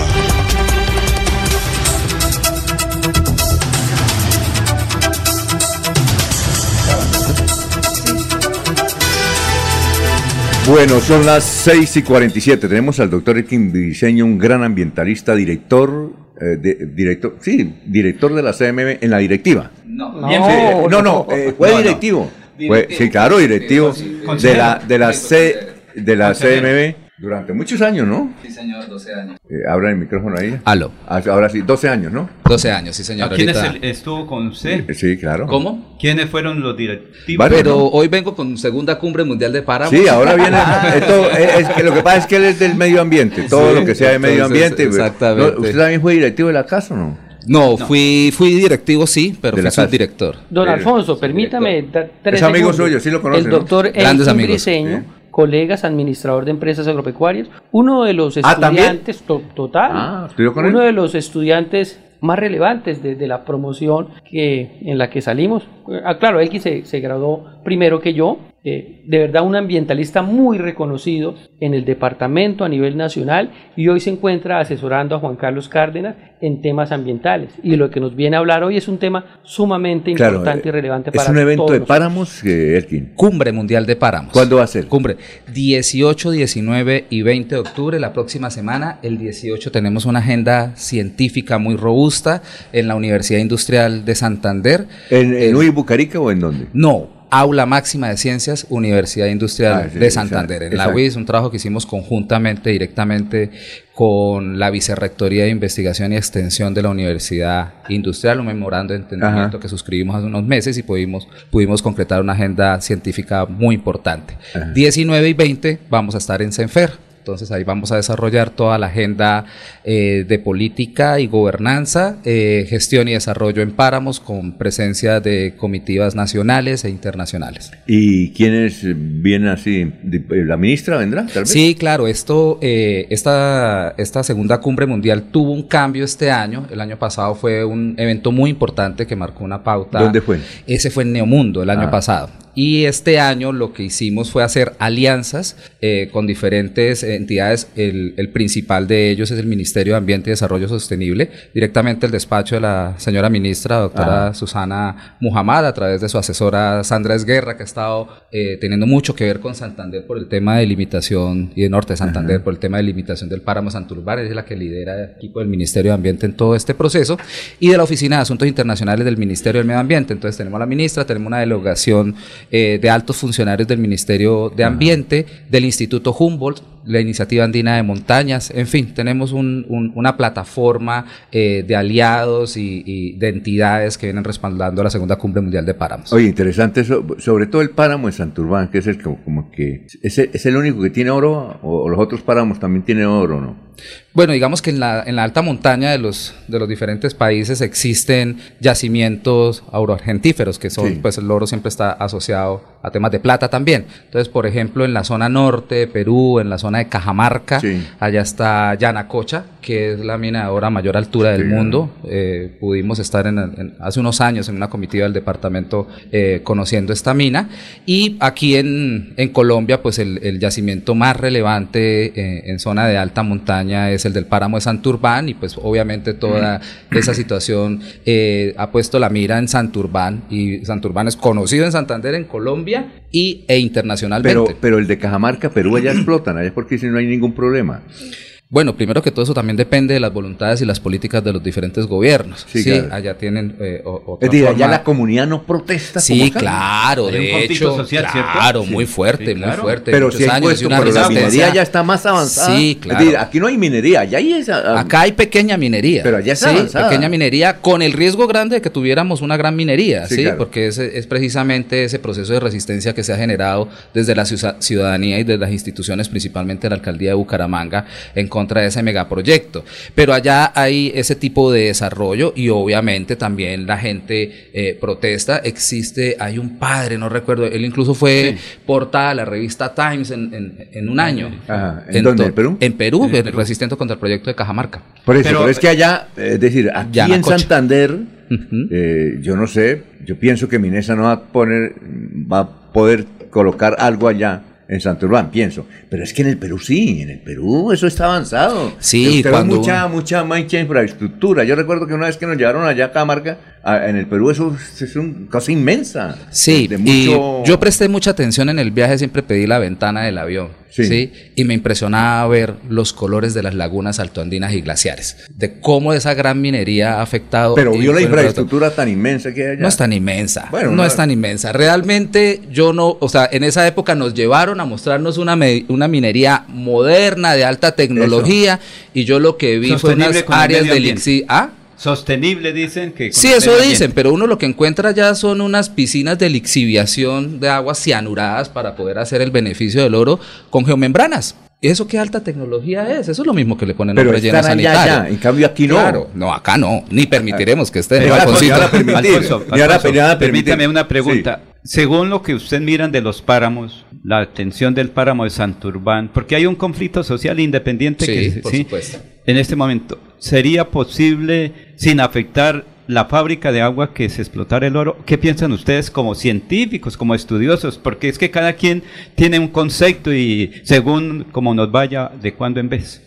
Bueno, son las 6 y 47. Tenemos al doctor Elkin Diseño, un gran ambientalista, director, eh, de- director, sí, director de la CMM en la directiva. No, bien, eh, no, no, no, eh, fue no, no. directivo. Directivo. Fue- sí, claro, directivo de la, de la. C, de la Consejero. CMM durante muchos años, ¿no? Sí, señor, 12 años. Eh, abra el micrófono ahí. Aló. Ah, Ahora sí, 12 años, ¿no? 12 años, sí, señor. ¿A quiénes ahorita- el- estuvo con C? Sí, claro. ¿Cómo? ¿Quiénes fueron los directivos? Pero hoy vengo con segunda cumbre mundial de páramos. Sí, ahora viene. esto, es, es que lo que pasa es que él es del medio ambiente. Todo Sí, lo que sea de medio ambiente. exactamente. ¿no? ¿Usted también fue directivo de la casa o no? No, fui, fui directivo, sí, pero fui subdirector. Don Alfonso, permítame tres Es amigo segundos. suyo, sí lo conoce, El ¿no? doctor Grandes Elkin amigos, Briseño, colegas, administrador de empresas agropecuarias, uno de los Ah, estudiantes, to- total, Ah, ¿estudió con uno él? de los estudiantes más relevantes de, de la promoción que, en la que salimos. Ah, claro, Elkin se, se graduó primero que yo, eh, de verdad un ambientalista muy reconocido en el departamento a nivel nacional y hoy se encuentra asesorando a Juan Carlos Cárdenas en temas ambientales. Y lo que nos viene a hablar hoy es un tema sumamente Claro, importante y eh, relevante Es para un evento todos de páramos, eh, Elkin. Cumbre Mundial de Páramos. ¿Cuándo va a ser? Cumbre 18, 19 y 20 de octubre, la próxima semana. El 18 tenemos una agenda científica muy robusta en la Universidad Industrial de Santander. ¿En, en Uy, Bucarica o en dónde? No, Aula Máxima de Ciencias, Universidad Industrial Ah, sí, de Santander. En la. UIS, un trabajo que hicimos conjuntamente, directamente con la Vicerrectoría de Investigación y Extensión de la Universidad Industrial, un memorando de entendimiento Ajá. que suscribimos hace unos meses y pudimos, pudimos concretar una agenda científica muy importante. 19 y 20 vamos a estar en CENFER. Entonces ahí vamos a desarrollar toda la agenda eh, de política y gobernanza, eh, gestión y desarrollo en páramos con presencia de comitivas nacionales e internacionales. ¿Y quiénes vienen así? ¿La ministra vendrá? Tal vez? Sí, claro, esto, eh, esta, esta segunda cumbre mundial tuvo un cambio este año. El año pasado fue un evento muy importante que marcó una pauta. ¿Dónde fue? Ese fue en Neomundo el año Ah. pasado. Y este año lo que hicimos fue hacer alianzas eh, con diferentes entidades. El, el principal de ellos es el Ministerio de Ambiente y Desarrollo Sostenible, directamente el despacho de la señora ministra, doctora Ajá. Susana Muhammad, a través de su asesora Sandra Esguerra, que ha estado eh, teniendo mucho que ver con Santander por el tema de limitación, y de Norte de Santander, por el tema de limitación del páramo Santurbán, es la que lidera el equipo del Ministerio de Ambiente en todo este proceso, y de la Oficina de Asuntos Internacionales del Ministerio del Medio Ambiente. Entonces tenemos a la ministra, tenemos una delegación eh, de altos funcionarios del Ministerio de Ambiente, del Instituto Humboldt, la Iniciativa Andina de Montañas, en fin, tenemos un- un- una plataforma eh, de aliados y, y de entidades que vienen respaldando la Segunda Cumbre Mundial de Páramos. Oye, interesante eso, sobre todo el páramo de Santurbán, que es el como, como que es el, es el único que tiene oro, o, o los otros páramos también tienen oro, ¿no? Bueno, digamos que en la, en la alta montaña de los, de los diferentes países existen yacimientos auroargentíferos, que son, Sí. pues el oro siempre está asociado a temas de plata también. Entonces, por ejemplo, en la zona norte de Perú, en la zona de Cajamarca, allá está Yanacocha, que es la mina de oro a mayor altura del Sí, mundo. Eh, pudimos estar en, en- hace unos años en una comitiva del departamento eh, conociendo esta mina. Y aquí en, en Colombia, pues el, el yacimiento más relevante eh, en zona de alta montaña es el del páramo de Santurbán y pues obviamente toda esa situación eh, ha puesto la mira en Santurbán y Santurbán es conocido en Santander, en Colombia y, e internacionalmente. Pero, pero el de Cajamarca, Perú, allá explotan, allá porque si no hay ningún problema. Bueno, primero que todo eso también depende de las voluntades y las políticas de los diferentes gobiernos. Sí, Sí, claro. allá tienen eh, o- otra Es decir, allá forma- la comunidad no protesta. Sí, como claro, Hay un de hecho, social, ¿cierto? claro, Sí. muy fuerte, Sí, muy claro. fuerte. Pero muchos si hay años puesto, una pero la minería ya está más avanzada. Sí, Es claro. decir, aquí no hay minería, allá hay esa... Acá hay pequeña minería. Pero allá está sí, avanzada. pequeña minería con el riesgo grande de que tuviéramos una gran minería, Sí, sí, claro. porque es, es precisamente ese proceso de resistencia que se ha generado desde la ciu- ciudadanía y desde las instituciones, principalmente la alcaldía de Bucaramanga, en contra de ese megaproyecto. Pero allá hay ese tipo de desarrollo y obviamente también la gente eh, protesta. Existe, hay un padre, no recuerdo, él incluso fue portada de la revista Times en, en- en un año. Ajá. ¿En dónde? ¿En Perú? En Perú, resistiendo contra el proyecto de Cajamarca. Por eso, pero, es que allá, eh, es decir, aquí en. Santander, eh, yo no sé, yo pienso que Minesa no va a poner, va poder colocar algo allá en Santurbán, pienso. Pero es que en el Perú sí, en el Perú eso está avanzado. Sí, cuando mucha, mucha mucha infraestructura. Yo recuerdo que una vez que nos llevaron allá a Camarga, a- en el Perú eso es, una cosa inmensa. Sí, De y yo presté mucha atención en el viaje, siempre pedí la ventana del avión, sí. Y me impresionaba ver los colores de las lagunas altoandinas y glaciares, de cómo esa gran minería ha afectado. Pero vio la fue- infraestructura tan inmensa que hay allá. No es tan inmensa, Bueno, no no- es tan inmensa. Realmente yo no, o sea, en esa época nos llevaron a mostrarnos una, me- una minería moderna, de alta tecnología, y yo lo que vi fue Sostenible unas con el áreas medio de ambiente. lixi- ¿Ah? Sostenible dicen que... Sí, eso dicen, ambiente. pero uno lo que encuentra ya son unas piscinas de lixiviación de aguas cianuradas para poder hacer el beneficio del oro con geomembranas. ¿Y eso qué alta tecnología es? Eso es lo mismo que le ponen a un Pero relleno están allá, sanitario. allá, en cambio aquí no. Claro, no, acá no, ni permitiremos que esté. Permítame una pregunta. Según lo que usted miran de los páramos, la atención del páramo de Santurbán, porque hay un conflicto social independiente Sí, que por supuesto. En este momento, ¿sería posible sin afectar la fábrica de agua que se explotara el oro? ¿Qué piensan ustedes como científicos, como estudiosos? Porque es que cada quien tiene un concepto y según como nos vaya de cuando en vez.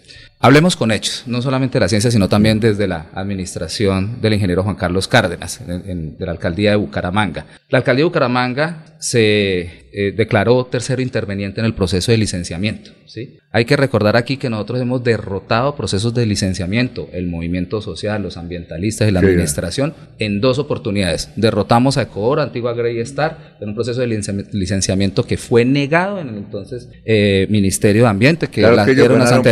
Hablemos con hechos, no solamente de la ciencia, sino también desde la administración del ingeniero Juan Carlos Cárdenas, en- de la alcaldía de Bucaramanga. La alcaldía de Bucaramanga se eh, declaró tercero interveniente en el proceso de licenciamiento. ¿sí? Hay que recordar aquí que nosotros hemos derrotado procesos de licenciamiento, el movimiento social, los ambientalistas y la Sí. administración, en dos oportunidades. Derrotamos a Ecobor, antigua Grey Star, en un proceso de licenci- licenciamiento que fue negado en el entonces eh, Ministerio de Ambiente, que, Claro la- que era una por,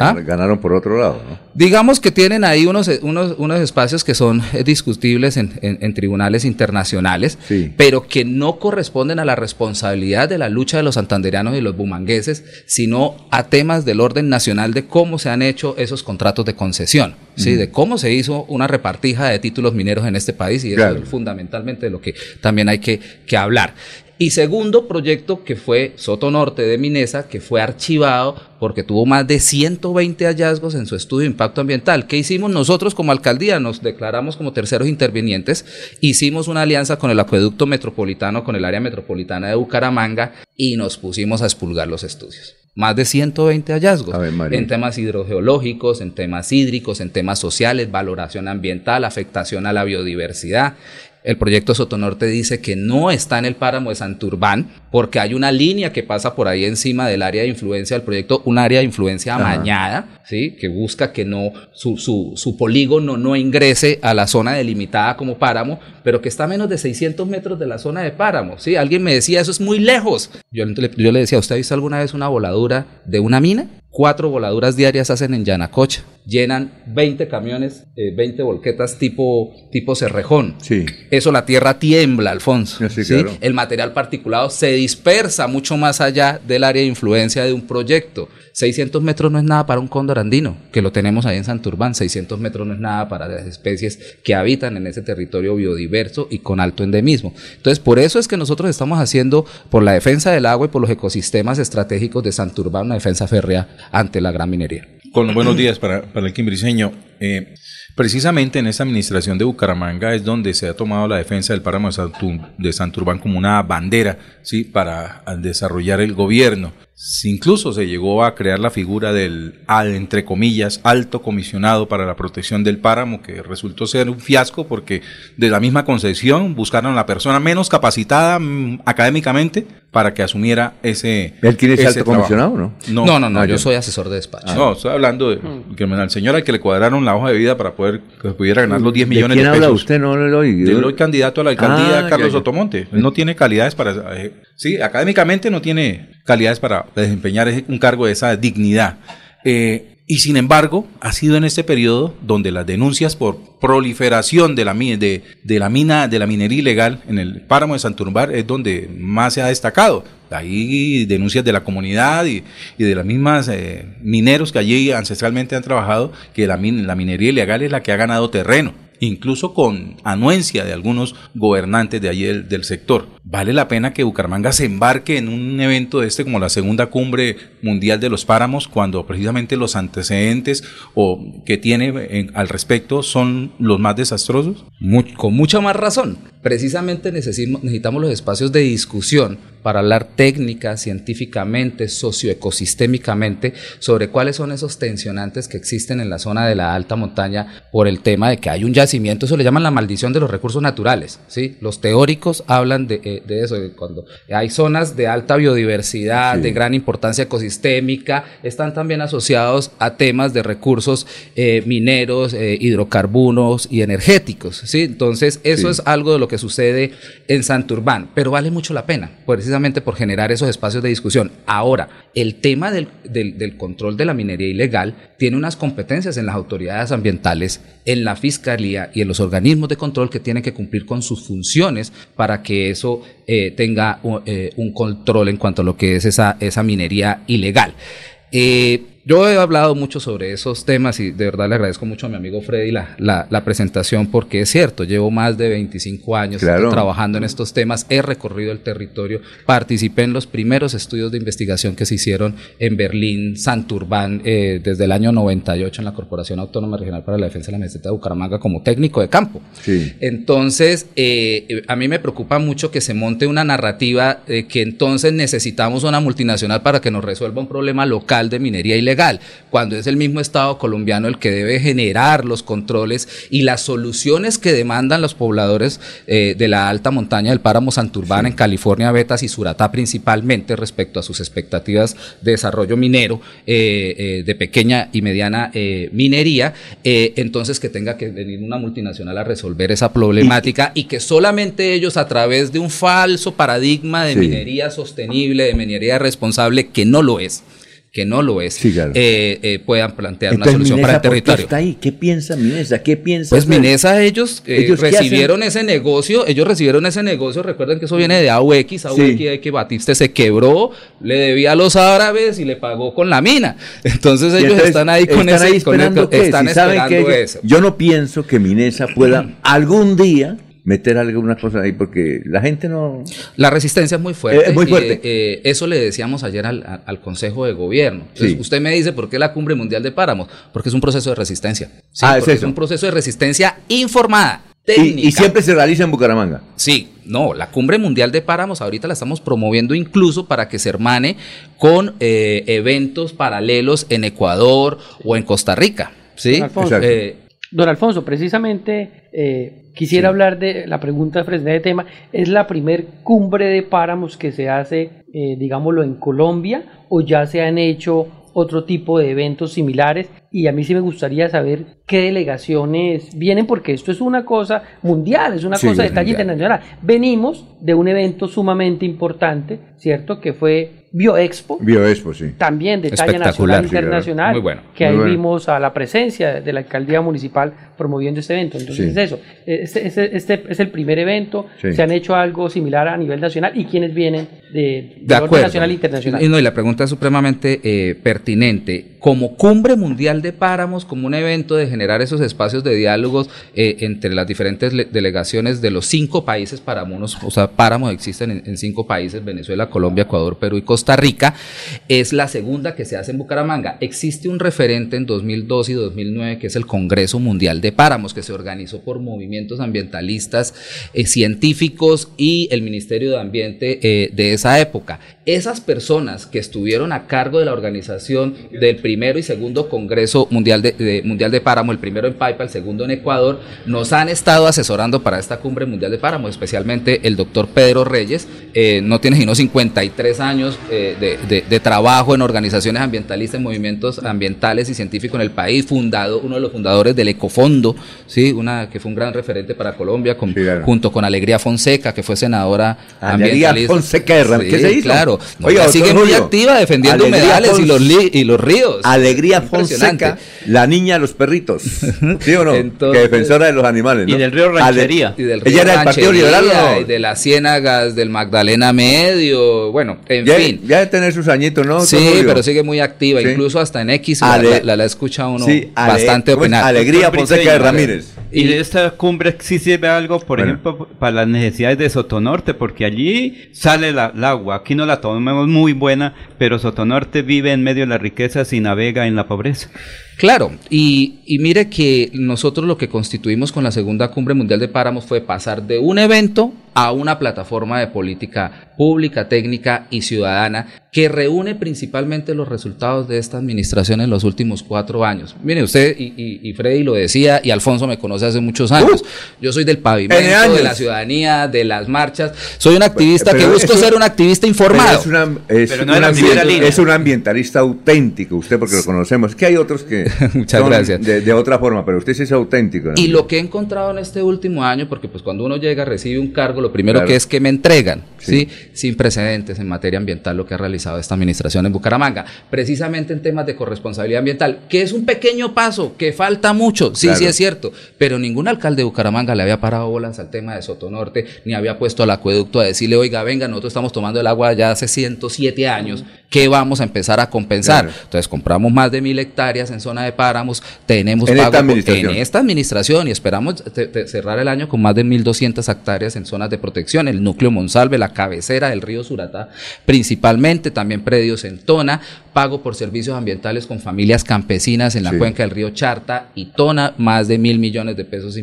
¿Ah? ganaron por otro lado, ¿no? Digamos que tienen ahí unos, unos, unos espacios que son eh, discutibles en, en- en tribunales internacionales, pero que no corresponden a la responsabilidad de la lucha de los santanderianos y los bumangueses, sino a temas del orden nacional de cómo se han hecho esos contratos de concesión, de cómo se hizo una repartija de títulos mineros en este país, y eso Claro. es fundamentalmente de lo que también hay que, que hablar. Y segundo proyecto que fue Soto Norte de Minesa, que fue archivado porque tuvo más de 120 hallazgos en su estudio de impacto ambiental. ¿Qué hicimos nosotros como alcaldía? Nos declaramos como terceros intervinientes, hicimos una alianza con el acueducto metropolitano, con el área metropolitana de Bucaramanga y nos pusimos a expulgar los estudios. Más de 120 hallazgos en temas hidrogeológicos, en temas hídricos, en temas sociales, valoración ambiental, afectación a la biodiversidad. El proyecto Sotonorte dice que no está en el páramo de Santurbán porque hay una línea que pasa por ahí encima del área de influencia del proyecto, un área de influencia Ajá. amañada, ¿sí? que busca que no su, su, su polígono no ingrese a la zona delimitada como páramo, pero que está a menos de 600 metros de la zona de páramo. ¿sí? Alguien me decía, eso es muy lejos. Yo, le- yo le decía, ¿usted ha visto alguna vez una voladura de una mina? Cuatro voladuras diarias hacen en Yanacocha. Llenan 20 camiones, eh, 20 volquetas tipo, tipo cerrejón. Sí. Eso la tierra tiembla, Alfonso. Sí, ¿sí? claro. El material particulado se dispersa mucho más allá del área de influencia de un proyecto. 600 metros no es nada para un cóndor andino, que lo tenemos ahí en Santurbán. 600 metros no es nada para las especies que habitan en ese territorio biodiverso y con alto endemismo. Entonces, por eso es que nosotros estamos haciendo, por la defensa del agua y por los ecosistemas estratégicos de Santurbán, una defensa férrea ante la gran minería. Con los buenos días para, para el quimbriseño. Eh, precisamente en esta administración de Bucaramanga es donde se ha tomado la defensa del páramo de, Santu- de Santurbán como una bandera ¿sí? para desarrollar el gobierno. Si Incluso se llegó a crear la figura del, entre comillas, alto comisionado para la protección del páramo, que resultó ser un fiasco porque de la misma concesión buscaron a la persona menos capacitada mm, académicamente para que asumiera ese. ¿Él quiere ser alto trabajo. comisionado, no? No, no, no, Ah, yo ya. soy asesor de despacho. No, estoy hablando de que al señor al que le cuadraron la hoja de vida para poder que pudiera ganar los 10 ¿De millones quién de habla pesos. usted? No le doy. Del hoy candidato a la alcaldía, Ah, Carlos ya. Él no tiene calidades para. eh, sí, académicamente no tiene calidades para desempeñar ese- un cargo de esa dignidad. Eh, y sin embargo, ha sido en este periodo donde las denuncias por proliferación de la, de, de la mina, de la minería ilegal en el páramo de Santurbar es donde más se ha destacado. Hay denuncias de la comunidad y, y de las mismas eh, mineros que allí ancestralmente han trabajado que la, min- la minería ilegal es la que ha ganado terreno incluso con anuencia de algunos gobernantes de allí del, sector. vale la pena que Bucaramanga se embarque en un evento de este como la segunda cumbre mundial de los páramos cuando precisamente los antecedentes o que tiene al respecto son los más desastrosos? con mucha más razón. Precisamente necesitamos los espacios de discusión para hablar técnica, científicamente, socioecosistémicamente sobre cuáles son esos tensionantes que existen en la zona de la alta montaña por el tema de que hay un yacimiento, eso le llaman la maldición de los recursos naturales. ¿sí? Los teóricos hablan de, eh, eso, de cuando hay zonas de alta biodiversidad, de gran importancia ecosistémica, están también asociados a temas de recursos eh, mineros, eh, hidrocarburos y energéticos. ¿sí? Entonces, eso es algo de lo que sucede en Santurbán, pero vale mucho la pena, precisamente por generar esos espacios de discusión. Ahora, el tema del, del control de la minería ilegal tiene unas competencias en las autoridades ambientales, en la fiscalía y en los organismos de control que tienen que cumplir con sus funciones para que eso eh, tenga eh, un control en cuanto a lo que es esa, esa minería ilegal. Eh, yo he hablado mucho sobre esos temas y de verdad le agradezco mucho a mi amigo Freddy la, la, presentación porque es cierto, llevo más de 25 años trabajando en estos temas, he recorrido el territorio, participé en los primeros estudios de investigación que se hicieron en Berlín, Santurbán, eh, desde el año 98 en la Corporación Autónoma Regional para la Defensa de la Meseta de Bucaramanga como técnico de campo. Entonces, eh, a mí me preocupa mucho que se monte una narrativa de que entonces necesitamos una multinacional para que nos resuelva un problema local de minería ilegal cuando es el mismo Estado colombiano el que debe generar los controles y las soluciones que demandan los pobladores eh, de la alta montaña del páramo Santurbán en California, Betas y Suratá principalmente respecto a sus expectativas de desarrollo minero eh, eh, de pequeña y mediana minería, entonces que tenga que venir una multinacional a resolver esa problemática y, que solamente ellos a través de un falso paradigma de minería sostenible, de minería responsable, que no lo es, que no lo es, eh, eh, puedan plantear una solución para el territorio. está ahí? ¿Qué piensa Minesa? ¿Qué piensa? Pues Minesa, ellos, eh, recibieron ese negocio, ellos recibieron ese negocio, recuerden que eso viene de AUX, AUX sí. que Batiste se quebró, le debía a los árabes y le pagó con la mina. Entonces ellos están ahí con ese, esperando, están esperando eso. Yo no pienso que Minesa pueda algún día meter algunas cosas ahí porque la gente no... La resistencia es muy fuerte. Es muy fuerte. Eh, eso le decíamos ayer al, Consejo de Gobierno. Usted me dice, ¿por qué la Cumbre Mundial de Páramos? Porque es un proceso de resistencia. ah, es, es un proceso de resistencia informada. Técnica. Y, siempre se realiza en Bucaramanga. Sí, no, la Cumbre Mundial de Páramos ahorita la estamos promoviendo incluso para que se hermane con eh, eventos paralelos en Ecuador o en Costa Rica. ¿sí? Don Alfonso, precisamente eh, quisiera hablar de la pregunta de de tema. ¿Es la primer cumbre de páramos que se hace, eh, digámoslo, en Colombia o ya se han hecho otro tipo de eventos similares? Y a mí sí me gustaría saber qué delegaciones vienen, porque esto es una cosa mundial, es una cosa de talla internacional. Venimos de un evento sumamente importante, ¿cierto? Que fue Bioexpo. Bioexpo, sí. También de talla nacional e internacional. muy bueno. Que ahí vimos a la presencia de la alcaldía municipal promoviendo este evento. Entonces es eso. Este, este, este, es el primer evento. Se han hecho algo similar a nivel nacional y quienes vienen de, de, nacional e internacional. Y, no, y la pregunta es supremamente eh, pertinente. Como cumbre mundial de páramos, como un evento de generar esos espacios de diálogos eh, entre las diferentes delegaciones de los cinco países páramos, o sea, páramos existen en, en cinco países, Venezuela, Colombia, Ecuador, Perú y Costa Costa Rica, es la segunda que se hace en Bucaramanga. Existe un referente en 2002 y 2009 que es el Congreso Mundial de Páramos, que se organizó por movimientos ambientalistas, eh, científicos y el Ministerio de Ambiente eh, de esa época. Esas personas que estuvieron a cargo de la organización del primero y segundo Congreso Mundial de, Mundial de Páramo, el primero en Paipa, el segundo en Ecuador, nos han estado asesorando para esta cumbre mundial de páramo, especialmente el doctor Pedro Reyes, eh, no tiene sino 53 años eh, de, trabajo en organizaciones ambientalistas, en movimientos ambientales y científicos en el país, fundado, uno de los fundadores del Ecofondo, ¿sí? una que fue un gran referente para Colombia, junto con Alegría Fonseca, que fue senadora Alegría Fonseca de ¿qué se hizo? Claro, sigue muy activa defendiendo humedales y los, y los ríos. Alegría Fonseca, la niña de los perritos, ¿sí o no? que defensora de los animales, Y del río Ranchería. y del río Ella era del Partido Liberal, Y de las ciénagas del Magdalena Medio, bueno, en fin ya de tener sus añitos, ¿no? Sí, pero sigue muy activa, incluso hasta en X la, la, escucha uno bastante opinar. Alegría Fonseca de Ramírez. Y de esta cumbre sí sirve algo, por Bueno. ejemplo, para las necesidades de Sotonorte, porque allí sale la, el agua. Aquí no la tomamos muy buena, pero Sotonorte vive en medio de las riquezas y navega en la pobreza. Claro, y, y mire que nosotros lo que constituimos con la segunda cumbre mundial de páramos fue pasar de un evento a una plataforma de política pública, técnica y ciudadana que reúne principalmente los resultados de esta administración en los últimos cuatro años. Mire, usted y, y- y Freddy lo decía y Alfonso me conoce hace muchos años. Yo soy del pavimento, de la ciudadanía, de las marchas. Soy un activista Pero que busco ser un activista Pero informado. Es, una- es Pero no un de la primera ambien- línea. es un ambientalista auténtico, usted porque lo conocemos. Que hay otros que Muchas son gracias. De, de otra forma, pero usted sí es auténtico. ¿no? Y lo que he encontrado en este último año, porque pues cuando uno llega, recibe un cargo, lo primero Claro. que es que me entregan, ¿sí? Sin precedentes en materia ambiental lo que ha realizado esta administración en Bucaramanga, precisamente en temas de corresponsabilidad ambiental, que es un pequeño paso, que falta mucho, sí, Claro. sí es cierto, pero ningún alcalde de Bucaramanga le había parado bolas al tema de Sotonorte, ni había puesto al acueducto a decirle, oiga, venga, nosotros estamos tomando el agua ya hace 107 años, ¿qué vamos a empezar a compensar? Claro. Entonces compramos más de mil hectáreas en zona de páramos, tenemos En pago en esta administración y esperamos te- te- cerrar el año con más de 1.200 hectáreas en zonas de protección, el núcleo Monsalve, la cabecera del río Suratá, principalmente, también predios en Tona, pago por servicios ambientales con familias campesinas en la Sí. cuenca del río Charta y Tona, más de mil millones de pesos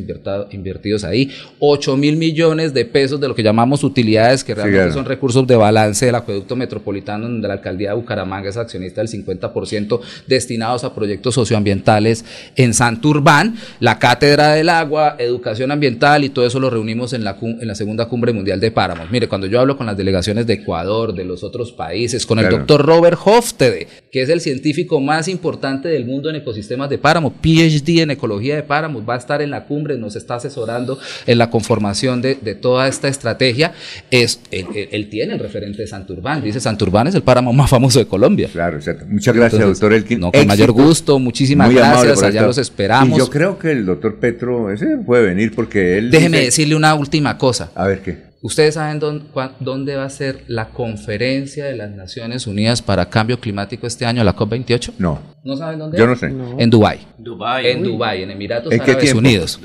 invertidos ahí, 8 mil millones de pesos de lo que llamamos utilidades, que realmente claro. son recursos de balance del acueducto metropolitano, donde la alcaldía de Bucaramanga es accionista del 50%, destinados a proyectos socioambientales en Santurbán, la Cátedra del Agua, Educación Ambiental y todo eso lo reunimos en la, en la segunda cumbre mundial de páramos. Mire, cuando yo hablo con las delegaciones de Ecuador, de los otros países, con el doctor Robert Hofstede, que es el científico más importante del mundo en ecosistemas de páramo, PhD en ecología de páramos, va a estar en la cumbre, nos está asesorando en la conformación de, de toda esta estrategia. Es, él, tiene el referente de Santurbán, dice Santurbán es el páramo más famoso de Colombia. Claro, exacto. Muchas gracias, Entonces, doctor Elkin. no, con mayor gusto, muchísimas Muy gracias, allá los esperamos. Y yo creo que el doctor Petro, ese puede venir porque él. Déjeme dice- decirle una última cosa. A ver qué. ¿Ustedes saben dónde, dónde va a ser la conferencia de las Naciones Unidas para Cambio Climático este año, la COP28? No. ¿No saben dónde? Yo es? no sé. En Dubái. Dubái. En Dubái, en Emiratos ¿En qué Árabes? Unidos.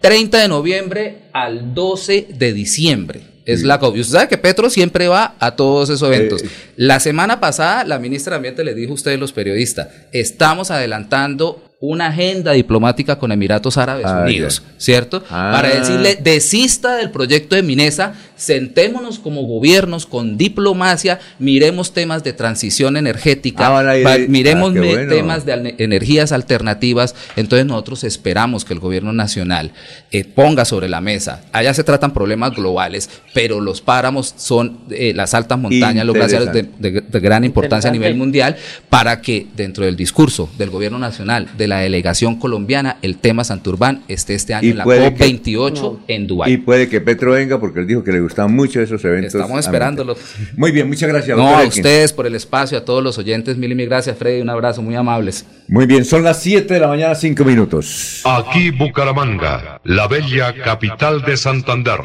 30 de noviembre al 12 de diciembre. Es la COP. Y usted sabe que Petro siempre va a todos esos eventos. Eh, la semana pasada, la ministra de Ambiente le dijo a ustedes, los periodistas, estamos adelantando una agenda diplomática con Emiratos Árabes Ah, Unidos. ¿cierto? Ah. Para decirle, desista del proyecto de Minesa, sentémonos como gobiernos con diplomacia, miremos temas de transición energética, Ah, miremos Ah, bueno. temas de energías alternativas. Entonces nosotros esperamos que el gobierno nacional eh, ponga sobre la mesa. Allá se tratan problemas globales, pero los páramos son eh, las altas montañas, los glaciares de, de- de gran importancia a nivel mundial, para que dentro del discurso del gobierno nacional, de la delegación colombiana, el tema Santurbán esté este año en la puede que- COP28 en Dubái. Y puede que Petro venga porque él dijo que le gustaban mucho esos eventos. Estamos esperándolo. Muy bien, muchas gracias. No, a ustedes por el espacio, a todos los oyentes, mil y mil gracias, Freddy, un abrazo, muy amables. Muy bien, son las 7 de la mañana, 5 minutos. Aquí Bucaramanga, la bella capital de Santander.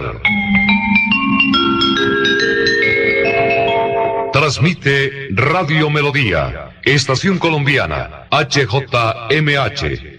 Transmite Radio Melodía, Estación Colombiana, HJMH,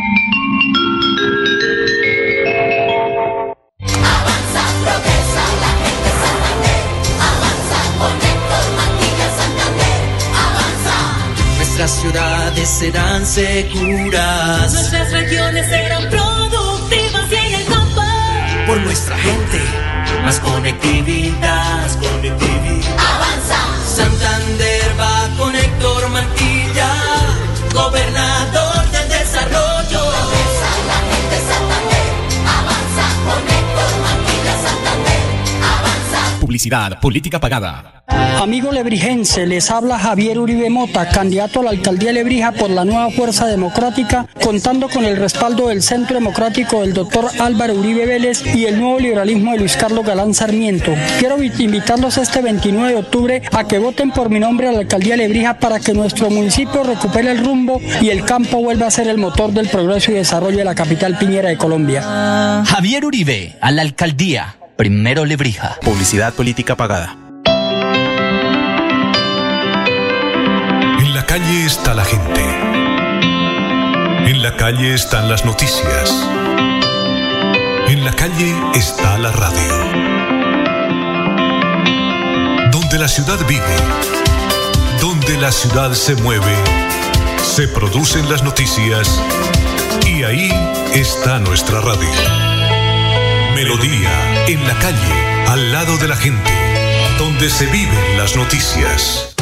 Nuestras ciudades serán seguras. Nuestras regiones serán productivas y en el campo. Por nuestra gente, más conectividad. Más conectividad. Publicidad, política pagada. Amigo lebrijense, les habla Javier Uribe Mota, candidato a la alcaldía de Lebrija por la nueva Fuerza Democrática, contando con el respaldo del Centro Democrático del doctor Álvaro Uribe Vélez y el nuevo liberalismo de Luis Carlos Galán Sarmiento. Quiero invitarlos este 29 de octubre a que voten por mi nombre a la alcaldía de Lebrija para que nuestro municipio recupere el rumbo y el campo vuelva a ser el motor del progreso y desarrollo de la capital piñera de Colombia. Javier Uribe, a la alcaldía. Primero Lebrija. Publicidad política pagada. En la calle está la gente. En la calle están las noticias. En la calle está la radio. Donde la ciudad vive, donde la ciudad se mueve, se producen las noticias y ahí está nuestra radio. Melodía, en la calle, al lado de la gente, donde se viven las noticias.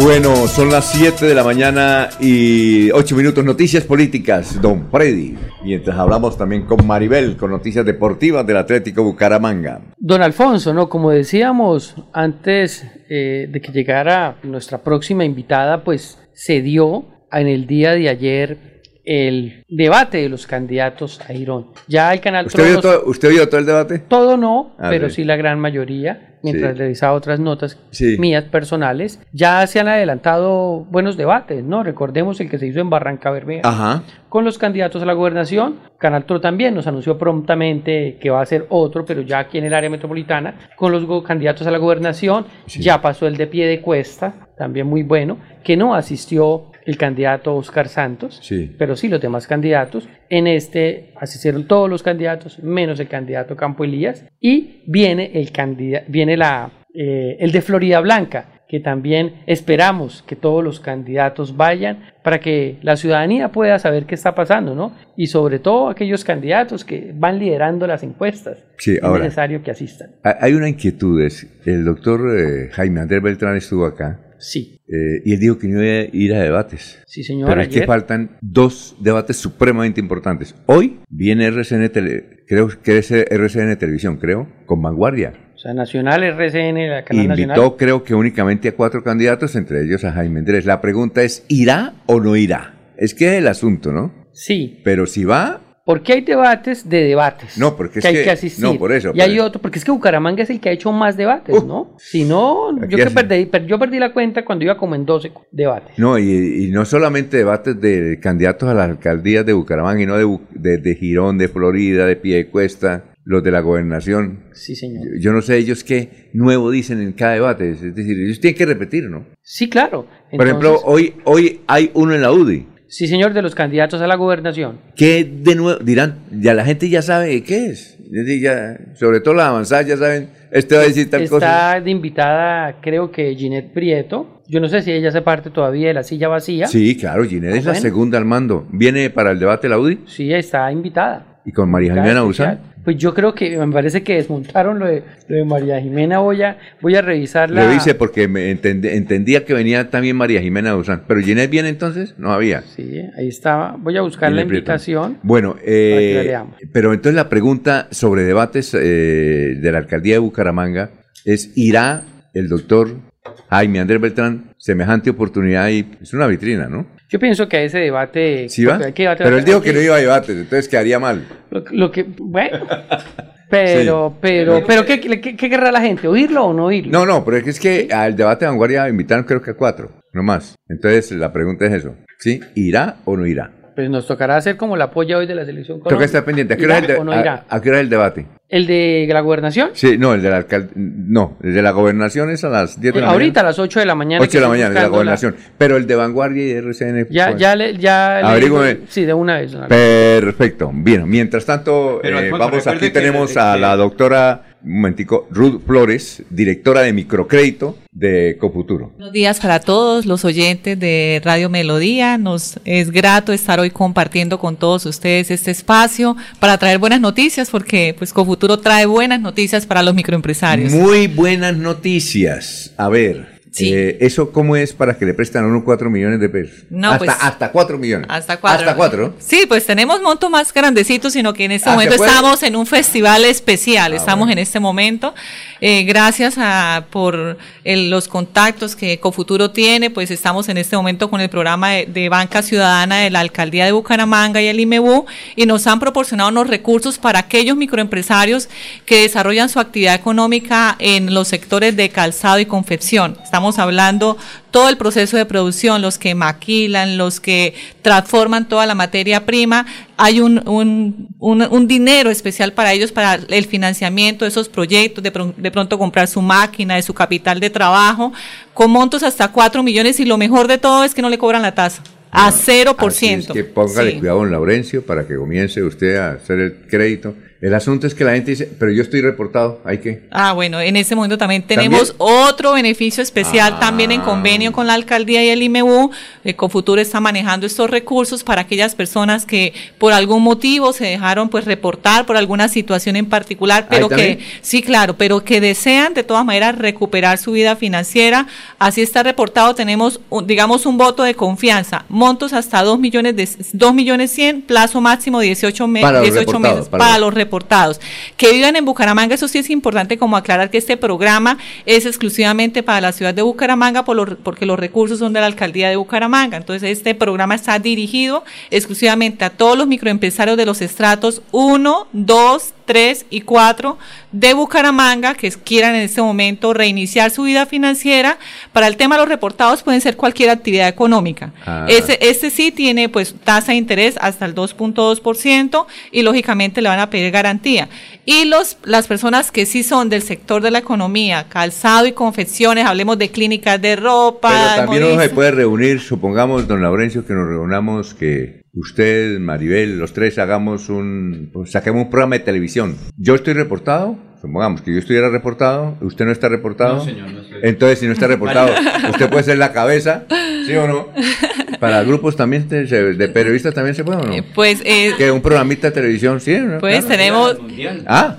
Bueno, son las 7 de la mañana y 8 minutos. Noticias políticas, don Freddy. Mientras hablamos también con Maribel, con noticias deportivas del Atlético Bucaramanga. Don Alfonso, ¿no? Como decíamos antes eh, de que llegara nuestra próxima invitada, pues se dio en el día de ayer el debate de los candidatos a Irón. Ya el canal ¿Usted, vio todo, ¿Usted vio todo el debate? Todo no, Ah, pero sí. sí la gran mayoría, mientras Sí. revisaba otras notas Sí. mías personales. Ya se han adelantado buenos debates, ¿no? Recordemos el que se hizo en Barranca Bermeja Ajá. con los candidatos a la gobernación. Canal Tro también nos anunció prontamente que va a ser otro, pero ya aquí en el área metropolitana, con los candidatos a la gobernación. Ya pasó el de pie de cuesta, también muy bueno, que no asistió el candidato Oscar Santos, Sí. pero sí los demás candidatos. En este asistieron todos los candidatos, menos el candidato Campo Elías. Y viene el, candida- viene la, eh, el de Florida Blanca, que también esperamos que todos los candidatos vayan para que la ciudadanía pueda saber qué está pasando, ¿no? Y sobre todo aquellos candidatos que van liderando las encuestas. Sí, es ahora. necesario que asistan. Ha- Hay una inquietud. El doctor eh, Jaime Andrés Beltrán estuvo acá. Sí. eh, y él dijo que no iba a ir a debates. Sí, señor. Pero es que faltan dos debates supremamente importantes. Hoy viene RCN, Tele- creo que es RCN Televisión, creo, con Vanguardia. O sea, Nacional, RCN, la Canal Invitó Nacional. creo que únicamente a cuatro candidatos, entre ellos a Jaime Andrés. La pregunta es, ¿irá o no irá? Es que es el asunto, ¿no? Sí. Pero si va, Porque hay debates de debates. No, porque es que hay que- que asistir. no, por eso, Y por hay eso. otro, porque es que Bucaramanga es el que ha hecho más debates, ¿no? Si no, yo que perdí, per- yo perdí la cuenta cuando iba como en 12 debates. no, y, y no solamente debates de candidatos a las alcaldías de Bucaramanga, y no de, de, de Girón, de Florida, de Piedecuesta, los de la gobernación. Sí, señor. Yo, yo no sé ellos qué nuevo dicen en cada debate. Es decir, ellos tienen que repetir, ¿no? Sí, claro. Por ejemplo, hoy, hoy hay uno en la UDI. Sí, señor, de los candidatos a la gobernación. ¿Qué de nuevo? Dirán, ya la gente ya sabe qué es. Ya, sobre todo las avanzadas ya saben, este va a decir tal Está cosa. de invitada, creo que Ginette Prieto. Yo no sé si ella hace parte todavía de la silla vacía. Sí, claro, Ginette Ah, es la segunda al mando. Viene para el debate de la UDI Sí, está invitada. y con María Jimena especial. Pues yo creo que me parece que desmontaron lo de, lo de María Jimena. Voy a, voy a revisar la. Revise porque me entendí- entendía que venía también María Jimena Uzán. Pero Ginette viene entonces, no había. Sí, ahí estaba. Voy a buscar la Prieto. invitación. Bueno, eh, pero entonces la pregunta sobre debates eh, de la alcaldía de Bucaramanga es, ¿irá el doctor Jaime Andrés Beltrán semejante oportunidad y es una vitrina, ¿no? Yo pienso que a ese debate. ¿Sí va? debate- Pero él dijo que no iba a debates, entonces quedaría mal. Lo, lo que. Bueno. Pero, pero, pero, ¿qué, qué, qué querrá la gente? ¿Oírlo o no oírlo? No, no, pero es que, al debate de vanguardia invitaron creo que a cuatro, no más. Entonces la pregunta es eso, ¿sí? ¿Irá o no irá? Pues nos tocará hacer como la polla hoy de la selección Toca Colombia. estar pendiente. ¿A qué hora es el, ¿Irá de- o no a- irá? a qué hora es el debate? ¿El de la gobernación? Sí, no, el de la no, el de la gobernación es a las 10 de la Ahorita a mañana. las 8 de la mañana. 8 de la mañana, estoy de la gobernación. Pero el de Vanguardia y RCN. Ya, pues, ya, le, ya le Sí, de una vez. Perfecto. Bien, mientras tanto, Pero, eh, Alfonso, vamos, aquí que- tenemos que- a la doctora, un momentico, Ruth Flores, directora de microcrédito de Cofuturo. Buenos días para todos los oyentes de Radio Melodía. Nos es grato estar hoy compartiendo con todos ustedes este espacio para traer buenas noticias, porque pues Cofuturo trae buenas noticias para los microempresarios. Muy buenas noticias. A ver, eh, ¿eso cómo es para que le prestan a uno 4 millones de pesos? No, hasta, pues- hasta 4 millones. Hasta cuatro. Hasta 4. Sí, pues tenemos montos más grandecitos, sino que en este Ah, momento estamos en un festival especial, Ah, estamos bueno. en este momento. Eh, gracias a, por el- los contactos que Cofuturo tiene, pues estamos en este momento con el programa de, de Banca Ciudadana de la Alcaldía de Bucaramanga y el IMEBU y nos han proporcionado unos recursos para aquellos microempresarios que desarrollan su actividad económica en los sectores de calzado y confección. Estamos hablando todo el proceso de producción, los que maquilan, los que transforman toda la materia prima. Hay un, un, un- un dinero especial para ellos, para el financiamiento de esos proyectos, de, pro- de pronto comprar su máquina, de su capital de trabajo, con montos hasta 4 millones y lo mejor de todo es que no le cobran la tasa. A 0%. Así es que póngale Sí. cuidado, don Laurencio, para que comience usted a hacer el crédito. El asunto es que la gente dice, pero yo estoy reportado, ¿hay que? Ah, bueno, en ese momento también tenemos otro beneficio especial Ah. también en convenio con la alcaldía y el IMEU. Ecofuturo está manejando estos recursos para aquellas personas que por algún motivo se dejaron pues reportar por alguna situación en particular, pero que sí, claro, pero que desean de todas maneras recuperar su vida financiera. Así está reportado, tenemos digamos un voto de confianza, montos hasta 2 millones de 2 millones 100, plazo máximo 18 meses, Para los 18 reportados, meses para para los- los Que vivan en Bucaramanga, eso sí es importante como aclarar que este programa es exclusivamente para la ciudad de Bucaramanga por porque los recursos son de la alcaldía de Bucaramanga. Entonces este programa está dirigido exclusivamente a todos los microempresarios de los estratos 1, 2, 3 y 4 de Bucaramanga que quieran en este momento reiniciar su vida financiera. Para el tema de los reportados pueden ser cualquier actividad económica. Ah. Ese, este sí tiene pues tasa de interés hasta el 2.2% y lógicamente le van a pedir garantía. Y los, las personas que sí son del sector de la economía, calzado y confecciones, hablemos de clínicas de ropa. Pero también modistas. puede reunir, supongamos, don Laurencio, que nos reunamos, que usted, Maribel, los tres hagamos un, saquemos un programa de televisión. Yo estoy reportado, supongamos que yo estuviera reportado, usted no está reportado. No, señor, no estoy. Entonces, si no está reportado, usted puede ser la cabeza, ¿sí o no? Para grupos también, de, de periodistas también se puede o no? Pues, eh, que un programita de televisión, sí, ¿no? pues Claro. tenemos, Ah,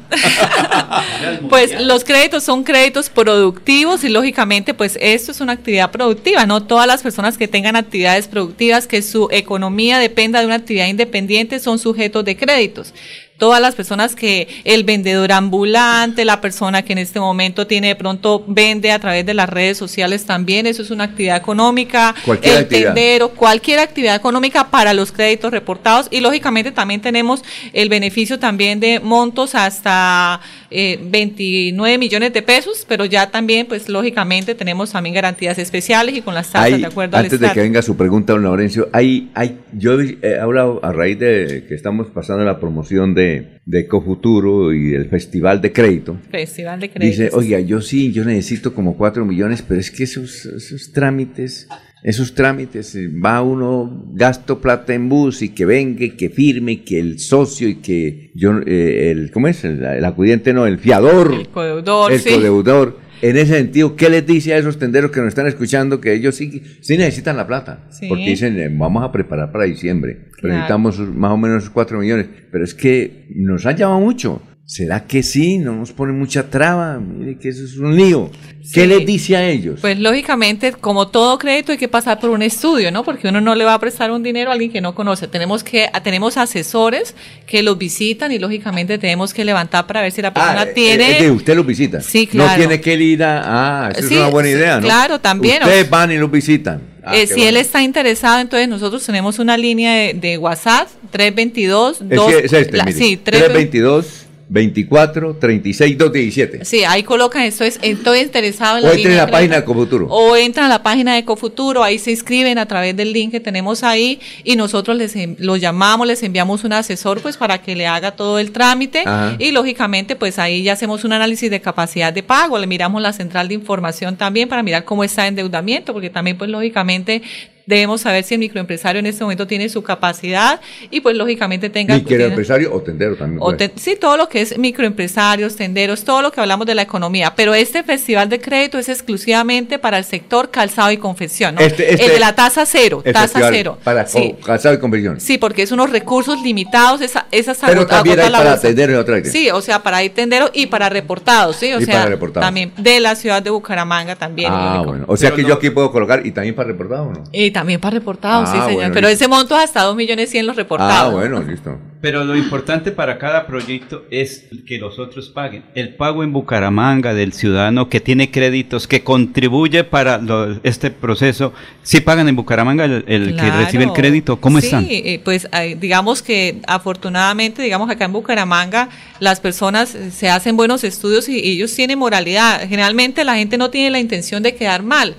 Pues los créditos son créditos productivos y lógicamente pues esto es una actividad productiva, no todas las personas que tengan actividades productivas que su economía dependa de una actividad independiente son sujetos de créditos. Todas las personas que el vendedor ambulante, la persona que en este momento tiene de pronto vende a través de las redes sociales también, eso es una actividad económica. Cualquier el actividad. tendero, cualquier actividad económica para los créditos reportados y lógicamente también tenemos el beneficio también de montos hasta eh, 29 millones de pesos, pero ya también pues lógicamente tenemos también garantías especiales y con las tasas Hay- de acuerdo al antes de que venga su pregunta, don Laurencio, hay, hay, yo he hablado a raíz de que estamos pasando la promoción de, de Ecofuturo y del Festival de Crédito. Festival de créditos. Dice, oiga, yo sí, yo necesito como 4 millones, pero es que esos, esos trámites, esos trámites, eh, va uno, gasto plata en bus y que venga, y que firme, y que el socio y que yo, eh, el, ¿cómo es? El, el acudiente, no, el fiador. El codeudor, El sí. codeudor. En ese sentido, ¿qué les dice a esos tenderos que nos están escuchando que ellos sí, sí necesitan la plata? Sí. Porque dicen, eh, vamos a preparar para diciembre, Claro. necesitamos más o menos 4 millones. Pero es que nos han llamado mucho. ¿Será que sí? No nos ponen mucha traba. Mire que eso es un lío. ¿Qué les dice a ellos? Pues lógicamente, como todo crédito, hay que pasar por un estudio, ¿no? Porque uno no le va a prestar un dinero a alguien que no conoce. Tenemos que tenemos asesores que los visitan y lógicamente tenemos que levantar para ver si la persona Ah, eh, tiene es que usted los visita. Sí, No claro. tiene que ir a... Ah, Sí, es una buena sí, idea, ¿no? claro, también, Ustedes van y los visitan. Ah, Eh, si él está interesado, entonces nosotros tenemos una línea de, de WhatsApp 322 Es dos- que es este, la- mire, sí, 322 24 36 217. Sí, ahí colocan esto es estoy interesado en o la entren a la página de. Cofuturo. O entran a la página de Ecofuturo, ahí se inscriben a través del link que tenemos ahí y nosotros les los llamamos, les enviamos un asesor pues para que le haga todo el trámite Ajá. y lógicamente pues ahí ya hacemos un análisis de capacidad de pago, le miramos la central de información también para mirar cómo está el endeudamiento, porque también pues lógicamente debemos saber si el microempresario en este momento tiene su capacidad y pues lógicamente tenga... tiene- Microempresario o tendero también. o te- sí, todo lo que es microempresarios, tenderos, todo lo que hablamos de la economía. Pero este festival de crédito es exclusivamente para el sector calzado y confección. ¿no? Este- este- el de la tasa cero, tasa cero. Para Sí. calzado y conversión. Sí, porque es unos recursos limitados, esa, esas Pero agota- también agota hay la para tenderos y otra. Sí, o sea, para ir tenderos y para reportados, sí, o Y sea, para reportados. también de la ciudad de Bucaramanga también. Ah, bueno. O sea que yo aquí puedo colocar y también para reportado, ¿o ¿no? Y también para reportados, sí, Ah, señor. bueno, Pero listo. ese monto es hasta 2 millones 100 los reportados. Ah, bueno, listo. Pero lo importante para cada proyecto es que los otros paguen. El pago en Bucaramanga del ciudadano que tiene créditos, que contribuye para lo- este proceso, si pagan en Bucaramanga el, el que recibe el crédito, ¿cómo sí, están? eh, pues digamos que afortunadamente, digamos acá en Bucaramanga, las personas eh, se hacen buenos estudios y, y ellos tienen moralidad. Generalmente la gente no tiene la intención de quedar mal.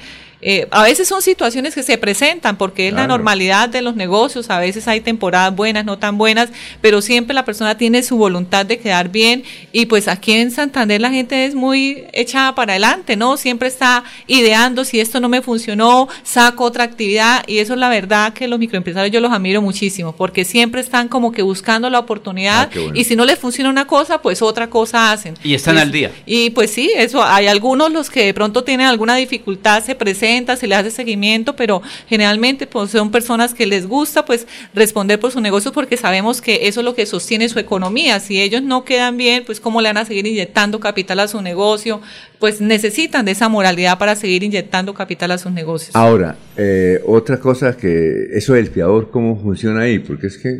Eh, a veces son situaciones que se presentan porque es la normalidad de los negocios, a veces hay temporadas buenas, no tan buenas, pero siempre la persona tiene su voluntad de quedar bien y pues aquí en Santander la gente es muy echada para adelante, ¿no? Siempre está ideando si esto no me funcionó, saco otra actividad y eso es la verdad que los microempresarios yo los admiro muchísimo porque siempre están como que buscando la oportunidad Ah, bueno. y si no les funciona una cosa, pues otra cosa hacen. Y están es- al día. y pues sí, eso hay algunos los que de pronto tienen alguna dificultad, se presentan, se les hace seguimiento, pero generalmente pues son personas que les gusta pues responder por su negocio porque sabemos que eso es lo que sostiene su economía. Si ellos no quedan bien, pues cómo le van a seguir inyectando capital a su negocio, pues necesitan de esa moralidad para seguir inyectando capital a sus negocios. Ahora, eh, otra cosa que eso del fiador, ¿cómo funciona ahí? Porque es que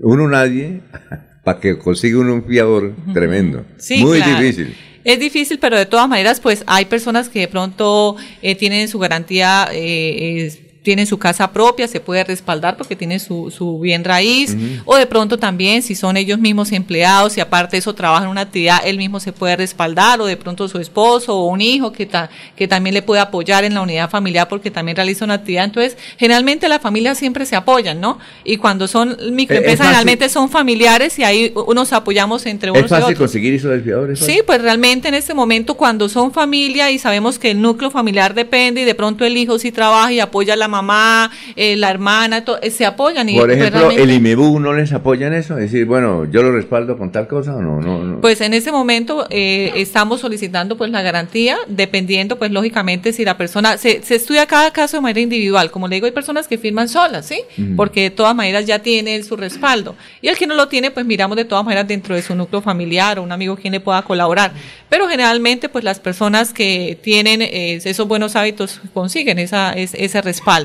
uno nadie, para que consiga uno un fiador, tremendo. Sí, Muy claro. difícil. Es difícil, pero de todas maneras, pues hay personas que de pronto eh, tienen su garantía, eh, es- tienen su casa propia, se puede respaldar porque tienen su, su bien raíz, Ujú. o de pronto también si son ellos mismos empleados y aparte de eso trabajan en una actividad, él mismo se puede respaldar, o de pronto su esposo o un hijo que, ta- que también le puede apoyar en la unidad familiar porque también realiza una actividad. Entonces, generalmente las familias siempre se apoyan, ¿no? Y cuando son microempresas, fácil. generalmente son familiares y ahí nos apoyamos entre unos ¿Es y fácil otros. conseguir eso del fiador? ¿Es Sí, fácil? pues realmente en este momento cuando son familia y sabemos que el núcleo familiar depende y de pronto el hijo sí trabaja y apoya a la mamá, eh, la hermana, to- eh, se apoyan. Y Por pues, ejemplo, ¿el IMEBU no les apoya en eso? Es decir, bueno, yo lo respaldo con tal cosa o no. no, no. Pues en ese momento eh, estamos solicitando pues la garantía, dependiendo pues lógicamente si la persona, se, se estudia cada caso de manera individual, como le digo, hay personas que firman solas, ¿sí? Porque de todas maneras ya tiene su respaldo. Y el que no lo tiene, pues miramos de todas maneras dentro de su núcleo familiar o un amigo quien le pueda colaborar. Pero generalmente pues las personas que tienen eh, esos buenos hábitos consiguen esa, es- ese respaldo.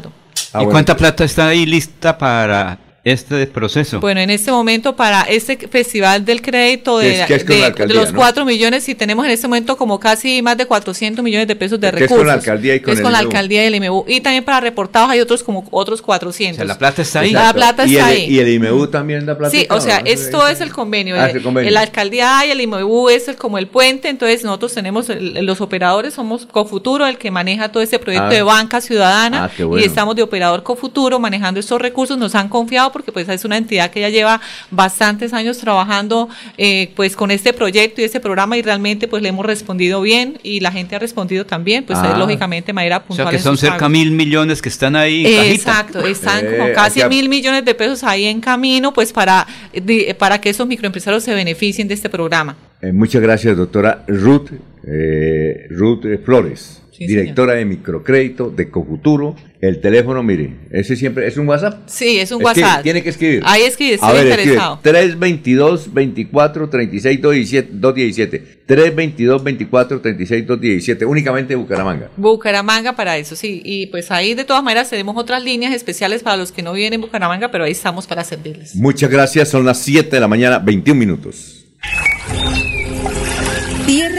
¿Y cuánta plata está ahí lista para este proceso? Bueno, en este momento para este festival del crédito de, es- la los ¿no? 4 millones, y tenemos en este momento como casi más de 400 millones de pesos de Que es recursos. con la alcaldía y con es el con la alcaldía y el IMEBU. Y también para reportados hay otros como otros 400. O sea, la plata está ahí. La plata ¿Y está el, ahí. ¿Y el IMEBU también da plata? Sí, o sea, esto es el convenio. Ah, es el convenio. La alcaldía y el IMEBU es el, como el puente, entonces nosotros tenemos, el- los operadores somos Cofuturo, el que maneja todo este proyecto Ah. de banca ciudadana Ah, qué bueno. y estamos de operador Cofuturo manejando estos recursos, nos han confiado porque pues es una entidad que ya lleva bastantes años trabajando eh, pues con este proyecto y este programa y realmente pues le hemos respondido bien y la gente ha respondido también, pues Ah. eh, lógicamente de manera O puntual. sea, que son cerca pagos. mil millones que están ahí en cajita. Exacto, están Eh, como casi aquí a- mil millones de pesos ahí en camino, pues para, para que esos microempresarios se beneficien de este programa. Eh, muchas gracias, doctora Ruth, eh, Ruth eh, Flores, Sí, directora de microcrédito de Cofuturo. El teléfono, mire, ese siempre es un WhatsApp. Sí, es un Escribe, WhatsApp. Tiene que escribir. Ahí escribe, A estoy ver, interesado. 322 24 36 217 217. 322 24 36 217. Únicamente Bucaramanga. Bucaramanga para eso, sí. Y pues ahí de todas maneras tenemos otras líneas especiales para los que no viven en Bucaramanga, pero ahí estamos para servirles. Muchas gracias. Son las 7 de la mañana, 21 minutos.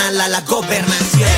A la gobernación.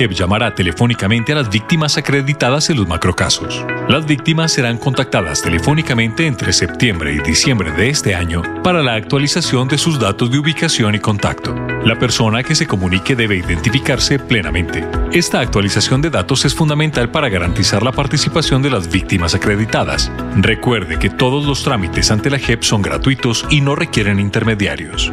100. La JEP llamará telefónicamente a las víctimas acreditadas en los macrocasos. Las víctimas serán contactadas telefónicamente entre septiembre y diciembre de este año para la actualización de sus datos de ubicación y contacto. La persona que se comunique debe identificarse plenamente. Esta actualización de datos es fundamental para garantizar la participación de las víctimas acreditadas. Recuerde que todos los trámites ante la JEP son gratuitos y no requieren intermediarios.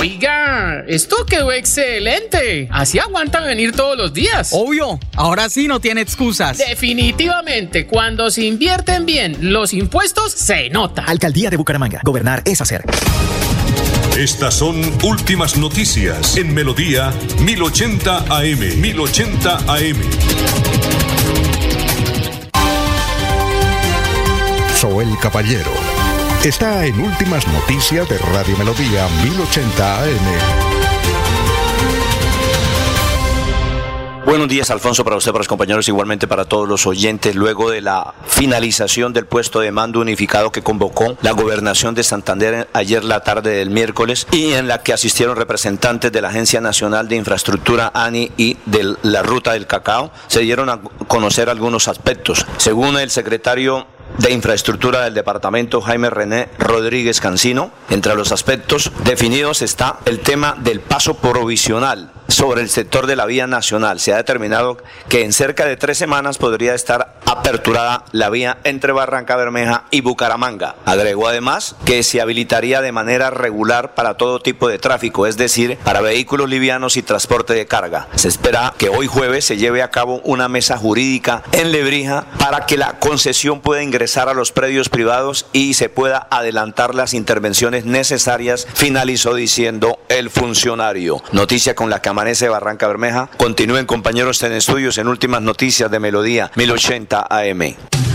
Oiga, esto quedó excelente. Así aguanta venir todos los días. Obvio, ahora sí no tiene excusas. Definitivamente, cuando se invierten bien los impuestos, se nota. Alcaldía de Bucaramanga. Gobernar es hacer. Estas son últimas noticias en Melodía 1080 AM. 1080 AM. Soel Caballero está en Últimas Noticias de Radio Melodía 1080 AM. Buenos días, Alfonso, para usted, para los compañeros, igualmente para todos los oyentes. Luego de la finalización del puesto de mando unificado que convocó la gobernación de Santander ayer la tarde del miércoles y en la que asistieron representantes de la Agencia Nacional de Infraestructura ANI y de la Ruta del Cacao, se dieron a conocer algunos aspectos. Según el secretario de Infraestructura del Departamento Jaime René Rodríguez Cancino. Entre los aspectos definidos está el tema del paso provisional sobre el sector de la vía nacional. Se ha determinado que en cerca de tres semanas podría estar aperturada la vía entre Barranca Bermeja y Bucaramanga. Agregó además que se habilitaría de manera regular para todo tipo de tráfico, es decir, para vehículos livianos y transporte de carga. Se espera que hoy jueves se lleve a cabo una mesa jurídica en Lebrija para que la concesión pueda ingresar a los predios privados y se pueda adelantar las intervenciones necesarias, finalizó diciendo el funcionario. Noticia con la que amanece Barranca Bermeja. Continúen compañeros en estudios en últimas noticias de Melodía 1080 AM.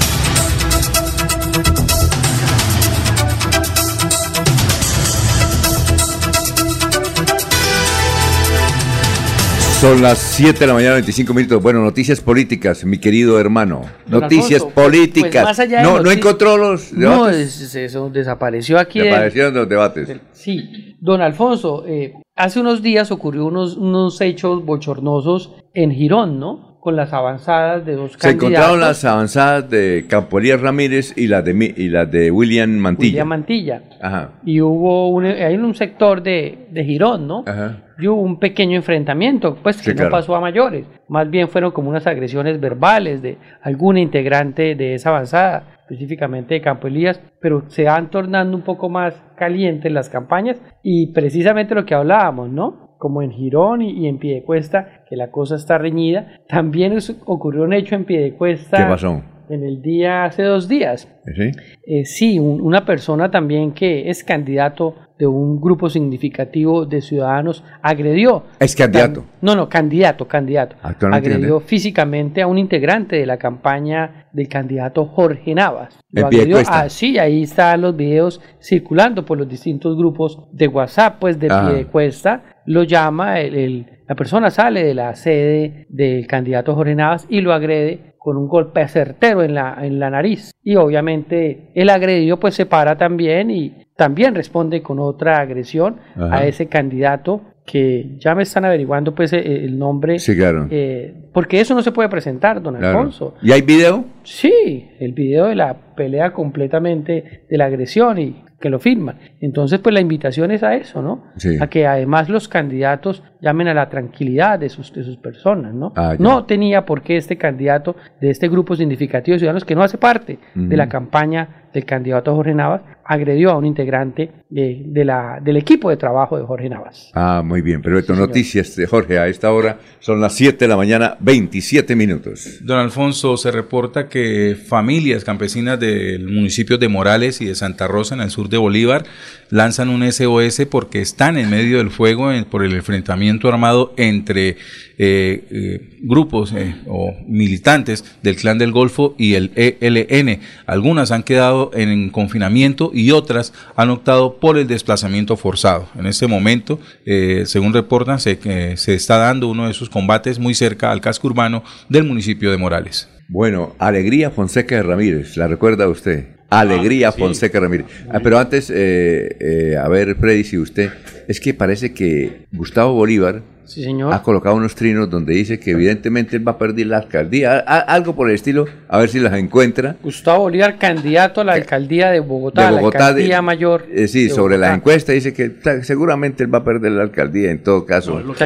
Son las 7 de la mañana, 25 minutos. Bueno, noticias políticas, mi querido hermano. Don Noticias Alfonso, pues, políticas. más allá de no, no encontró los No, es- eso desapareció aquí. de- Desaparecieron los debates. Sí, don Alfonso, eh, hace unos días ocurrió unos, unos hechos bochornosos en Girón, ¿no? Con las avanzadas de dos Se candidatos. encontraron las avanzadas de Campo Elías Ramírez y las de, Mi- y las de William Mantilla. William Mantilla. Ajá. Y hubo un, hay un sector de, de Girón, ¿no? Ajá. Y hubo un pequeño enfrentamiento, pues que Sí, no claro. pasó a mayores. Más bien fueron como unas agresiones verbales de algún integrante de esa avanzada, específicamente de Campo Elías, pero se van tornando un poco más calientes las campañas y precisamente lo que hablábamos, ¿no? Como en Girón y, y en Piedecuesta, que la cosa está reñida. También ocurrió un hecho en Piedecuesta. ¿Qué pasó? En el día hace dos días. ¿Sí? Eh, sí, un- una persona también que es candidato de un grupo significativo de ciudadanos agredió. Es candidato. No, no, candidato, candidato. Actualmente agredió candidato. físicamente a un integrante de la campaña del candidato Jorge Navas. Lo agredió, ah, sí, ahí están los videos circulando por los distintos grupos de WhatsApp, pues de Ajá. Piedecuesta. Lo llama, el- el- la persona sale de la sede del candidato Jorge Navas y lo agrede con un golpe certero en la, en la nariz. Y obviamente el agredido pues se para también y también responde con otra agresión Ajá. a ese candidato que ya me están averiguando pues eh, el nombre. Sí, claro. eh, porque eso no se puede presentar, don Claro. Alfonso. ¿Y hay video? Sí, el video de la pelea completamente de la agresión y que lo firman. Entonces, pues la invitación es a eso, ¿no? Sí. A que además los candidatos llamen a la tranquilidad de sus, de sus personas, ¿no? Ah, no tenía por qué este candidato de este grupo significativo de ciudadanos que no hace parte de la campaña del candidato Jorge Navas agredió a un integrante de, de la, del equipo de trabajo de Jorge Navas. Ah, muy bien, perfecto. Noticias de Jorge a esta hora son las 7 de la mañana, 27 minutos. Don Alfonso, se reporta que familias campesinas del municipio de Morales y de Santa Rosa, en el sur de Bolívar, lanzan un SOS porque están en medio del fuego en- por el enfrentamiento armado entre eh, eh, grupos eh, o militantes del Clan del Golfo y el ELN. Algunas han quedado en confinamiento y otras han optado por el desplazamiento forzado. En este momento, eh, según reportan, se, que se está dando uno de esos combates muy cerca al casco urbano del municipio de Morales. Bueno, Alegría Fonseca de Ramírez, ¿la recuerda usted? Alegría Fonseca Ramírez. Ah, pero antes, eh, eh, a ver, Freddy, si usted, es que parece que Gustavo Bolívar Sí, señor. ha colocado unos trinos donde dice que evidentemente él va a perder la alcaldía, A- algo por el estilo, a ver si las encuentra. Gustavo Bolívar, candidato a la alcaldía de Bogotá, de Bogotá, la alcaldía de- mayor. eh, sí, de sobre Bogotá. la encuesta dice que ta- seguramente él va a perder la alcaldía en todo caso. lo que.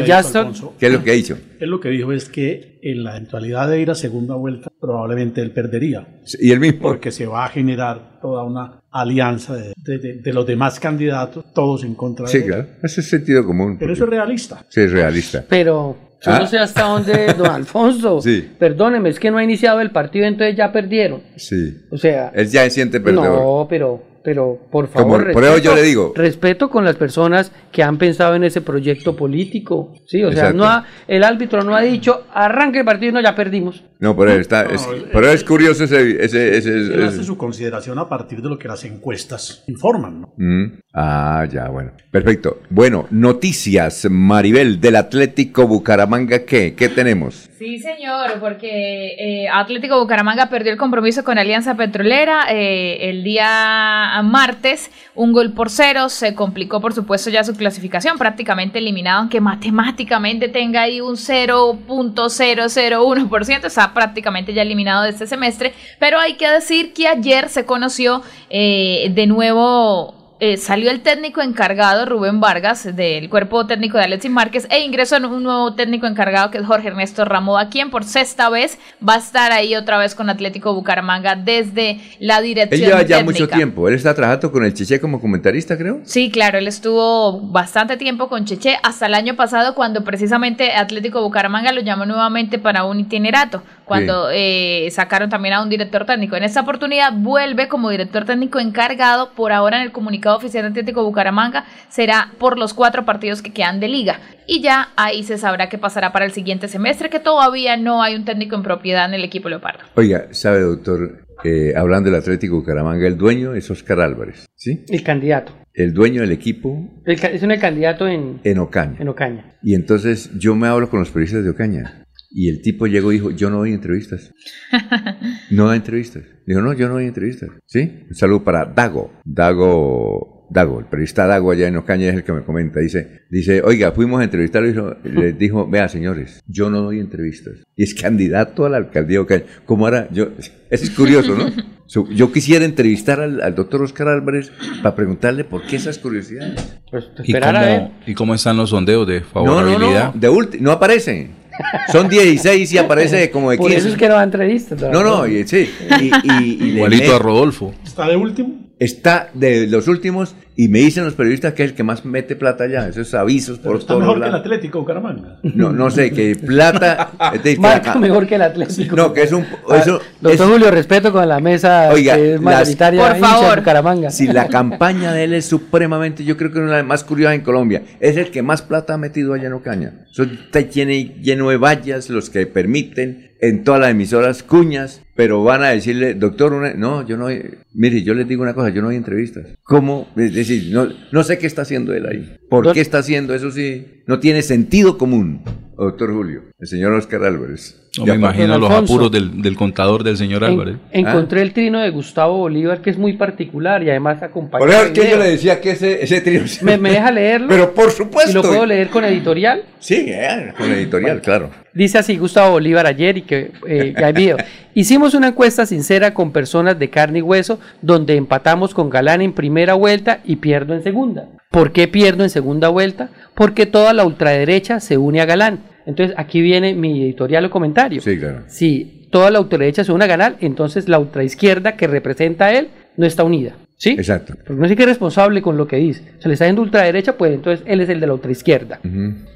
¿Qué es lo que ha dicho? Él lo que dijo es que en la eventualidad de ir a segunda vuelta, probablemente él perdería. Y el mismo. Porque se va a generar toda una alianza de, de- de- de los demás candidatos, todos en contra Sí, de él. claro, ese es sentido común. Pero eso es realista. Sí, es realista. Pero yo Ah. no sé hasta dónde, don Alfonso. Sí. Perdóneme, es que no ha iniciado el partido, entonces ya perdieron. Sí. O sea. Él ya se siente perdedor. No, pero, pero por Como- favor. por eso yo le digo. Respeto con las personas que han pensado en ese proyecto político. Sí, o sea, no ha- el árbitro no ha dicho arranque el partido y no, ya perdimos. No, pero está, es, pero es curioso ese, ese, ese- Él hace su consideración a partir de lo que las encuestas informan. ¿no? Mm, Ah, ya, bueno. Perfecto. Bueno, noticias, Maribel, del Atlético Bucaramanga, ¿qué? ¿Qué tenemos? Sí, señor, porque eh, Atlético Bucaramanga perdió el compromiso con Alianza Petrolera eh, el día martes, un gol por cero, se complicó por supuesto ya su clasificación, prácticamente eliminado, aunque matemáticamente tenga ahí un 0.001%, está prácticamente ya eliminado de este semestre, pero hay que decir que ayer se conoció eh, de nuevo eh, salió el técnico encargado, Rubén Vargas, del cuerpo técnico de Alexis Márquez, e ingresó en un nuevo técnico encargado que es Jorge Ernesto Ramoa, quien por sexta vez va a estar ahí otra vez con Atlético Bucaramanga desde la Él dirección lleva ya técnica. mucho tiempo. Él está trabajando con el Cheche como comentarista, creo. Sí, claro, él estuvo bastante tiempo con Cheche hasta el año pasado cuando precisamente Atlético Bucaramanga lo llamó nuevamente para un itinerato, cuando eh, sacaron también a un director técnico. En esta oportunidad vuelve como director técnico encargado por ahora en el comunicado oficial de Atlético Bucaramanga, será por los cuatro partidos que quedan de liga. Y ya ahí se sabrá qué pasará para el siguiente semestre, que todavía no hay un técnico en propiedad en el equipo Leopardo. Oiga, sabe, doctor, Eh, hablando del Atlético Bucaramanga, el dueño es Oscar Álvarez, ¿sí? El candidato. El dueño del equipo El es un candidato en, en Ocaña. en Ocaña. Y entonces yo me hablo con los periodistas de Ocaña. Y el tipo llegó y dijo, yo no doy entrevistas. No da entrevistas. Dijo, no, yo no doy entrevistas. ¿Sí? Un saludo para Dago. Dago, Dago, el periodista Dago allá en Ocaña es el que me comenta. Dice, dice oiga, fuimos a entrevistarlo y dijo- les dijo, vea señores, yo no doy entrevistas. Y es candidato a la alcaldía de Ocaña. ¿Cómo hará? Yo, eso es curioso, ¿no? Yo quisiera entrevistar al, al doctor Oscar Álvarez para preguntarle por qué esas curiosidades. ¿Y cómo, ¿Y cómo están los sondeos de No, no, favorabilidad? no, de ulti- no aparecen. Son 16 y aparece como de 15. Por eso es que no da entrevistas. No, no, y, sí. Y, y- y Igualito me- a Rodolfo. ¿Está de último? Está de los últimos y me dicen los periodistas que es el que más mete plata allá. Esos avisos Pero por está todos mejor que el. Atlético Bucaramanga. No, no sé, que plata. es decir, que Marca mejor que el Atlético. No, que es un. Ah, Eso, Doctor es- Julio, respeto con la mesa Oiga, que es las- mayoritaria Por de favor. Bucaramanga. Si la campaña de él es supremamente, yo creo que una de las más curiosas en Colombia, es el que más plata ha metido allá en Ocaña. Eso está lleno, lleno de vallas, los que permiten en todas las emisoras cuñas, pero van a decirle, doctor, no, yo no, mire, yo les digo una cosa, yo no hay entrevistas. ¿Cómo? Es decir, no, no sé qué está haciendo él ahí. ¿Por Don- qué está haciendo eso? Sí, no tiene sentido común, doctor Julio, el señor Oscar Álvarez. No Ya me imagino los apuros del, del contador del señor En- Álvarez. encontré el trino de Gustavo Bolívar que es muy particular y además acompaña. Por eso que yo le decía que ese, ese trío... ¿Me, me deja leerlo? Pero por supuesto. ¿Y lo puedo leer con editorial? Sí, eh, con editorial, claro. Dice así Gustavo Bolívar ayer y que, eh, que hay video. Hicimos una encuesta sincera con personas de carne y hueso donde empatamos con Galán en primera vuelta y pierdo en segunda. ¿Por qué pierdo en segunda vuelta? Porque toda la ultraderecha se une a Galán. Entonces aquí viene mi editorial o comentario. Sí, claro. Si toda la ultraderecha se une a Galán, entonces la ultraizquierda que representa a él no está unida. ¿Sí? Exacto. Porque no sé qué es responsable con lo que dice. Se le está yendo ultraderecha, pues entonces él es el de la ultraizquierda.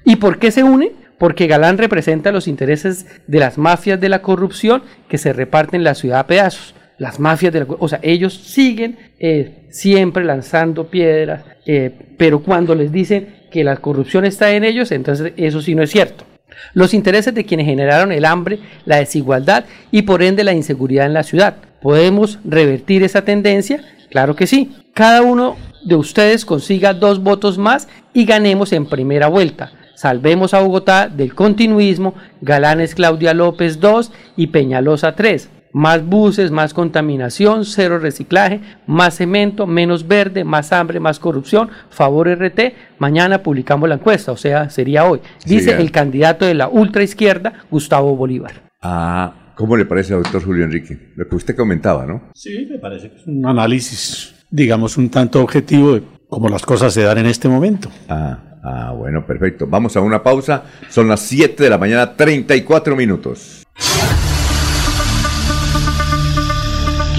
¿Y por qué se une? Porque Galán representa los intereses de las mafias de la corrupción que se reparten la ciudad a pedazos. Las mafias de la O sea, ellos siguen eh, siempre lanzando piedras, eh, pero cuando les dicen que la corrupción está en ellos, entonces eso sí no es cierto. Los intereses de quienes generaron el hambre, la desigualdad y por ende la inseguridad en la ciudad. ¿Podemos revertir esa tendencia? Claro que sí. Cada uno de ustedes consiga dos votos más y ganemos en primera vuelta. Salvemos a Bogotá del continuismo, Galanes Claudia López 2 y Peñalosa 3. Más buses, más contaminación, cero reciclaje, más cemento, menos verde, más hambre, más corrupción, favor RT. Mañana publicamos la encuesta, o sea, sería hoy. Dice el candidato de la ultraizquierda, Gustavo Bolívar. Ah, ¿cómo le parece, doctor Julio Enrique? Lo que usted comentaba, ¿no? Sí, me parece que es un análisis, digamos, un tanto objetivo de cómo las cosas se dan en este momento. Ah, ah, bueno, perfecto. Vamos a una pausa. Son las 7 de la mañana, 34 minutos.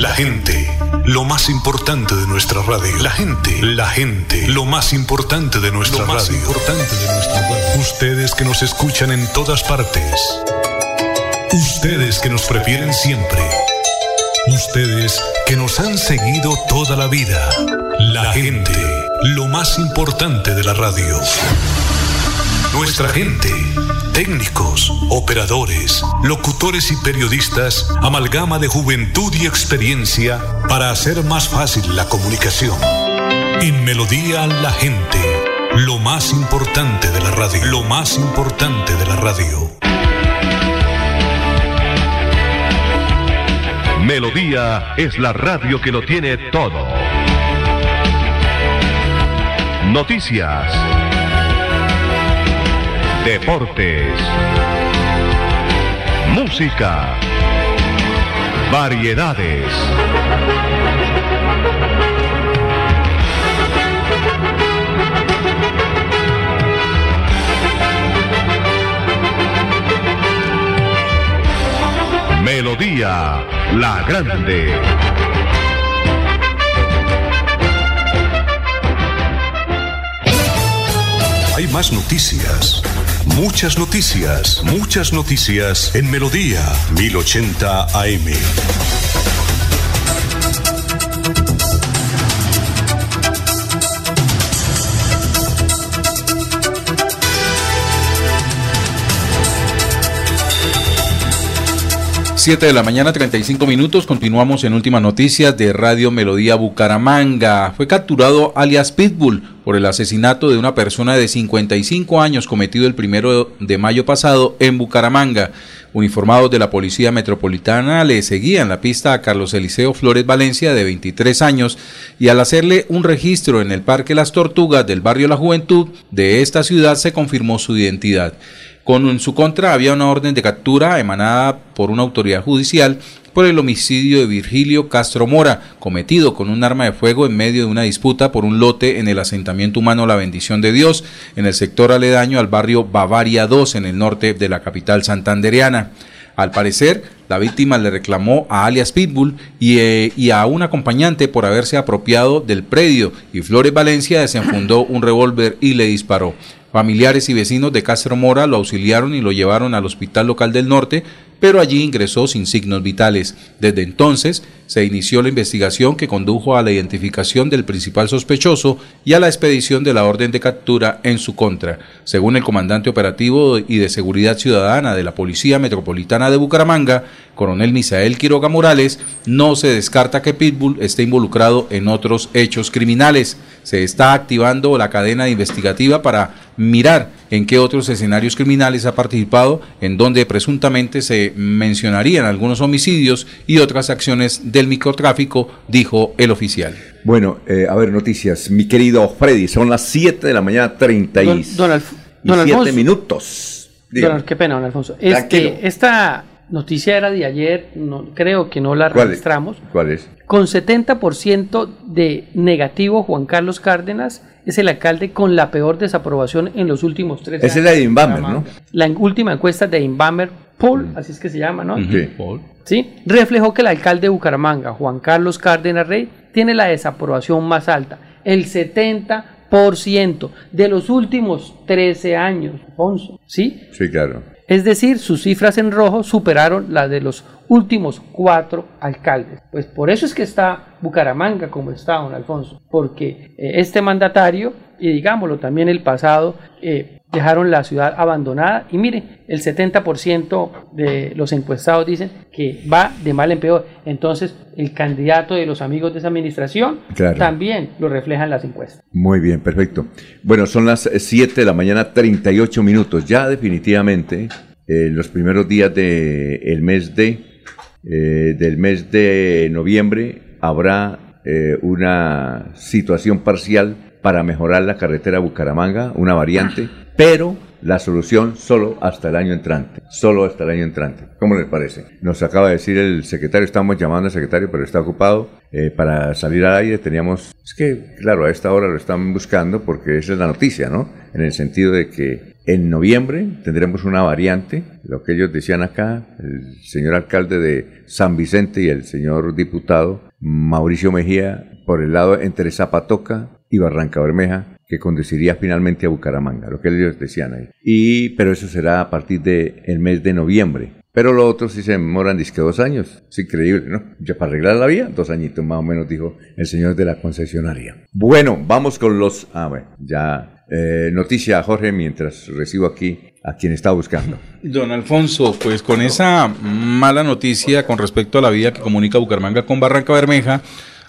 La gente, lo más importante de nuestra radio. La gente, la gente, lo más importante de nuestra Lo más radio. importante de nuestra radio. Ustedes que nos escuchan en todas partes. Ustedes que nos prefieren siempre. Ustedes que nos han seguido toda la vida. La gente, lo más importante de la radio. Nuestra gente, técnicos, operadores, locutores y periodistas, amalgama de juventud y experiencia para hacer más fácil la comunicación. En Melodía la gente, lo más importante de la radio, lo más importante de la radio. Melodía es la radio que lo tiene todo. Noticias. Deportes. Música. Variedades. Melodía La Grande. Hay más noticias. Muchas noticias, muchas noticias en Melodía 1080 AM. Siete de la mañana, 35 minutos. Continuamos en últimas noticias de Radio Melodía Bucaramanga. Fue capturado alias Pitbull por el asesinato de una persona de 55 años cometido el primero de mayo pasado en Bucaramanga. Uniformados de la Policía Metropolitana le seguían la pista a Carlos Eliseo Flores Valencia, de 23 años, y al hacerle un registro en el Parque Las Tortugas del barrio La Juventud de esta ciudad se confirmó su identidad. Con en su contra había una orden de captura emanada por una autoridad judicial por el homicidio de Virgilio Castro Mora, cometido con un arma de fuego en medio de una disputa por un lote en el asentamiento humano La Bendición de Dios, en el sector aledaño al barrio Bavaria 2, en el norte de la capital santandereana. Al parecer, La víctima le reclamó a alias Pitbull y, eh, y a un acompañante por haberse apropiado del predio y Flores Valencia desenfundó un revólver y le disparó. Familiares y vecinos de Castro Mora lo auxiliaron y lo llevaron al Hospital Local del Norte, pero allí ingresó sin signos vitales. Desde entonces se inició la investigación que condujo a la identificación del principal sospechoso y a la expedición de la orden de captura en su contra. Según el comandante operativo y de seguridad ciudadana de la Policía Metropolitana de Bucaramanga, coronel Misael Quiroga Morales, no se descarta que Pitbull esté involucrado en otros hechos criminales. Se está activando la cadena investigativa para mirar en qué otros escenarios criminales ha participado, en donde presuntamente se mencionarían algunos homicidios y otras acciones del microtráfico, dijo el oficial. Bueno, eh, a ver, noticias. Mi querido Freddy, son las 7 de la mañana, 30 y, Don- don Alf- y don siete Alfonso. minutos. Dígame. Don- qué pena, don Alfonso. Este, esta noticia era de ayer, no, creo que no la ¿Cuál es? registramos. ¿Cuál es? Con 70% de negativo, Juan Carlos Cárdenas es el alcalde con la peor desaprobación en los últimos tres Esa es años. la de Inbamer, ¿no? La última encuesta de Inbamer Poll, así es que se llama, ¿no? Sí. ¿Sí? Reflejó que el alcalde de Bucaramanga, Juan Carlos Cárdenas Rey, tiene la desaprobación más alta, el 70% de los últimos 13 años, Alfonso. ¿Sí? Sí, claro. Es decir, sus cifras en rojo superaron las de los últimos cuatro alcaldes. Pues por eso es que está Bucaramanga como está, don Alfonso, porque eh, este mandatario, y digámoslo también el pasado, eh, dejaron la ciudad abandonada y mire, el 70% de los encuestados dicen que va de mal en peor. Entonces, el candidato de los amigos de esa administración Claro. también lo reflejan las encuestas. Muy bien, perfecto. Bueno, son las 7 de la mañana, 38 minutos. Ya definitivamente, eh, los primeros días del mes de eh, del mes de noviembre habrá eh, una situación parcial para mejorar la carretera Bucaramanga, una variante, pero la solución solo hasta el año entrante, solo hasta el año entrante. ¿Cómo les parece? Nos acaba de decir el secretario, estamos llamando al secretario, pero está ocupado. eh, para salir al aire teníamos, es que claro, a esta hora lo están buscando porque esa es la noticia, ¿no? En el sentido de que en noviembre tendremos una variante, lo que ellos decían acá, el señor alcalde de San Vicente y el señor diputado Mauricio Mejía, por el lado entre Zapatoca y Barranca Bermeja, que conduciría finalmente a Bucaramanga, lo que ellos decían ahí. Y, pero eso será a partir del mes de noviembre. Pero lo otro sí se demoran, disque dos años. Es increíble, ¿no? Ya para arreglar la vía, dos añitos más o menos, dijo el señor de la concesionaria. Bueno, vamos con los... Ah, bueno, ya. eh, noticia, Jorge, mientras recibo aquí a quien está buscando. Don Alfonso, pues con esa mala noticia con respecto a la vía que comunica Bucaramanga con Barranca Bermeja,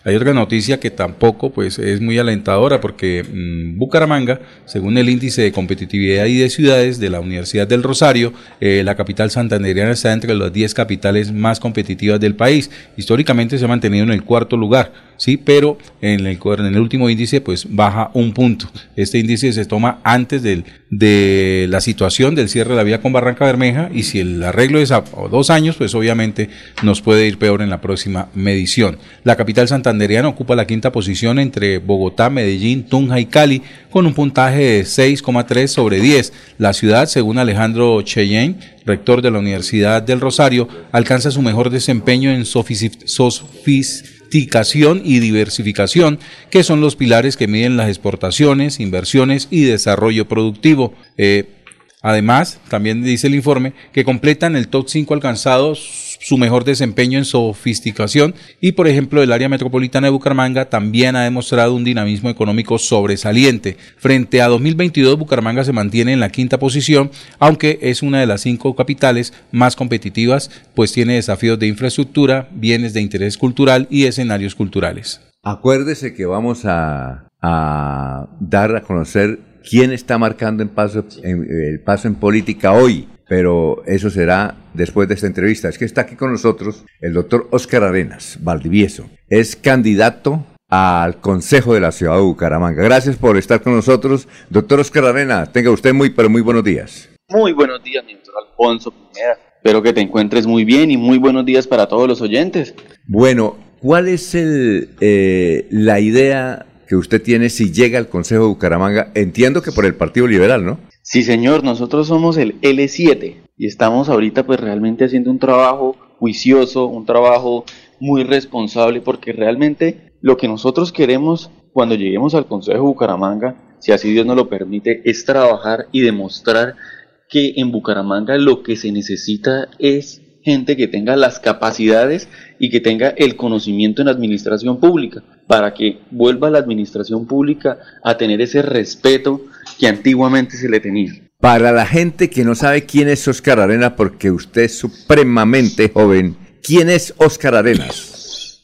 hay otra noticia que tampoco pues es muy alentadora porque mm, Bucaramanga, según el índice de competitividad y de ciudades de la Universidad del Rosario, eh, la capital santandereana está entre las 10 capitales más competitivas del país. Históricamente se ha mantenido en el cuarto lugar, sí, pero en el, último índice pues baja un punto. Este índice se toma antes de la situación del cierre de la vía con Barranca Bermeja y si el arreglo es a a dos años, pues obviamente nos puede ir peor en la próxima medición. La capital santandereana ocupa la quinta posición entre Bogotá, Medellín, Tunja y Cali con un puntaje de 6,3 sobre 10. La ciudad, según Alejandro Cheyenne, rector de la Universidad del Rosario, alcanza su mejor desempeño en sofisticación y diversificación, que son los pilares que miden las exportaciones, inversiones y desarrollo productivo. Eh, Además, también dice el informe que completan el top 5 alcanzado su mejor desempeño en sofisticación y, por ejemplo, el área metropolitana de Bucaramanga también ha demostrado un dinamismo económico sobresaliente. Frente a 2022, Bucaramanga se mantiene en la quinta posición, aunque es una de las cinco capitales más competitivas, pues tiene desafíos de infraestructura, bienes de interés cultural y escenarios culturales. Acuérdese que vamos a, a dar a conocer quién está marcando en paso, en- el paso en política hoy, pero eso será después de esta entrevista. Es que está aquí con nosotros el doctor Óscar Arenas, Valdivieso. Es candidato al Consejo de la Ciudad de Bucaramanga. Gracias por estar con nosotros. Doctor Óscar Arenas, tenga usted muy, pero muy buenos días. Muy buenos días, mi doctor Alfonso Pineda. Espero que te encuentres muy bien y muy buenos días para todos los oyentes. Bueno, ¿cuál es el, eh, la idea que usted tiene si llega al Consejo de Bucaramanga? Entiendo que por el Partido Liberal, ¿no? Sí, señor, nosotros somos el L7 y estamos ahorita pues realmente haciendo un trabajo juicioso, un trabajo muy responsable, porque realmente lo que nosotros queremos cuando lleguemos al Consejo de Bucaramanga, si así Dios nos lo permite, es trabajar y demostrar que en Bucaramanga lo que se necesita es gente que tenga las capacidades y que tenga el conocimiento en administración pública, para que vuelva la administración pública a tener ese respeto que antiguamente se le tenía. Para la gente que no sabe quién es Oscar Arenas, porque usted es supremamente joven, ¿quién es Oscar Arenas?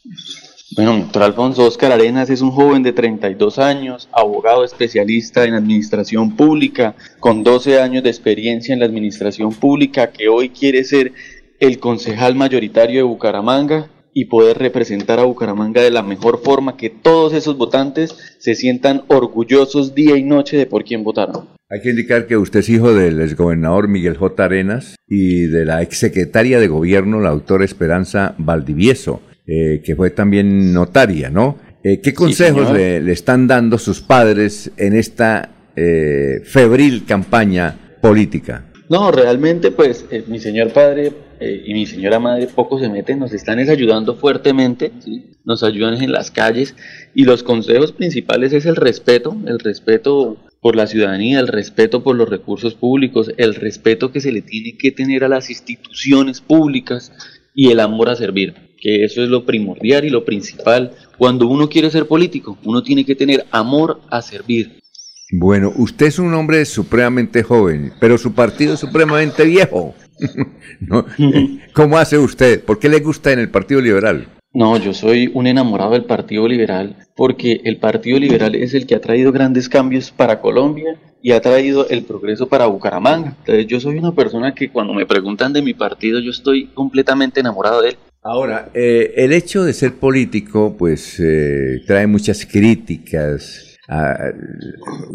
Bueno, doctor Alfonso Oscar Arenas es un joven de 32 años, abogado especialista en administración pública, con 12 años de experiencia en la administración pública, que hoy quiere ser el concejal mayoritario de Bucaramanga y poder representar a Bucaramanga de la mejor forma, que todos esos votantes se sientan orgullosos día y noche de por quién votaron. Hay que indicar que usted es hijo del exgobernador Miguel J. Arenas y de la exsecretaria de gobierno, la doctora Esperanza Valdivieso, eh, que fue también notaria, ¿no? Eh, ¿Qué consejos le, le están dando sus padres en esta eh, febril campaña política? No, realmente pues mi señor padre eh, y mi señora madre poco se meten, nos están es ayudando fuertemente, nos ayudan en las calles y los consejos principales es el respeto, el respeto por la ciudadanía, el respeto por los recursos públicos, el respeto que se le tiene que tener a las instituciones públicas y el amor a servir, que eso es lo primordial y lo principal. Cuando uno quiere ser político, uno tiene que tener amor a servir. Bueno, usted es un hombre supremamente joven, pero su partido es supremamente viejo. No, eh, ¿Cómo hace usted? ¿Por qué le gusta en el Partido Liberal? No, yo soy un enamorado del Partido Liberal porque el Partido Liberal es el que ha traído grandes cambios para Colombia y ha traído el progreso para Bucaramanga. Entonces yo soy una persona que cuando me preguntan de mi partido yo estoy completamente enamorado de él. Ahora, eh, el hecho de ser político, pues, eh, trae muchas críticas. Ah,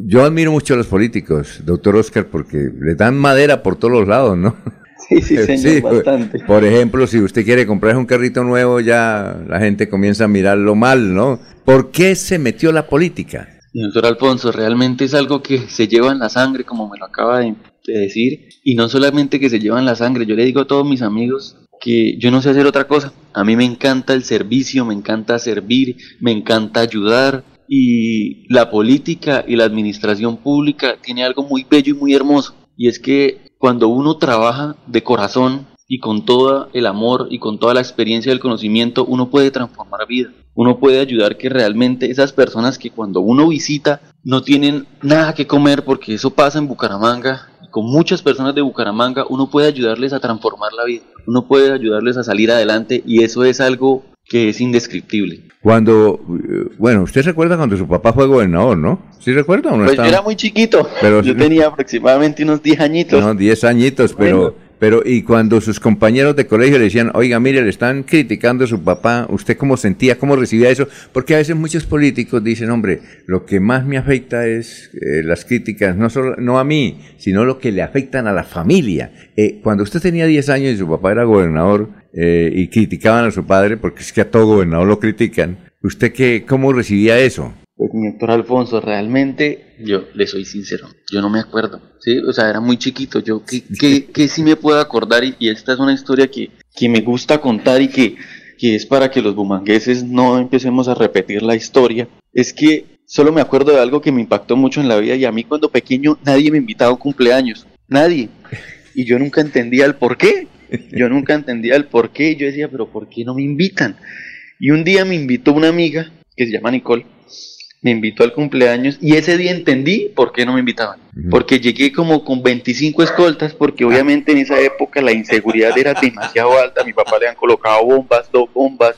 yo admiro mucho a los políticos, doctor Oscar, porque le dan madera por todos los lados, ¿no? Sí, sí, señor, bastante. Por ejemplo, si usted quiere comprar un carrito nuevo, ya la gente comienza a mirarlo mal, ¿no? ¿Por qué se metió la política? Doctor Alfonso, realmente es algo que se lleva en la sangre, como me lo acaba de, de decir, y no solamente que se lleva en la sangre, yo le digo a todos mis amigos que yo no sé hacer otra cosa. A mí me encanta el servicio, me encanta servir, me encanta ayudar, y la política y la administración pública tiene algo muy bello y muy hermoso, y es que cuando uno trabaja de corazón y con todo el amor y con toda la experiencia del conocimiento, uno puede transformar vida. Uno puede ayudar que realmente esas personas que cuando uno visita no tienen nada que comer, porque eso pasa en Bucaramanga, con muchas personas de Bucaramanga, uno puede ayudarles a transformar la vida. Uno puede ayudarles a salir adelante y eso es algo que es indescriptible. Cuando, eh, bueno, usted recuerda cuando su papá fue gobernador, ¿no? ¿Sí recuerda o no? Pues yo era muy chiquito, Pero- yo tenía aproximadamente unos 10 añitos. No, 10 añitos, pero, pero, y cuando sus compañeros de colegio le decían, oiga, mire, le están criticando a su papá, ¿usted cómo sentía, cómo recibía eso? Porque a veces muchos políticos dicen, hombre, lo que más me afecta es eh, las críticas, no solo, no a mí, sino lo que le afectan a la familia. Eh, cuando usted tenía 10 años y su papá era gobernador, eh, y criticaban a su padre, porque es que a todo gobernador lo critican, ¿usted qué, cómo recibía eso? Pues mi doctor Alfonso, realmente, yo le soy sincero, yo no me acuerdo, ¿sí? O sea, era muy chiquito, yo que, que, que sí me puedo acordar y, y esta es una historia que, que me gusta contar y que, que es para que los bumangueses no empecemos a repetir la historia, es que solo me acuerdo de algo que me impactó mucho en la vida y a mí cuando pequeño nadie me invitaba a un cumpleaños, nadie, y yo nunca entendía el por qué, yo nunca entendía el por qué, y yo decía, pero ¿por qué no me invitan? Y un día me invitó una amiga que se llama Nicole, me invitó al cumpleaños y ese día entendí por qué no me invitaban. Porque llegué como con 25 escoltas, porque obviamente en esa época la inseguridad era demasiado alta. A mi papá le han colocado bombas, dos bombas,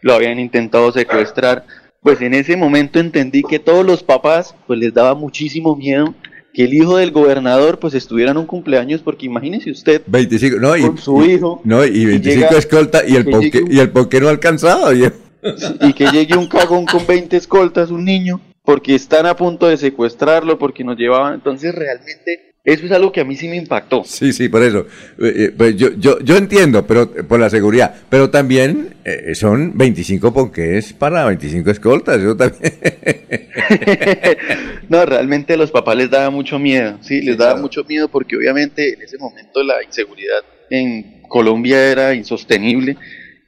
lo habían intentado secuestrar. Pues en ese momento entendí que todos los papás pues les daba muchísimo miedo que el hijo del gobernador pues estuviera en un cumpleaños, porque imagínese usted 25, no, y, con su hijo no, y 25 llega- escolta y el, que ponque, llegue un- y el ponque no alcanzado. y- y que llegue un cagón con 20 escoltas, un niño, porque están a punto de secuestrarlo, porque nos llevaban. Entonces, realmente, eso es algo que a mí sí me impactó. Sí, sí, por eso. Eh, eh, pues yo, yo, yo entiendo, pero eh, por la seguridad. Pero también eh, son 25 ponques para 25 escoltas. Eso también. No, realmente a los papás les daba mucho miedo, sí, les daba mucho miedo porque obviamente en ese momento la inseguridad en Colombia era insostenible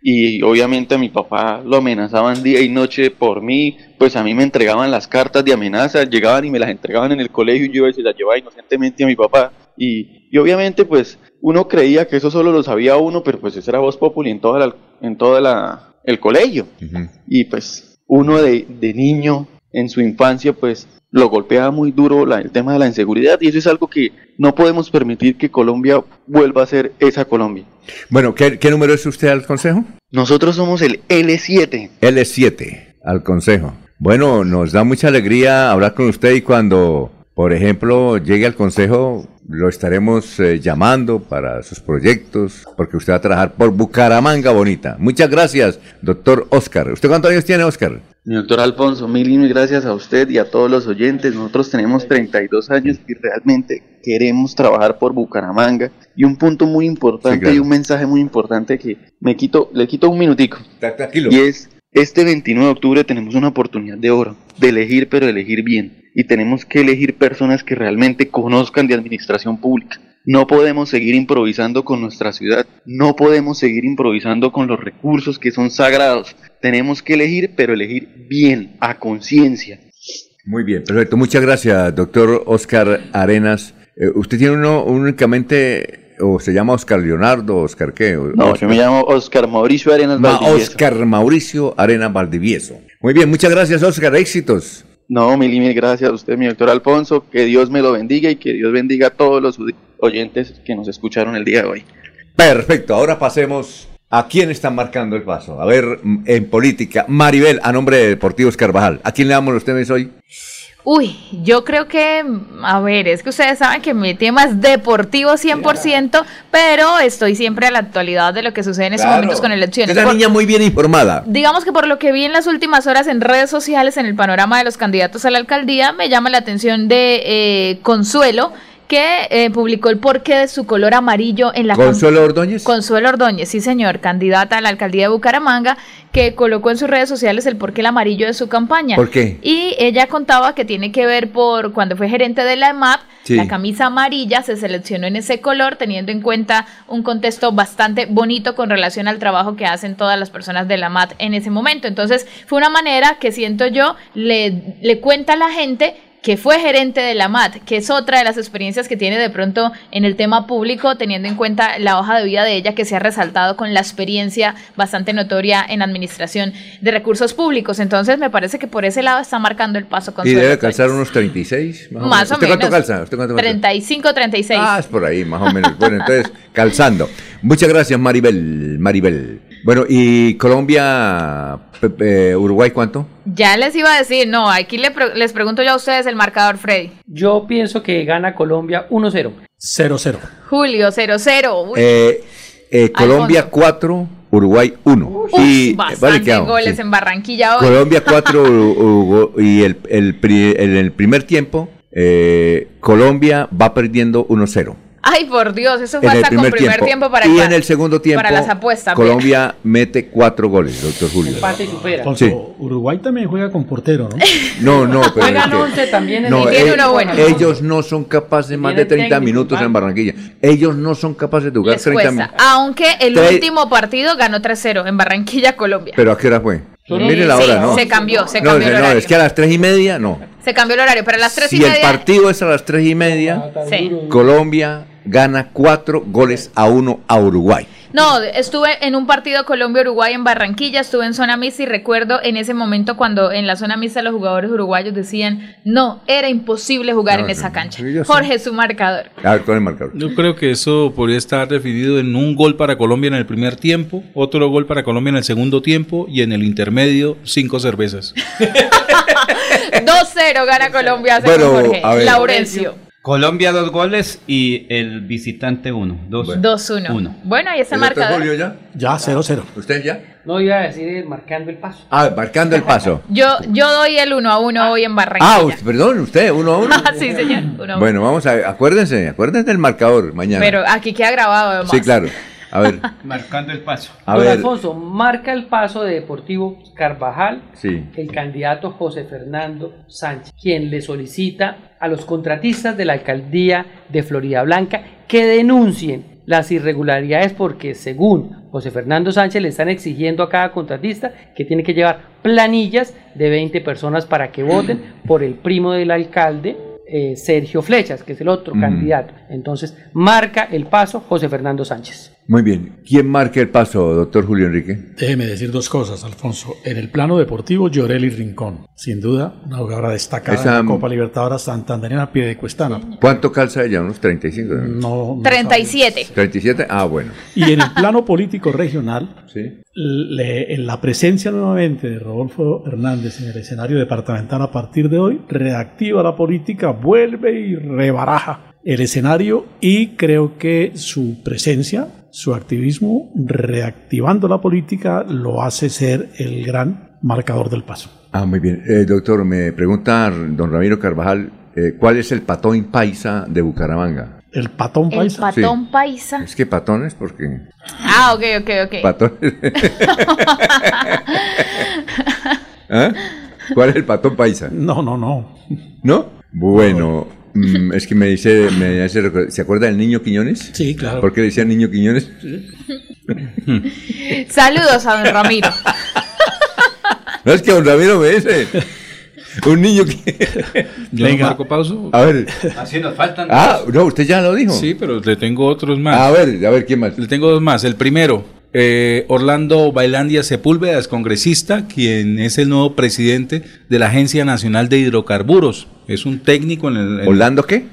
y obviamente a mi papá lo amenazaban día y noche por mí, pues a mí me entregaban las cartas de amenaza, llegaban y me las entregaban en el colegio y yo se las llevaba inocentemente a mi papá. Y, y obviamente pues uno creía que eso solo lo sabía uno, pero pues eso era voz populi en toda la, en toda la, el colegio. Y pues uno de, de niño en su infancia pues lo golpeaba muy duro la- el tema de la inseguridad y eso es algo que no podemos permitir que Colombia vuelva a ser esa Colombia. Bueno, ¿qué, qué número es usted al consejo? Nosotros somos el L7. L7 al consejo. Bueno, nos da mucha alegría hablar con usted y cuando, por ejemplo, llegue al consejo, lo estaremos eh, llamando para sus proyectos, porque usted va a trabajar por Bucaramanga Bonita. Muchas gracias, doctor Oscar. ¿Usted cuántos años tiene, Oscar? Mi doctor Alfonso, mil y mil gracias a usted y a todos los oyentes. Nosotros tenemos 32 años y realmente queremos trabajar por Bucaramanga. Y un punto muy importante Sí, claro. y un mensaje muy importante que me quito, le quito un minutico. Tranquilo. Y es, este 29 de octubre tenemos una oportunidad de oro, de elegir pero elegir bien. Y tenemos que elegir personas que realmente conozcan de administración pública. No podemos seguir improvisando con nuestra ciudad, no podemos seguir improvisando con los recursos que son sagrados. Tenemos que elegir, pero elegir bien, a conciencia. Muy bien, perfecto. Muchas gracias, doctor Oscar Arenas. Eh, ¿Usted tiene uno únicamente, o se llama Oscar Leonardo, Oscar qué? O- No, Oscar- yo me llamo Oscar Mauricio Arenas Ma- Valdivieso. Oscar Mauricio Arenas Valdivieso. Muy bien, muchas gracias, Oscar. Éxitos. No, mil y mil gracias a usted, mi doctor Alfonso. Que Dios me lo bendiga y que Dios bendiga a todos los oyentes que nos escucharon el día de hoy. Perfecto, ahora pasemos a quién están marcando el paso. A ver, en política, Maribel, a nombre de Deportivos Carvajal. ¿A quién le damos los temas hoy? Uy, yo creo que, a ver, es que ustedes saben que mi tema es deportivo 100%, pero estoy siempre a la actualidad de lo que sucede en estos Claro. momentos con elecciones. Es Por- niña muy bien informada. Digamos que por lo que vi en las últimas horas en redes sociales, en el panorama de los candidatos a la alcaldía, me llama la atención de eh, Consuelo, que eh, publicó el porqué de su color amarillo en la ¿Consuelo Ordóñez? Consuelo Ordóñez, sí señor, candidata a la alcaldía de Bucaramanga, que colocó en sus redes sociales el porqué el amarillo de su campaña. ¿Por qué? Y ella contaba que tiene que ver por cuando fue gerente de la EMAP, Sí. la camisa amarilla se seleccionó en ese color teniendo en cuenta un contexto bastante bonito con relación al trabajo que hacen todas las personas de la MAT en ese momento. Entonces fue una manera que siento yo le, le cuenta a la gente que fue gerente de la MAT, que es otra de las experiencias que tiene de pronto en el tema público, teniendo en cuenta la hoja de vida de ella que se ha resaltado con la experiencia bastante notoria en administración de recursos públicos. Entonces me parece que por ese lado está marcando el paso con Y debe calzar unos 36. Más o, Más o ¿Usted cuánto menos. calza? ¿Usted cuánto calza? 35, 36. Ah, es por ahí, más o menos. Bueno, entonces, calzando. Muchas gracias, Maribel. Maribel. Bueno, ¿y Colombia, eh, Uruguay cuánto? Ya les iba a decir, no, aquí le pre- les pregunto yo a ustedes el marcador, Freddy. Yo pienso que gana Colombia 1-0. 0-0. Julio 0-0. Uy, Eh, eh, Colombia 4, Uruguay 1. y bastante quedamos, goles sí. en Barranquilla hoy. Colombia 4 y el, el, pri- el- el primer tiempo, eh, Colombia va perdiendo 1-0. Ay, por Dios, eso En fue el hasta con primer primer tiempo. tiempo, para y acá. en el segundo tiempo, Para las apuestas. Colombia mete 4 goles, doctor Julio. Empate y supera. Sí. Uruguay también juega con portero, ¿no? No, no, pero Juegan es que- 11 también en no, el- tiene eh, uno bueno. ellos no son capaces más de Tienen 30 técnico, minutos en. Barranquilla. Ellos no son capaces de jugar Les 30 cuesta. minutos. Aunque el último partido ganó 3-0 en Barranquilla, Colombia. Pero ¿a qué hora fue? Sí, Mire la hora, ¿no? Se cambió, se no, cambió el no, horario. es que a las 3 y media, no. Se cambió el horario, pero a las 3 Si y el media. partido es a las 3 y media, Sí. Colombia gana 4 goles a 1 a Uruguay. No, estuve en un partido Colombia-Uruguay en Barranquilla, estuve en zona mixta y recuerdo en ese momento cuando en la zona mixta los jugadores uruguayos decían, no, era imposible jugar No, en no, esa cancha. Jorge, su marcador. Con el marcador. Yo creo que eso podría estar definido en un gol para Colombia en el primer tiempo, otro gol para Colombia en el segundo tiempo y en el intermedio cinco cervezas. 2-0 gana Colombia, según Bueno, Jorge. a ver. Laurencio, Colombia dos goles y el visitante uno. Dos. 2-1. Uno. Bueno, ahí está el ¿El doctor marcador. Julio ya? Ya, 0-0. ¿Usted ya? No iba a decir eh, marcando el paso. Ah, marcando el paso. Yo, yo doy el 1 a 1 hoy en Barranquilla. Ah, usted- perdón, usted, uno a uno. sí, señor. uno a uno. Bueno, vamos a, acuérdense, acuérdense del marcador mañana. Pero aquí queda grabado, además. Sí, claro. A ver, Marcando el paso. a Don ver. Alfonso, marca el paso de Deportivo Carvajal Sí. el candidato José Fernando Sánchez, quien le solicita a los contratistas de la alcaldía de Florida Blanca que denuncien las irregularidades porque según José Fernando Sánchez le están exigiendo a cada contratista que tiene que llevar planillas de 20 personas para que voten por el primo del alcalde. eh, Sergio Flechas, que es el otro Mm. candidato. Entonces, marca el paso José Fernando Sánchez. Muy bien. ¿Quién marca el paso, doctor Julio Enrique? Déjeme decir dos cosas, Alfonso. En el plano deportivo, Llorelli Rincón. Sin duda, una jugadora destacada Esa- en la Copa Libertadora Santanderina Piedecuestana. ¿Cuánto calza ella? ¿Unos 35? No, no 37. ¿37? Ah, bueno. Y en el plano político regional, Sí. le- en la presencia nuevamente de Rodolfo Hernández en el escenario departamental a partir de hoy, reactiva la política, vuelve y rebaraja el escenario y creo que su presencia, su activismo, reactivando la política, lo hace ser el gran marcador del paso. Ah, muy bien. Eh, doctor, me pregunta don Ramiro Carvajal, eh, ¿cuál es el patón paisa de Bucaramanga? El patón El paisa. patón paisa. Es que patones, porque Ah, ok, ok, ok. patones. ¿Ah? ¿Cuál es el patón paisa? No, no, no. ¿No? Bueno, mm, es que me dice, me hace recordar- ¿se acuerda del niño Quiñones? Sí, claro. ¿Por qué le decían niño Quiñones? Saludos a don Ramiro. No es que don Ramiro me dice. Un niño que. Yo no marco pauso. A ver. Así nos faltan Ah, dos. no, usted ya lo dijo. Sí, pero le tengo otros más. A ver, a ver, ¿quién más? Le tengo dos más. El primero, eh, Orlando Bailandia Sepúlveda, es congresista, quien es el nuevo presidente de la Agencia Nacional de Hidrocarburos. Es un técnico en el... en- ¿Orlando qué?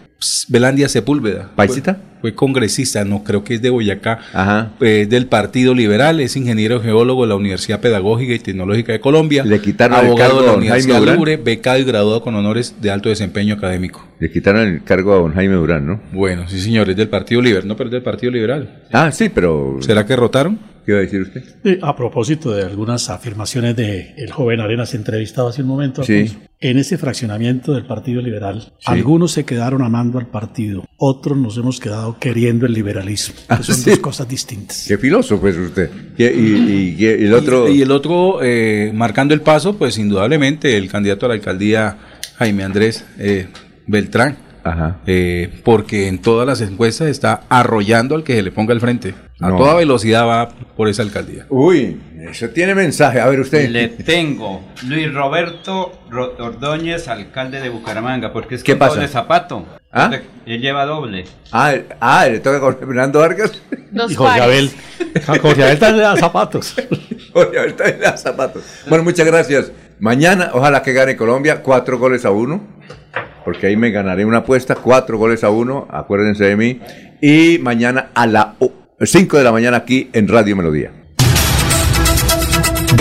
Belandia Sepúlveda. ¿Paisita? Fue, congresista, no creo que es de Boyacá, Ajá. eh, del Partido Liberal, es ingeniero geólogo de la Universidad Pedagógica y Tecnológica de Colombia. Le quitaron el abogado cargo de la a don Jaime Universidad Durán. Libre, becado y graduado con honores de alto desempeño académico. Le quitaron el cargo a don Jaime Durán, ¿no? Bueno, sí señor, es del Partido Liberal, no, pero es del Partido Liberal. Ah, sí, pero. ¿Será que rotaron? ¿Qué iba a decir usted? Sí, a propósito de algunas afirmaciones de el joven Arenas entrevistado hace un momento, Sí. Alfonso, en ese fraccionamiento del Partido Liberal, algunos se quedaron amando al partido, otros nos hemos quedado queriendo el liberalismo, que Ah, son sí. dos cosas distintas. Qué filósofo es usted. ¿Qué- y, y- y el otro. Y, y el otro, eh, marcando el paso, pues indudablemente el candidato a la alcaldía, Jaime Andrés eh, Beltrán. Ajá. Eh, porque en todas las encuestas está arrollando al que se le ponga al frente. A No. toda velocidad va por esa alcaldía. Uy, eso tiene mensaje. A ver, usted. Le tengo Luis Roberto Ro- Ordóñez, alcalde de Bucaramanga, porque es ¿Qué con pasa? doble zapato. ¿Ah? Él lleva doble. Ah, ah, le toca con Fernando Vargas. Dos Y Jorge Abel, Jorge Abel también le da zapatos. Oye, ahorita en los zapatos. Bueno, muchas gracias. Mañana, ojalá que gane Colombia, cuatro goles a uno. Porque ahí me ganaré una apuesta, cuatro goles a uno. Acuérdense de mí. Y mañana a las 5 de la mañana aquí en Radio Melodía.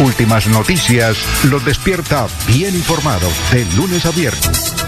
Últimas noticias los despierta bien informados de lunes a viernes.